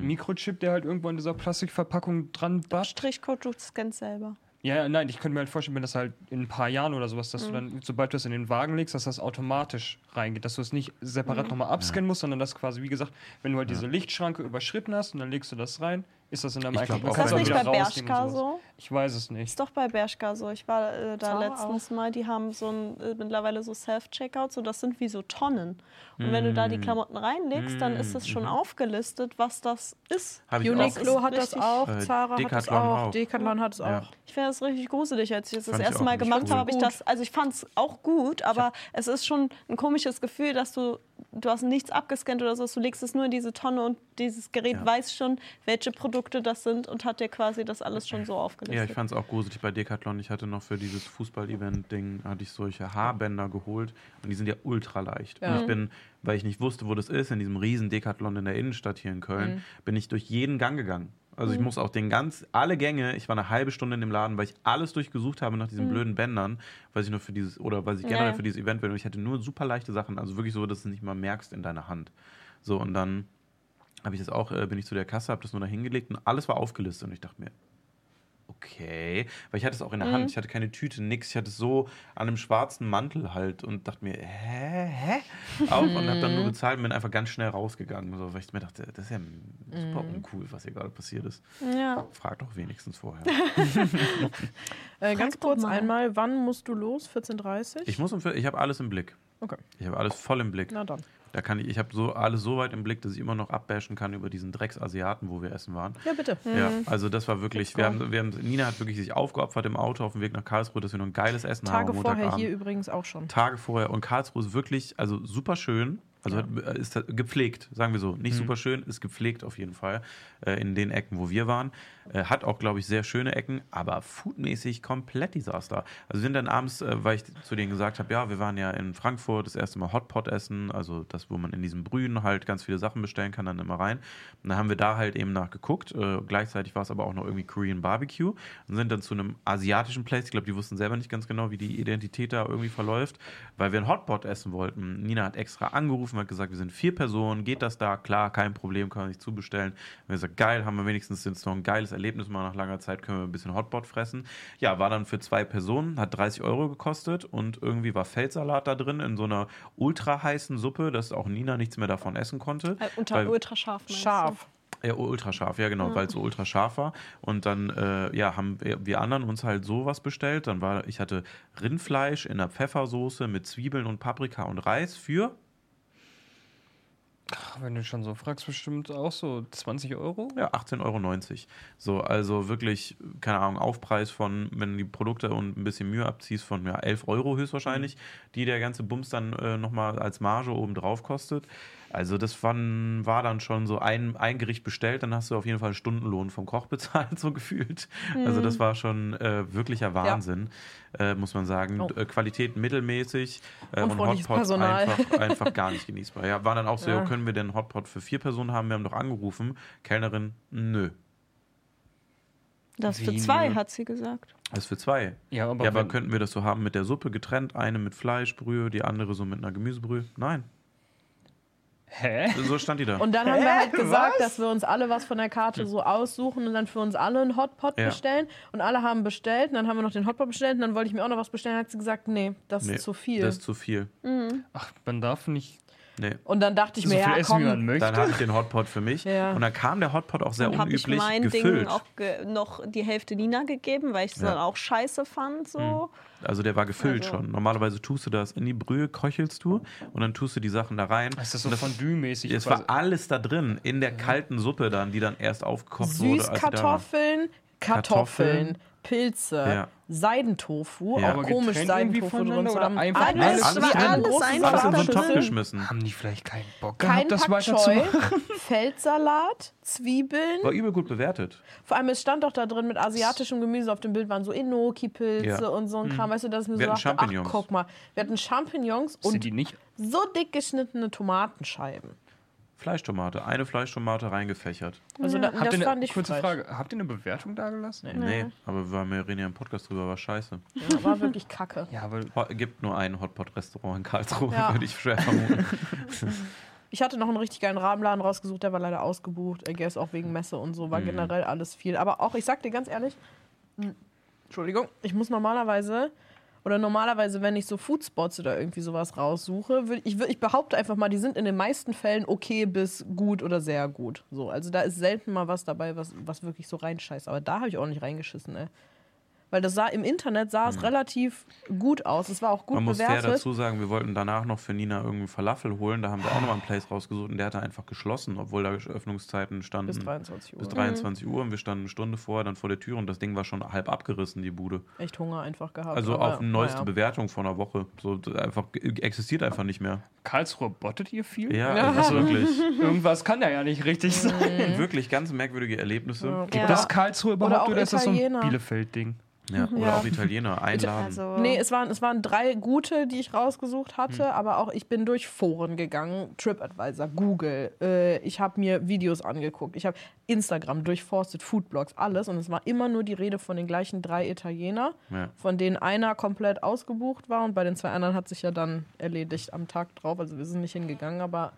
Mikrochip, der halt irgendwo an dieser Plastikverpackung dran bascht. Strichcode, du scannst selber. Ja, ja, nein, ich könnte mir halt vorstellen, wenn das halt in ein paar Jahren oder sowas, dass Mhm. du dann, sobald du das in den Wagen legst, dass das automatisch reingeht, dass du es nicht separat nochmal abscannen musst, sondern das quasi, wie gesagt, wenn du halt diese Lichtschranke überschritten hast und dann legst du das rein, ist das in Dann auch, Ist das nicht bei Bershka so? Ich weiß es nicht. Ist doch bei Bershka so. Ich war äh, da Zara letztens mal, die haben so ein, äh, mittlerweile so Self-Checkouts und das sind wie so Tonnen. Und wenn du da die Klamotten reinlegst, dann ist es schon aufgelistet, was das ist. Habe ich Uniqlo auch. hat das auch, Äh, Zara hat das auch, auch. Decathlon hat es Ja. auch. Ich finde das richtig gruselig, als ich das das Fand erste Mal gemacht cool. habe, habe ich das, also ich fand es auch gut, aber es ist schon ein komisches Gefühl, dass du, du hast nichts abgescannt oder so, du legst es nur in diese Tonne und dieses Gerät Ja. weiß schon, welche Produkte das sind und hat dir quasi das alles schon so Ja, aufgelistet. ich fand es auch gruselig bei Decathlon. Ich hatte noch für dieses Fußball-Event-Ding, hatte ich solche Haarbänder geholt und die sind ja ultra leicht. Ja. Und ich bin, weil ich nicht wusste, wo das ist, in diesem riesen Decathlon in der Innenstadt hier in Köln, bin ich durch jeden Gang gegangen. Also ich muss auch den ganz, alle Gänge, ich war eine halbe Stunde in dem Laden, weil ich alles durchgesucht habe nach diesen blöden Bändern, weil ich nur für dieses, oder weil ich generell ja. für dieses Event will. Und ich hatte nur super leichte Sachen, also wirklich so, dass du es nicht mal merkst in deiner Hand. So, und dann habe ich das auch, äh, bin ich zu der Kasse, habe das nur da hingelegt und alles war aufgelistet. Und ich dachte mir, okay, weil ich hatte es auch in der Hand, ich hatte keine Tüte, nix, ich hatte es so an einem schwarzen Mantel halt und dachte mir, hä, hä? Auf und habe dann nur bezahlt und bin einfach ganz schnell rausgegangen, so, weil ich mir dachte, das ist ja super uncool, was hier gerade passiert ist. Ja. Frag doch wenigstens vorher. Äh, ganz kurz mal. einmal, wann musst du los? 14.30 Ich muss um, vier- ich habe alles im Blick. Okay, Ich habe alles voll im Blick. na dann. Da kann ich, ich habe so alles so weit im Blick, dass ich immer noch abbashen kann über diesen Drecksasiaten, wo wir essen waren. Ja, bitte. Ja, also das war wirklich, wir haben, wir haben, Nina hat wirklich sich aufgeopfert im Auto auf dem Weg nach Karlsruhe, dass wir noch ein geiles Essen haben Tage vorher Montagabend. hier übrigens auch schon. Tage vorher und Karlsruhe ist wirklich, also super schön. Also hat- ist halt gepflegt, sagen wir so. Nicht super schön, ist gepflegt auf jeden Fall äh, in den Ecken, wo wir waren. Äh, hat auch, glaube ich, sehr schöne Ecken, aber foodmäßig komplett Desaster. Also wir sind dann abends, äh, weil ich zu denen gesagt habe, ja, wir waren ja in Frankfurt das erste Mal Hotpot essen, also das, wo man in diesen Brühen halt ganz viele Sachen bestellen kann, dann immer rein. Und dann haben wir da halt eben nachgeguckt. Äh, gleichzeitig war es aber auch noch irgendwie Korean Barbecue und sind dann zu einem asiatischen Place. Ich glaube, die wussten selber nicht ganz genau, wie die Identität da irgendwie verläuft, weil wir ein Hotpot essen wollten. Nina hat extra angerufen, hat gesagt, wir sind vier Personen, geht das da? Klar, kein Problem, kann man sich zubestellen. Und wir haben gesagt, geil, haben wir wenigstens jetzt noch ein geiles Erlebnis mal nach langer Zeit, können wir ein bisschen Hotpot fressen. Ja, war dann für zwei Personen, hat 30 Euro gekostet und irgendwie war Feldsalat da drin in so einer ultra heißen Suppe, dass auch Nina nichts mehr davon essen konnte. Äh, unter Weil- ultra scharf. meinst du? Scharf. Ja, ultra scharf, ja genau, weil es so ultra scharf war. Und dann äh, ja, haben wir, wir anderen uns halt sowas bestellt. Dann war, ich hatte Rindfleisch in einer Pfeffersoße mit Zwiebeln und Paprika und Reis für Ach, wenn du schon so fragst, bestimmt auch so 20 Euro? ja, 18,90 Euro. So, also wirklich, keine Ahnung, Aufpreis von, wenn du die Produkte und ein bisschen Mühe abziehst, von ja, 11 Euro höchstwahrscheinlich, die der ganze Bums dann äh, nochmal als Marge oben drauf kostet. Also das war, war dann schon so ein, ein Gericht bestellt, dann hast du auf jeden Fall einen Stundenlohn vom Koch bezahlt, so gefühlt. Also das war schon äh, wirklicher Wahnsinn, äh, muss man sagen. Oh. Äh, Qualität mittelmäßig äh, und Hotpots Personal. einfach, einfach gar nicht genießbar. Ja, war dann auch so, Ja. ja. können wir denn Hotpot für vier Personen haben? Wir haben doch angerufen. Kellnerin, nö. Das für Wie zwei, nö? hat sie gesagt. Das ist für zwei. Ja, aber, ja, aber könnten wir das so haben mit der Suppe getrennt? Eine mit Fleischbrühe, die andere so mit einer Gemüsebrühe? Nein. Hä? So stand die da. Und dann haben wir halt gesagt, Was? dass wir uns alle was von der Karte so aussuchen und dann für uns alle einen Hotpot Ja. bestellen. Und alle haben bestellt und dann haben wir noch den Hotpot bestellt und dann wollte ich mir auch noch was bestellen. Dann hat sie gesagt, nee, das Nee, ist zu viel. Das ist zu viel. Ach, man darf nicht Nee. und dann dachte ich so mir, viel ja essen, wie man komm, möchte. Dann hatte ich den Hotpot für mich. Ja. Und dann kam der Hotpot auch sehr Dann habe ich unüblich mein gefüllt. Ding auch ge noch die Hälfte Nina gegeben, weil ich es Ja. dann auch scheiße fand. So. Also der war gefüllt Also- schon. Normalerweise tust du das in die Brühe, köchelst du und dann tust du die Sachen da rein. Das ist so Fondue-mäßig. Es war alles da drin, in der kalten Suppe dann, die dann erst aufgekocht wurde. Süßkartoffeln, Kartoffeln, Kartoffeln. Pilze, Ja. Seidentofu, Ja. auch Aber komisch Seidentofu drin. oder dann einfach alles, alles alles, Alles einfach Alles in so einen Topf geschmissen. Haben die vielleicht keinen Bock Kein gehabt, das Pak Choi, weiterzumachen? Feldsalat, Zwiebeln. War übel gut bewertet. Vor allem, es stand doch da drin mit asiatischem Gemüse. Auf dem Bild waren so Enoki-Pilze Ja. und so ein Kram. Weißt du, dass ich mir Wir so hatten dachte, ach, Champignons. guck mal. Wir hatten Champignons Sind und die nicht? so dick geschnittene Tomatenscheiben. Fleischtomate, eine Fleischtomate reingefächert. Also da, Habt das ihr eine, fand ich kurze. Frage, habt ihr eine Bewertung da gelassen? Nee, aber wir haben ja reden ja im Podcast drüber, war scheiße. Ja, war wirklich kacke. Ja, aber gibt nur ein Hotpot-Restaurant in Karlsruhe, Ja. würde ich schwer vermuten. Ich hatte noch einen richtig geilen Rahmenladen rausgesucht, der war leider ausgebucht. I guess auch wegen Messe und so, war Mhm. generell alles viel. Aber auch, ich sag dir ganz ehrlich, mh, Entschuldigung, ich muss normalerweise, oder normalerweise, wenn ich so Foodspots oder irgendwie sowas raussuche, würd, ich, ich behaupte einfach mal, die sind in den meisten Fällen okay bis gut oder sehr gut. So, also da ist selten mal was dabei, was, was wirklich so reinscheißt. Aber da habe ich auch nicht reingeschissen, ey. Weil das sah im Internet sah es relativ gut aus. Es war auch gut Mhm. Man muss fair bewertet. dazu sagen, wir wollten danach noch für Nina irgendwie Falafel holen. Da haben wir auch nochmal einen Place rausgesucht und der hatte einfach geschlossen, obwohl da Öffnungszeiten standen. bis 23 Uhr. bis 23 Uhr und wir standen eine Stunde vorher dann vor der Tür und das Ding war schon halb abgerissen, die Bude. Echt Hunger einfach gehabt. Also aber, auf neueste naja. Bewertung von einer Woche. So einfach existiert einfach nicht mehr. Karlsruhe bottet ihr viel? Ja, Ja. also wirklich. Irgendwas kann da ja nicht richtig sein. wirklich ganz merkwürdige Erlebnisse. Ja. Gibt Ja. das Karlsruhe überhaupt auch oder, ist das so ein. Bielefeld-Ding? Ja, oder Ja. auch Italiener einladen. Also, Nee, es waren, es waren drei gute, die ich rausgesucht hatte, aber auch ich bin durch Foren gegangen, TripAdvisor, Google. Äh, ich habe mir Videos angeguckt, ich habe Instagram durchforstet, Foodblogs, alles. Und es war immer nur die Rede von den gleichen drei Italiener, Ja. von denen einer komplett ausgebucht war und bei den zwei anderen hat sich ja dann erledigt am Tag drauf. Also wir sind nicht hingegangen, aber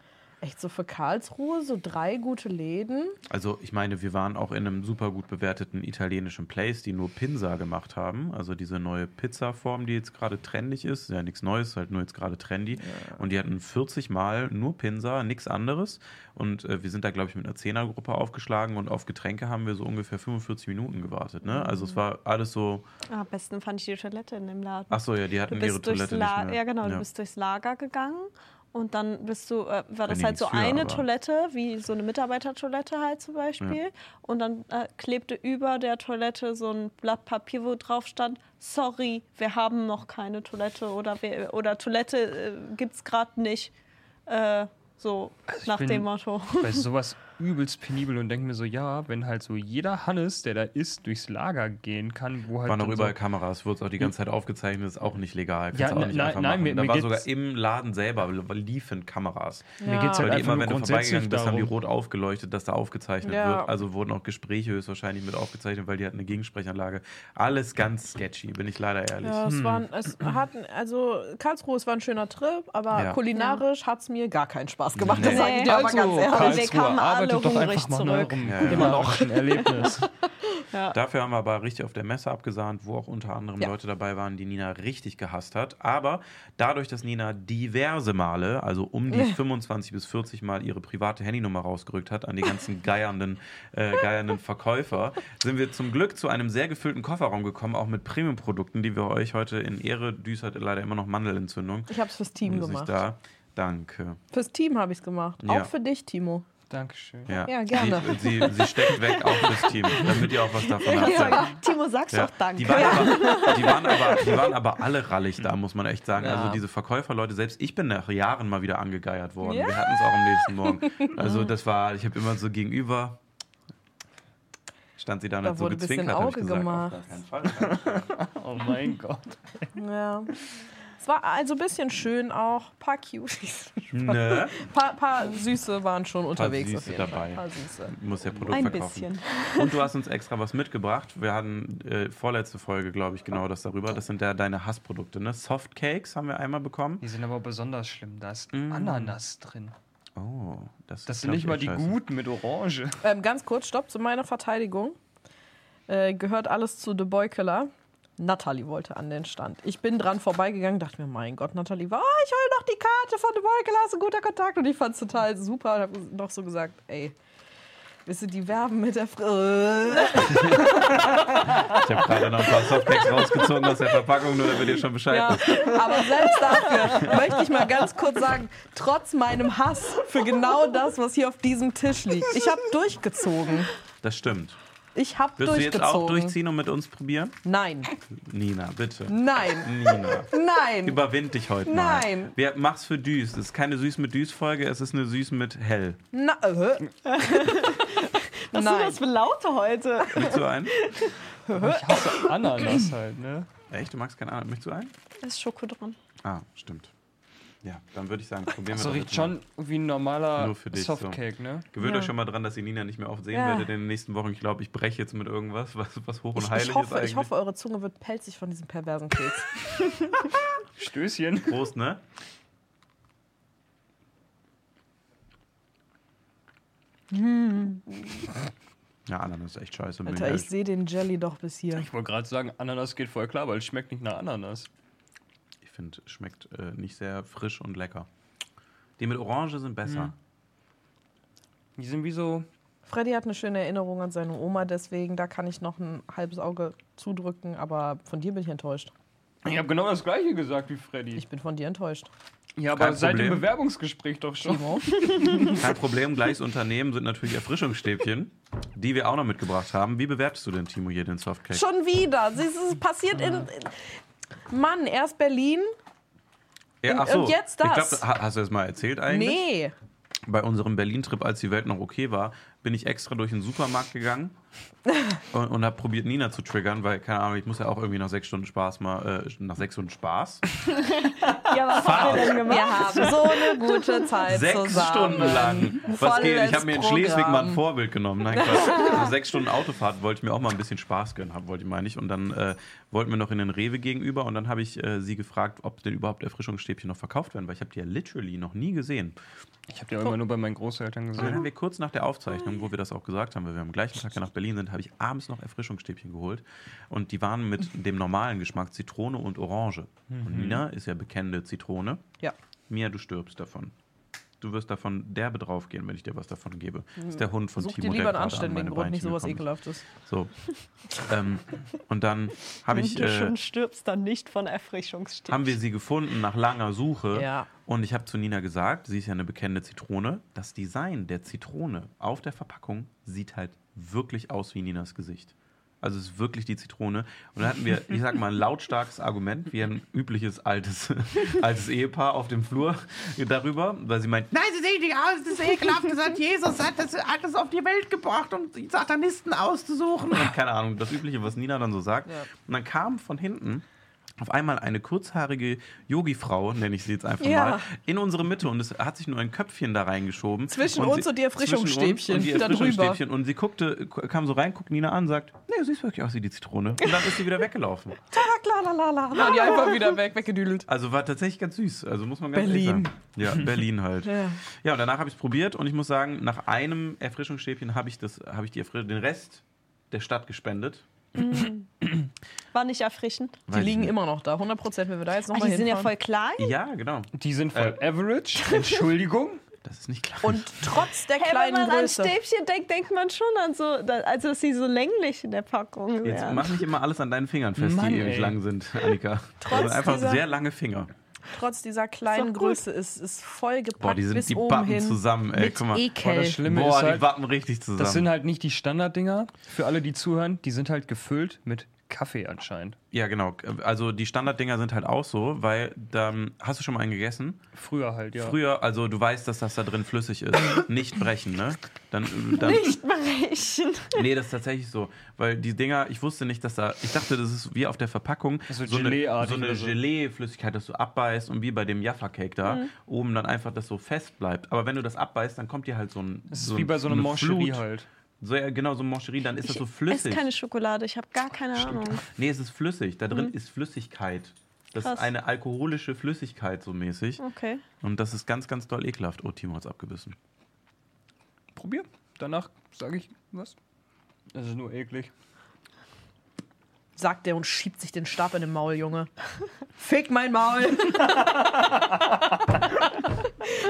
echt so für Karlsruhe, so drei gute Läden. Also ich meine, wir waren auch in einem super gut bewerteten italienischen Place, die nur Pinsa gemacht haben. Also diese neue Pizza-Form, die jetzt gerade trendig ist. Ja, nichts Neues, halt nur jetzt gerade trendy. Und die hatten 40 Mal nur Pinsa, nichts anderes. Und äh, wir sind da, glaube ich, mit einer Zehnergruppe aufgeschlagen und auf Getränke haben wir so ungefähr 45 Minuten gewartet. Ne? Also es war alles so, Ah, am besten fand ich die Toilette in dem Laden. ach so, ja, die hatten ihre Toilette La nicht mehr. Ja, genau, Ja. du bist durchs Lager gegangen und dann bist du, äh, war das halt so für, eine Toilette, wie so eine Mitarbeitertoilette halt zum Beispiel. Und dann äh, klebte über der Toilette so ein Blatt Papier, wo drauf stand, sorry, wir haben noch keine Toilette oder, wir, oder Toilette äh, gibt's gerade nicht. Äh, so Also nach bin- dem Motto. Bei sowas übelst penibel und denke mir so, ja, wenn halt so jeder Hannes, der da ist, durchs Lager gehen kann, wo halt waren noch dann überall so, Kameras, wurde auch die ganze Zeit aufgezeichnet, ist auch nicht legal. Kannst Ja, auch nicht nein, einfach nein, machen. mir- da mir war sogar im Laden selber liefen Kameras. mir geht's Weil halt die einfach immer, nur wenn du grundsätzlich vorbeigegangen bist, haben die rot aufgeleuchtet, dass da aufgezeichnet Ja. wird. Also wurden auch Gespräche höchstwahrscheinlich mit aufgezeichnet, weil die hatten eine Gegensprechanlage. Alles ganz sketchy, bin ich leider ehrlich. Ja, es, waren, es hatten, also Karlsruhe, es war ein schöner Trip, aber Ja. kulinarisch hat es mir gar keinen Spaß gemacht. Das Nee. sage ich dir aber Also, ganz ehrlich. Karl- wir Karlsruhe, arbeitet doch einfach mal an zurück. eurem Ja, ja. kulinarischen Erlebnis. Dafür haben wir aber richtig auf der Messe abgesahnt, wo auch unter anderem Ja. Leute dabei waren, die Nina richtig gehasst hat. Aber dadurch, dass Nina diverse Male, also um die 25 bis 40 Mal ihre private Handynummer rausgerückt hat an die ganzen geiernden, äh, geiernden Verkäufer, sind wir zum Glück zu einem sehr gefüllten Kofferraum gekommen, auch mit Premium-Produkten, die wir euch heute in Ehre, Düs hat leider immer noch Mandelentzündung. Ich habe es fürs Team gemacht. da. Danke. Fürs Team habe ich es gemacht. Ja. Auch für dich, Timo. Dankeschön. Ja, Ja, gerne. Sie, sie, sie steckt weg auch fürs Team, damit ihr auch was davon habt. Ja, Timo, sag's Ja. doch danke. Die waren, aber, die, waren aber, die waren aber alle rallig da, muss man echt sagen. Ja. Also diese Verkäuferleute, selbst ich bin nach Jahren mal wieder angegeiert worden. Ja. Wir hatten es auch am nächsten Morgen. Also das war, ich habe immer so gegenüber, stand sie da und Da hat so wurde ein bisschen gezwinkert, hab ich Auge gesagt. gemacht. Auf gar keinen Fall. Oh mein Gott. Ja. Es war also ein bisschen schön auch. Ein paar Cuties. ne? Ein paar, paar Süße waren schon unterwegs. Süße auf jeden dabei. Paar Süße. Muss ja Produkt Ein verkaufen. bisschen. Und du hast uns extra was mitgebracht. Wir hatten äh, vorletzte Folge, glaube ich, genau das darüber. Das sind ja deine Hassprodukte, ne? Softcakes haben wir einmal bekommen. Die sind aber besonders schlimm. Da ist Mm. Ananas drin. Oh, das, Das ist, sind nicht ich, mal die scheiße. guten mit Orange. Ähm, ganz kurz, stopp, zu meiner Verteidigung. Äh, gehört alles zu The Boy Killer. Natalie wollte an den Stand. Ich bin dran vorbeigegangen, dachte mir, mein Gott, Natalie war, oh, ich hol noch die Karte von The Boy ein guter Kontakt. Und ich fand es total super und habe noch so gesagt, ey, willst du die werben mit der Fr Ich habe gerade noch ein paar Softcakes rausgezogen aus der Verpackung, nur damit ihr schon Bescheid Ja, wisst. aber selbst dafür möchte ich mal ganz kurz sagen, trotz meinem Hass für genau das, was hier auf diesem Tisch liegt, ich habe durchgezogen. Das stimmt. Ich habe Wirst du durchgezogen. jetzt auch durchziehen und mit uns probieren? Nein, Nina, bitte. nein, Nina. nein. Überwind dich heute mal. Nein. Wer mach's für Düs? Es ist keine Süß mit Düs-Folge, es ist eine Süß mit Hell. Na, äh. Was sind Nein. das für Laute heute? Möchtest du einen? Ich hasse Ananas halt, ne? Echt? Du magst keinen anderen? Möchtest du einen? Da ist Schoko dran. Ah, stimmt. Ja, dann würde ich sagen, probieren wir So doch riecht mal. schon wie ein normaler Nur für dich, so. Softcake, ne? Gewöhnt Ja. euch schon mal dran, dass ihr Nina nicht mehr oft sehen Ja. werdet in den nächsten Wochen. Ich glaube, ich breche jetzt mit irgendwas, was, was hoch und Ich, heilig ich, ist hoffe, eigentlich. ich hoffe, eure Zunge wird pelzig von diesem perversen Keks. Stößchen. Prost, ne? Ja, Ananas ist echt scheiße. Alter, ich sehe den Jelly doch bis hier. Ich wollte gerade sagen, Ananas geht voll klar, weil es schmeckt nicht nach Ananas. Finde, schmeckt äh, nicht sehr frisch und lecker. Die mit Orange sind besser. Die sind wie so. Freddy hat eine schöne Erinnerung an seine Oma, deswegen da kann ich noch ein halbes Auge zudrücken, aber von dir bin ich enttäuscht. Ich habe genau das gleiche gesagt wie Freddy. Ich bin von dir enttäuscht. ja, aber Kein seit dem Problem. Bewerbungsgespräch doch schon. Kein Problem, gleiches Unternehmen sind natürlich Erfrischungsstäbchen, die wir auch noch mitgebracht haben. Wie bewertest du denn, Timo, hier den Softcake? Schon wieder. Es passiert in, in. Mann, erst Berlin. Ja, und so. jetzt das. Ich glaube, hast du das mal erzählt eigentlich? Nee. Bei unserem Berlin-Trip, als die Welt noch okay war, bin ich extra durch den Supermarkt gegangen und, und habe probiert, Nina zu triggern, weil, keine Ahnung, ich muss ja auch irgendwie nach sechs Stunden Spaß mal, äh, nach sechs Stunden Spaß. Ja, was habt ihr denn gemacht? Wir haben so eine gute Zeit Sechs zusammen. Stunden lang. Was geht? Ich habe mir in Schleswig mal ein. Vorbild genommen. Nein. Nach sechs Stunden Autofahrt wollte ich mir auch mal ein bisschen Spaß gönnen, hab- wollte ich meine ich. Und dann äh, wollten wir noch in den Rewe gegenüber und dann habe ich äh, sie gefragt, ob denn überhaupt Erfrischungsstäbchen noch verkauft werden, weil ich habe die ja literally noch nie gesehen. Ich habe die auch immer nur bei meinen Großeltern Und dann haben gesehen. wir kurz nach der Aufzeichnung, wo wir das auch gesagt haben, weil wir am gleichen Tag nach Berlin sind, habe ich abends noch Erfrischungsstäbchen geholt. Und die waren mit dem normalen Geschmack Zitrone und Orange. Und Nina ist ja bekennende Zitrone. Ja. Mia, du stirbst davon. Du wirst davon derbe draufgehen, wenn ich dir was davon gebe. Das ist der Hund von Such dir Timo, lieber der einen an anständigen meine Grund, nicht sowas gekommen Ekelhaftes. So. ähm, und dann habe ich, du äh, schon stirbst, dann nicht von Erfrischungsstäbchen. haben wir sie gefunden nach langer Suche. Ja. Und ich habe zu Nina gesagt, sie ist ja eine bekennende Zitrone, das Design der Zitrone auf der Verpackung sieht halt wirklich aus wie Ninas Gesicht. Also es ist wirklich die Zitrone. Und dann hatten wir, ich sag mal, ein lautstarkes Argument, wie ein übliches altes, altes Ehepaar auf dem Flur darüber, weil sie meint, nein, sie sehen nicht aus, das ist ekelhaft gesagt, Jesus hat das alles auf die Welt gebracht, um die Satanisten auszusuchen. Und keine Ahnung, das Übliche, was Nina dann so sagt. Ja. Und dann kam von hinten auf einmal eine kurzhaarige Yogi-Frau, nenne ich sie jetzt einfach Ja. mal, in unsere Mitte und es hat sich nur ein Köpfchen da reingeschoben. Zwischen und uns sie, und die Erfrischungsstäbchen zwischen uns und die. Erfrischungsstäbchen. Und sie guckte, kam so rein, guckt Nina an, sagt, nee, du siehst wirklich aus wie die Zitrone. Und dann ist sie wieder weggelaufen. War die einfach wieder weg, weggedüdelt. Also war tatsächlich ganz süß. Also muss man ganz Berlin. Ja, Berlin halt. Ja. Ja, und danach habe ich es probiert und ich muss sagen, nach einem Erfrischungsstäbchen habe ich, das, habe ich die Erfrisch den Rest der Stadt gespendet. War nicht erfrischend. Die Weiß ich liegen nicht. immer noch da. 100 Prozent, wenn wir da jetzt Ah, nochmal die sind ja hinfahren. voll klein. Ja, genau. Die sind voll Äh. average. Entschuldigung. Das ist nicht klar. Und trotz der Hey, wenn kleinen man an Größe. Stäbchen denkt, denkt man schon an so, da- also dass sie so länglich in der Packung Jetzt wären. mach nicht immer alles an deinen Fingern fest, Mann, die ewig ey. lang sind, Annika. Trotz also einfach dieser- sehr lange Finger. Trotz dieser kleinen Ist. Größe ist es voll gepackt Boah, die sind bis die oben Bappen hin zusammen, ey. Guck mal. Ekel. Boah, das Schlimme Boah, ist die halt, Wappen richtig zusammen. das sind halt nicht die Standarddinger. Für alle, die zuhören, die sind halt gefüllt mit Kaffee anscheinend. ja, genau. Also die Standarddinger sind halt auch so, weil dann hast du schon mal einen gegessen. Früher halt, ja. Früher, also du weißt, dass das da drin flüssig ist. Nicht brechen, ne? Dann, dann, Nicht brechen. Nee, das ist tatsächlich so. Weil die Dinger, ich wusste nicht, dass da. Ich dachte, das ist wie auf der Verpackung So so eine, so eine so. Gelee-Flüssigkeit, dass du abbeißt und wie bei dem Jaffa-Cake da oben dann einfach das so fest bleibt. Aber wenn du das abbeißt, dann kommt dir halt so ein. Das ist so, wie bei so eine einem Moncherie Flut. halt. So, ja, genau, so Moncherie, dann ist das so Ich esse flüssig. keine Schokolade, ich habe gar keine Ahnung. Nee, es ist flüssig. Da drin ist Flüssigkeit. Das Krass. ist eine alkoholische Flüssigkeit, so mäßig. Okay. Und das ist ganz, ganz doll ekelhaft. Oh, Timo hat's abgebissen. Probier. Danach sage ich was. Das ist nur eklig. Sagt der und schiebt sich den Stab in den Maul, Junge. Fick mein Maul.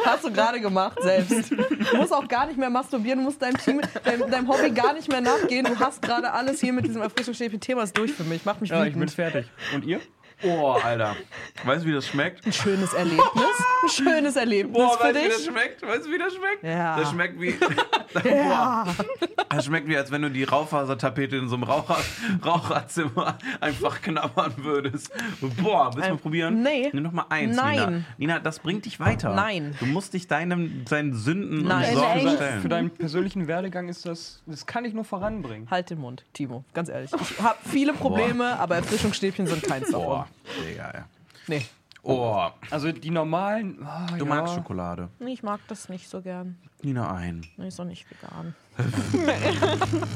Hast du gerade gemacht, selbst. Du musst auch gar nicht mehr masturbieren, du musst deinem, Team, deinem, deinem Hobby gar nicht mehr nachgehen. Du hast gerade alles hier mit diesem Erfrischungsstäbchen-Thema ist durch für mich. Macht mich Ja, ich bin fertig. Und ihr? Oh, Alter. Weißt du, wie das schmeckt? Ein schönes Erlebnis. Ein schönes Erlebnis Boah, für weißt du, wie das dich. schmeckt? Weißt du, wie das schmeckt? Ja. Das schmeckt wie. Ja. Das schmeckt wie, als wenn du die Raufasertapete in so einem Raucher, Raucherzimmer einfach knabbern würdest. Boah, willst du mal Ähm, probieren? nee. Nimm noch mal eins, Nein. Nina. Nina, das bringt dich weiter. Nein. Du musst dich deinem, seinen Sünden Nein. und Sorgen Nein. stellen. Für deinen persönlichen Werdegang ist das, das kann ich nur voranbringen. Halt den Mund, Timo. Ganz ehrlich. Ich habe viele Probleme, aber Erfrischungsstäbchen sind keins davon. Digga, ja. Nee. Oh, Also die normalen. ah, du ja. magst Schokolade. Nee, ich mag das nicht so gern. Nina, ein. Nee, ist doch nicht vegan.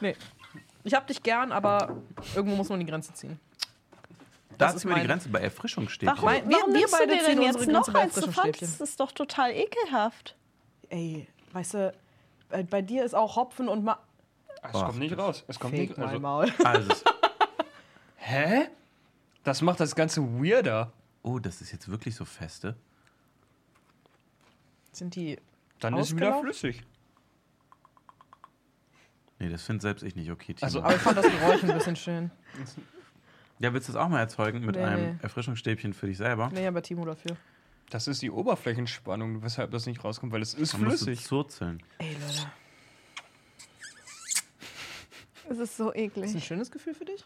nee. Ich hab dich gern, aber irgendwo muss man die Grenze ziehen. Da ist ist mir die Grenze bei Erfrischungsstäbchen. Mein- wir- Warum wir nimmst du beide dir ziehen denn jetzt Grenze noch eins? Du Erfrischungsstäbchen. fandest es doch total ekelhaft. Ey, weißt du, bei, bei dir ist auch Hopfen und Ma Es Boah. kommt nicht raus. Es kommt Fake nicht mein also, Maul. Also, es- Hä? Das macht das Ganze weirder. oh, das ist jetzt wirklich so feste. Sind die. Dann ist es wieder flüssig. Nee, das finde selbst ich nicht okay, Timo. Also- Aber ich fand das Geräusch ein bisschen schön. ja, willst du das auch mal erzeugen mit Nee, einem nee. Erfrischungsstäbchen für dich selber? Nee, aber Timo dafür. Das ist die Oberflächenspannung, weshalb das nicht rauskommt, weil es ist Dann musst du flüssig. zurzeln. Ey, Leute. Es ist so Ist ein eklig. schönes Gefühl für dich?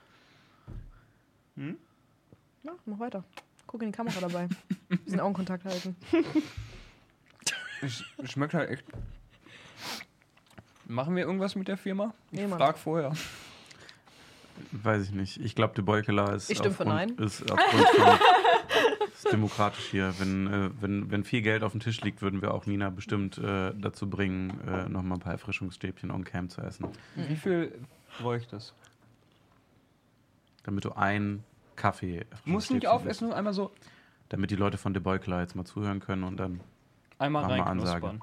Hm? Ja, mach weiter. Guck in die Kamera dabei. Bisschen Augenkontakt halten. Es schmeckt halt echt. Machen wir irgendwas mit der Firma? Ich Nee, Mann. frag vorher. Weiß ich nicht. Ich glaube, de Beukeler ist, Ich stimme für aufgrund- Nein. ist aufgrund von. ist demokratisch hier. Wenn, äh, wenn, wenn viel Geld auf dem Tisch liegt, würden wir auch Nina bestimmt äh, dazu bringen, äh, nochmal ein paar Erfrischungsstäbchen on cam zu essen. Wie viel bräuchte es? Damit du einen Kaffee. Muss nicht aufessen, nur einmal so. Damit die Leute von de Beukeler jetzt mal zuhören können und dann. einmal mal reinknuspern.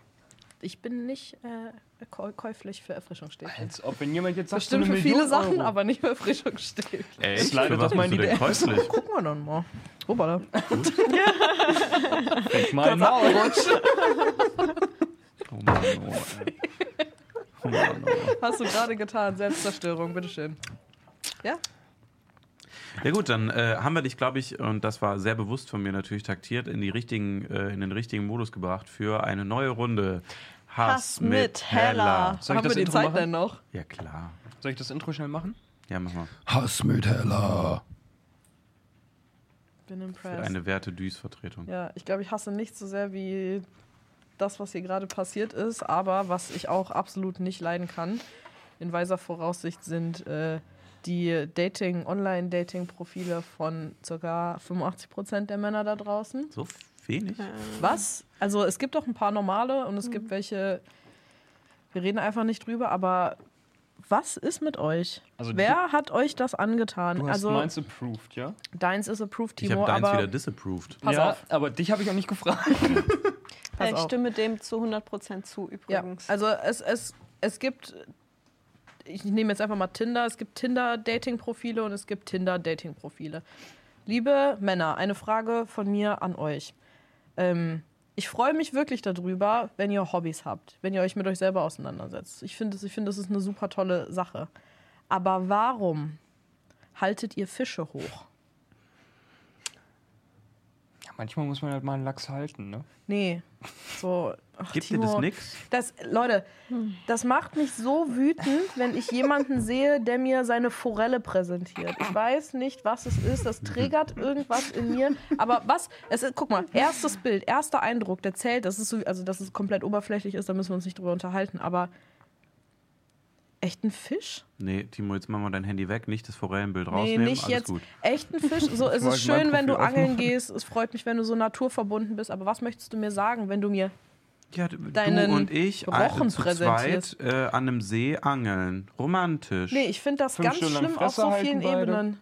Ich bin nicht äh, käu käuflich für Erfrischungsstäbchen. Als ob, wenn jemand jetzt sagt, Bestimmt so für viele Million Sachen, Euro. aber nicht für Erfrischungsstäbchen. Echt? Slidet Für doch was mal in die käuflich? Gucken wir dann mal. Hoppala. Mein Maul. Oh Mann, oh, ey. oh Mann, oh. Hast du gerade getan. Selbstzerstörung, bitteschön. Ja? Ja gut, dann äh, haben wir dich, glaube ich, und das war sehr bewusst von mir natürlich taktiert, in, die richtigen, äh, in den richtigen Modus gebracht für eine neue Runde. Hass mit Hella. Soll ich Haben das wir die Intro Zeit machen? denn noch? Ja klar. Soll ich das Intro schnell machen? Ja, mach mal. Hass mit Hella. Bin Für impressed. eine Werte-Düs-Vertretung. Ja, ich glaube, ich hasse nicht so sehr wie das, was hier gerade passiert ist, aber was ich auch absolut nicht leiden kann, in weiser Voraussicht sind äh, die Dating, Online-Dating-Profile von ca. 85% der Männer da draußen. So wenig? Was? Also es gibt doch ein paar normale und es gibt welche, wir reden einfach nicht drüber, aber was ist mit euch? Also Wer hat euch das angetan? Du hast also meins approved, ja? deins ist approved, Ich Timo, habe deins aber wieder disapproved. Pass ja, auf. aber dich habe ich auch nicht gefragt. ich stimme dem zu 100% zu Ja, übrigens. also es, es, es gibt, ich nehme jetzt einfach mal Tinder, es gibt Tinder-Dating-Profile und es gibt Tinder-Dating-Profile. Liebe Männer, eine Frage von mir an euch. Ähm, ich freue mich wirklich darüber, wenn ihr Hobbys habt, wenn ihr euch mit euch selber auseinandersetzt. Ich finde, ich finde, das ist eine super tolle Sache. Aber warum haltet ihr Fische hoch? Manchmal muss man halt mal einen Lachs halten, ne? Nee, so. Ach, Gibt dir Timo, das nix? Das, Leute, das macht mich so wütend, wenn ich jemanden sehe, der mir seine Forelle präsentiert. Ich weiß nicht, was es ist. Das triggert irgendwas in mir. Aber was? Es ist, guck mal, erstes Bild, erster Eindruck, der zählt. Das ist so, also, dass es komplett oberflächlich ist, da müssen wir uns nicht drüber unterhalten. Aber echt ein Fisch? Nee, Timo, jetzt mach mal dein Handy weg, nicht das Forellenbild Nee, rausnehmen. nicht Alles jetzt. gut. Echt ein Fisch? So, es ist schön, wenn du angeln aufmachen. gehst. Es freut mich, wenn du so naturverbunden bist. Aber was möchtest du mir sagen, wenn du mir Ja, du Deinen und ich Rochen äh, zu zweit präsentierst. äh, an einem See angeln. Romantisch. Nee, ich finde das Fünf ganz Stunden schlimm auf so vielen beide. Ebenen.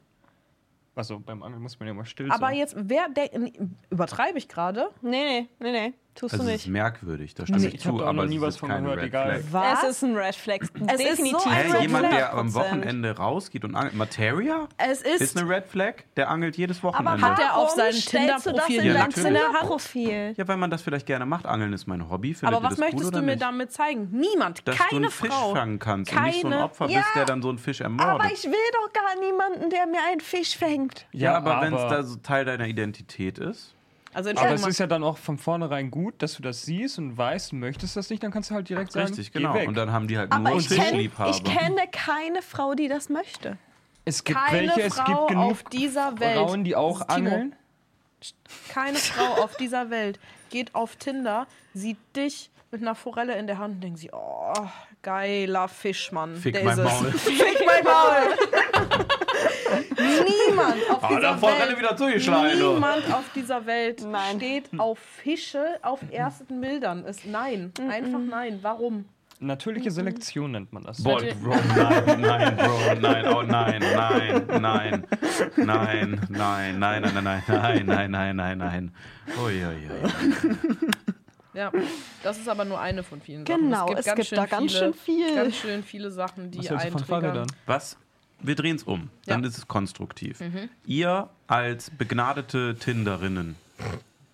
Also beim Angeln muss man ja mal still Aber sein. jetzt, wer denkt, übertreibe ich gerade? nee, nee, nee, nee, tust also du es ist nicht. merkwürdig, da stimme Also ich ich zu, aber noch nie es was ist von keine gehört, Red egal. Flag. Was? Es ist ein Red Flag. Es ist so Definitiv. ein Hä, Red jemand, Flag. der am 100%. Wochenende rausgeht und angelt. Materia? Es ist. Ist eine Red Flag? Der angelt jedes Aber Wochenende. hat er auf seinem du das Tinder-Profil in Ja, dein natürlich. in der Hand? Profil? ja, weil man das vielleicht gerne macht. Angeln ist mein Hobby. Findet aber was das möchtest du mir nicht? damit zeigen? Niemand, Dass du keine einen Fisch Frau. fangen kannst und nicht so ein Keine- Opfer Ja. bist, der dann so einen Fisch ermordet. Aber ich will doch gar niemanden, der mir einen Fisch fängt. ja, aber, wenn es aber- da so Teil deiner Identität ist. Also Aber es ist ja dann auch von vornherein gut, dass du das siehst und weißt, du möchtest das nicht, dann kannst du halt direkt sagen, Richtig, geh genau. weg. Und dann haben die halt Aber nur ich kenne Fischliebhaber. ich kenne keine Frau, die das möchte. es gibt keine welche, es Frau gibt genug auf dieser Welt. Frauen, die auch Timo, angeln. Keine Frau auf dieser Welt geht auf Tinder, sieht dich mit einer Forelle in der Hand und denkt sie, oh, geiler Fisch, Mann. Fick Der mein ist es. Maul. Fick mein Maul. Niemand auf Ah, dieser Welt. wieder zugeschlagen. du. Niemand auf dieser Welt Nein. steht auf Fische auf ersten Bildern. Ist nein. Einfach nein. Warum? Natürliche Selektion nennt man das. Boah, Bro, nein, nein, Bro, nein, oh nein, nein, nein, nein, nein, nein, nein, nein, nein, nein, nein, nein, nein, nein. Ja, das ist aber nur eine von vielen Sachen. Genau, es gibt da ganz schön viel. Ganz schön viele Sachen, die Was hältst du von. Fahrrädern? Was? Wir drehen es um. Dann Ja. ist es konstruktiv. Ihr als begnadete Tinderinnen,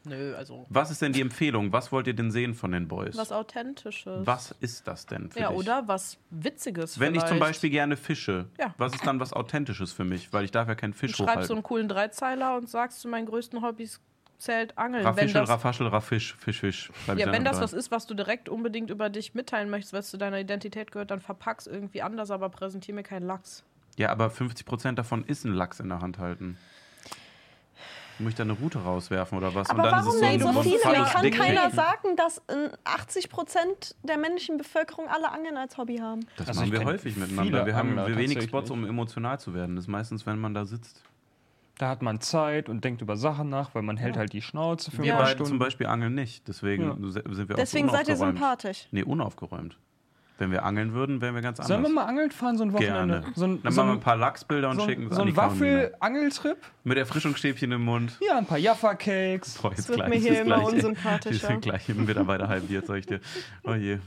Nö, also was ist denn die Empfehlung? Was wollt ihr denn sehen von den Boys? was Authentisches. Was ist das denn für Ja, dich? oder was Witziges Wenn ich zum vielleicht. Beispiel gerne fische, Ja. was ist dann was Authentisches für mich? Weil ich darf ja keinen Du Fisch schreibst so hochhalten. einen coolen Dreizeiler und sagst, zu meinen größten Hobbys zählt Angeln. wenn Raffischel, das, Raffaschel, Raffisch, Fisch, Fisch. Ja, wenn das dran. was ist, was du direkt unbedingt über dich mitteilen möchtest, was zu deiner Identität gehört, dann verpack's irgendwie anders, aber präsentier mir keinen Lachs. Ja, aber 50% davon ist ein Lachs in der Hand halten. Muss ich da eine Route rauswerfen oder was? Aber Und dann warum ist es denn so ein viele? kann Dickpick. keiner sagen, dass äh, 80 Prozent der männlichen Bevölkerung alle Angeln als Hobby haben? Das Also machen wir häufig miteinander. Wir haben Angler wenig. Spots, um emotional zu werden. Das ist meistens, wenn man da sitzt. Da hat man Zeit und denkt über Sachen nach, weil man hält halt die Schnauze für Wir ein paar beiden zum Stunden. Beispiel angeln nicht. Deswegen Ja. sind wir Deswegen seid ihr sympathisch. Nee, unaufgeräumt. Wenn wir angeln würden, wären wir ganz anders. Sollen wir mal angeln fahren, so ein Wochenende? Gerne. So ein, Dann so machen wir ein, ein paar Lachsbilder und so schicken ein, es so an die ein Carolina. Waffel-Angeltrip? Mit Erfrischungsstäbchen im Mund. Ja, ein paar Jaffa-Cakes. Jetzt wird gleich, mir hier immer gleich, unsympathischer. Wir sind gleich im Mitarbeiter halbiert, sag ich dir. Oh je.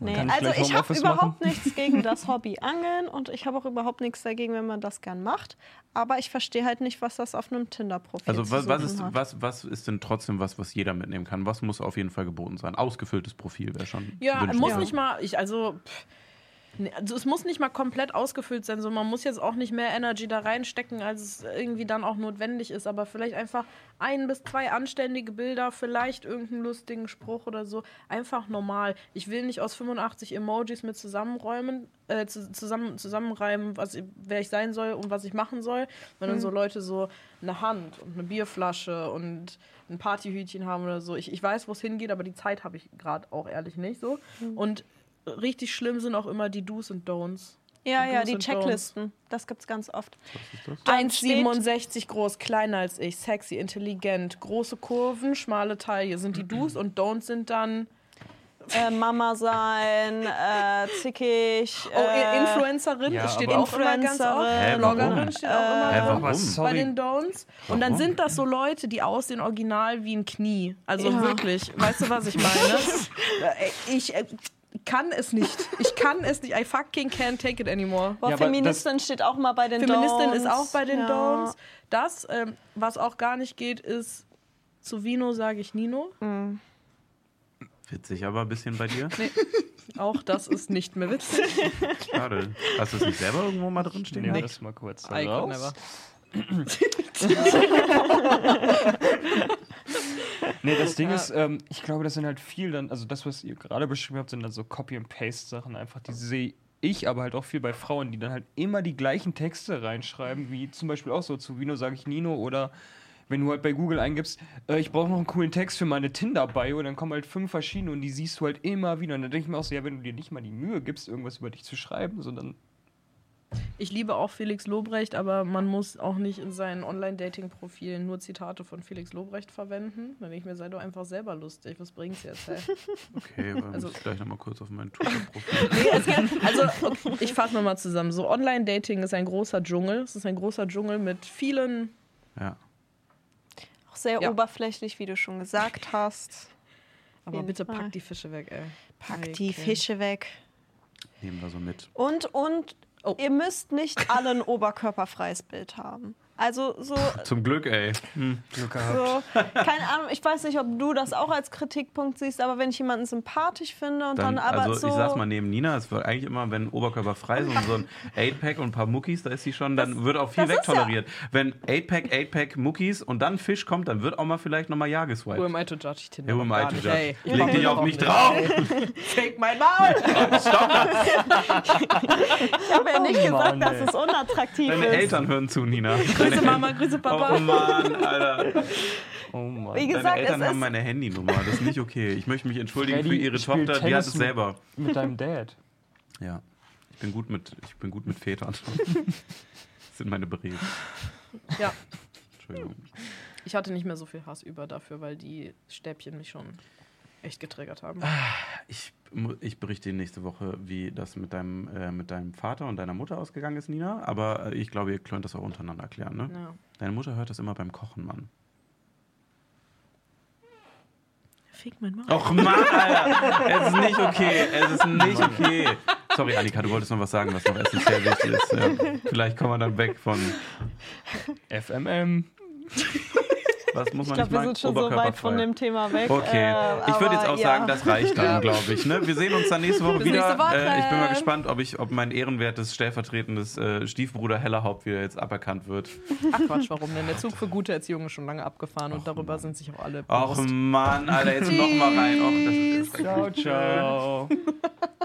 Nee, ich also ich habe überhaupt nichts gegen das Hobby Angeln und ich habe auch überhaupt nichts dagegen, wenn man das gern macht. Aber ich verstehe halt nicht, was das auf einem Tinder-Profil Also was, was, ist, hat. was, was ist denn trotzdem was, was jeder mitnehmen kann? Was muss auf jeden Fall geboten sein? Ausgefülltes Profil wäre schon Ja, muss nicht mal, ich, also, pff, also es muss nicht mal komplett ausgefüllt sein, so man muss jetzt auch nicht mehr Energy da reinstecken, als es irgendwie dann auch notwendig ist, aber vielleicht einfach ein bis zwei anständige Bilder, vielleicht irgendeinen lustigen Spruch oder so, einfach normal. Ich will nicht aus 85 Emojis mit zusammenräumen, äh, zu, zusammen, zusammenreimen, was, wer ich sein soll und was ich machen soll, wenn dann so Leute so eine Hand und eine Bierflasche und ein Partyhütchen haben oder so. Ich, ich weiß, wo es hingeht, aber die Zeit habe ich gerade auch ehrlich nicht so. Und richtig schlimm sind auch immer die Do's und Don'ts. ja, ja, Do's die Checklisten. Das gibt's ganz oft. Was ist das? 1,67 groß, kleiner als ich, sexy, intelligent, große Kurven, schmale Taille sind die Do's und Don'ts sind dann Äh, Mama sein, äh, zickig. oh, äh, Influencerin, ja, steht auch immer ganz oft. Hä, Bloggerin steht auch immer ganz warum? Was, bei den Don'ts. Und dann sind das so Leute, die aussehen original wie ein Knie. Also Ja. wirklich, weißt du, was ich meine? Äh, ich äh, kann es nicht. Ich kann es nicht. I fucking can't take it anymore. Boah, Ja, Feministin steht auch mal bei den Feministin Don'ts. ist auch bei den ja. Don'ts. Das, ähm, was auch gar nicht geht, ist zu Vino sage ich Nino. Witzig, aber ein bisschen bei dir. Nee, auch das ist nicht mehr witzig. Schade. Hast du es nicht selber irgendwo mal drin stehen? Nehmen wir das mal kurz da I never. Nee, das Ding Ja. ist, ähm, ich glaube, das sind halt viel dann, also das, was ihr gerade beschrieben habt, sind dann so Copy-and-Paste-Sachen einfach, die sehe ich aber halt auch viel bei Frauen, die dann halt immer die gleichen Texte reinschreiben, wie zum Beispiel auch so zu Vino sage ich Nino oder wenn du halt bei Google eingibst, äh, ich brauche noch einen coolen Text für meine Tinder-Bio, dann kommen halt fünf verschiedene und die siehst du halt immer wieder. Und dann denke ich mir auch so, ja, wenn du dir nicht mal die Mühe gibst, irgendwas über dich zu schreiben, sondern Ich liebe auch Felix Lobrecht, aber man muss auch nicht in seinen Online-Dating-Profilen nur Zitate von Felix Lobrecht verwenden. Dann denke ich mir, sei doch einfach selber lustig. Was bringt's jetzt? Hey? Okay, aber Also- muss ich gleich nochmal kurz auf mein Twitter-Profil. Nee, geht, also, okay, ich fasse nochmal zusammen. So, Online-Dating ist ein großer Dschungel. Es ist ein großer Dschungel mit vielen. Ja. Auch sehr Ja. oberflächlich, wie du schon gesagt hast. Aber bitte Fall. pack die Fische weg, ey. Pack die Okay. Fische weg. Nehmen wir so mit. Und, und Oh. ihr müsst nicht alle ein oberkörperfreies Bild haben. Also so, Zum Glück, ey. Glück gehabt. so, keine Ahnung, ich weiß nicht, ob du das auch als Kritikpunkt siehst, aber wenn ich jemanden sympathisch finde und dann, Dann, aber also so. ich saß mal neben Nina, es war eigentlich immer, wenn Oberkörper frei ist und so ein 8-Pack und ein paar Muckis, da ist sie schon, dann wird auch viel das wegtoleriert. Wenn 8-Pack, 8-Pack Muckis und dann Fisch kommt, dann wird auch mal vielleicht nochmal Ja Who geswiped. am I to judge? Ich Who am I to judge? ey. Leg dich das auf mich nicht, drauf. Fake mein Maul! ich habe ja nicht Oh gesagt, Mann, dass es unattraktiv Deine ist. Eltern hören zu, Nina. Grüße Deine Mama, Grüße Oh, Papa. oh Mann, Alter. Oh Mann. Wie Deine gesagt, Eltern es haben ist, meine Handynummer. Das ist nicht okay. Ich möchte mich entschuldigen Freddy für ihre Tochter. Die Tennis hat es selber. Mit deinem Dad. Ja. Ich bin gut mit, ich bin gut mit Vätern. Das sind meine Berät. Ja, Entschuldigung. ich hatte nicht mehr so viel Hass über dafür, weil die Stäbchen mich schon echt getriggert haben. Ich, ich berichte nächste Woche, wie das mit deinem, äh, mit deinem Vater und deiner Mutter ausgegangen ist, Nina. Aber äh, ich glaube, ihr könnt das auch untereinander klären, ne? Ja. Deine Mutter hört das immer beim Kochen, Mann. fick mein Maul. Och Mann, Alter. Es ist nicht okay. Es ist nicht okay. Sorry, Annika, du wolltest noch was sagen, was noch essentiell wichtig ist. Ja. Vielleicht kommen wir dann weg von. FMM. Was muss Ich man glaube, nicht wir machen? sind schon so weit von dem Thema weg. Okay, äh, ich würde jetzt auch sagen, ja. das reicht dann, glaube ich. Ne? Wir sehen uns dann nächste Woche Bis wieder. nächste Woche. Äh, ich bin mal gespannt, ob, ich, ob mein ehrenwertes, stellvertretendes äh, Stiefbruder Hellerhaupt wieder jetzt aberkannt wird. Ach Quatsch, warum denn? Der Zug für gute Erziehung ist schon lange abgefahren und darüber sind sich auch alle Och bewusst. Mann, Alter, jetzt noch mal rein. Och, das ist, Ciao, ciao.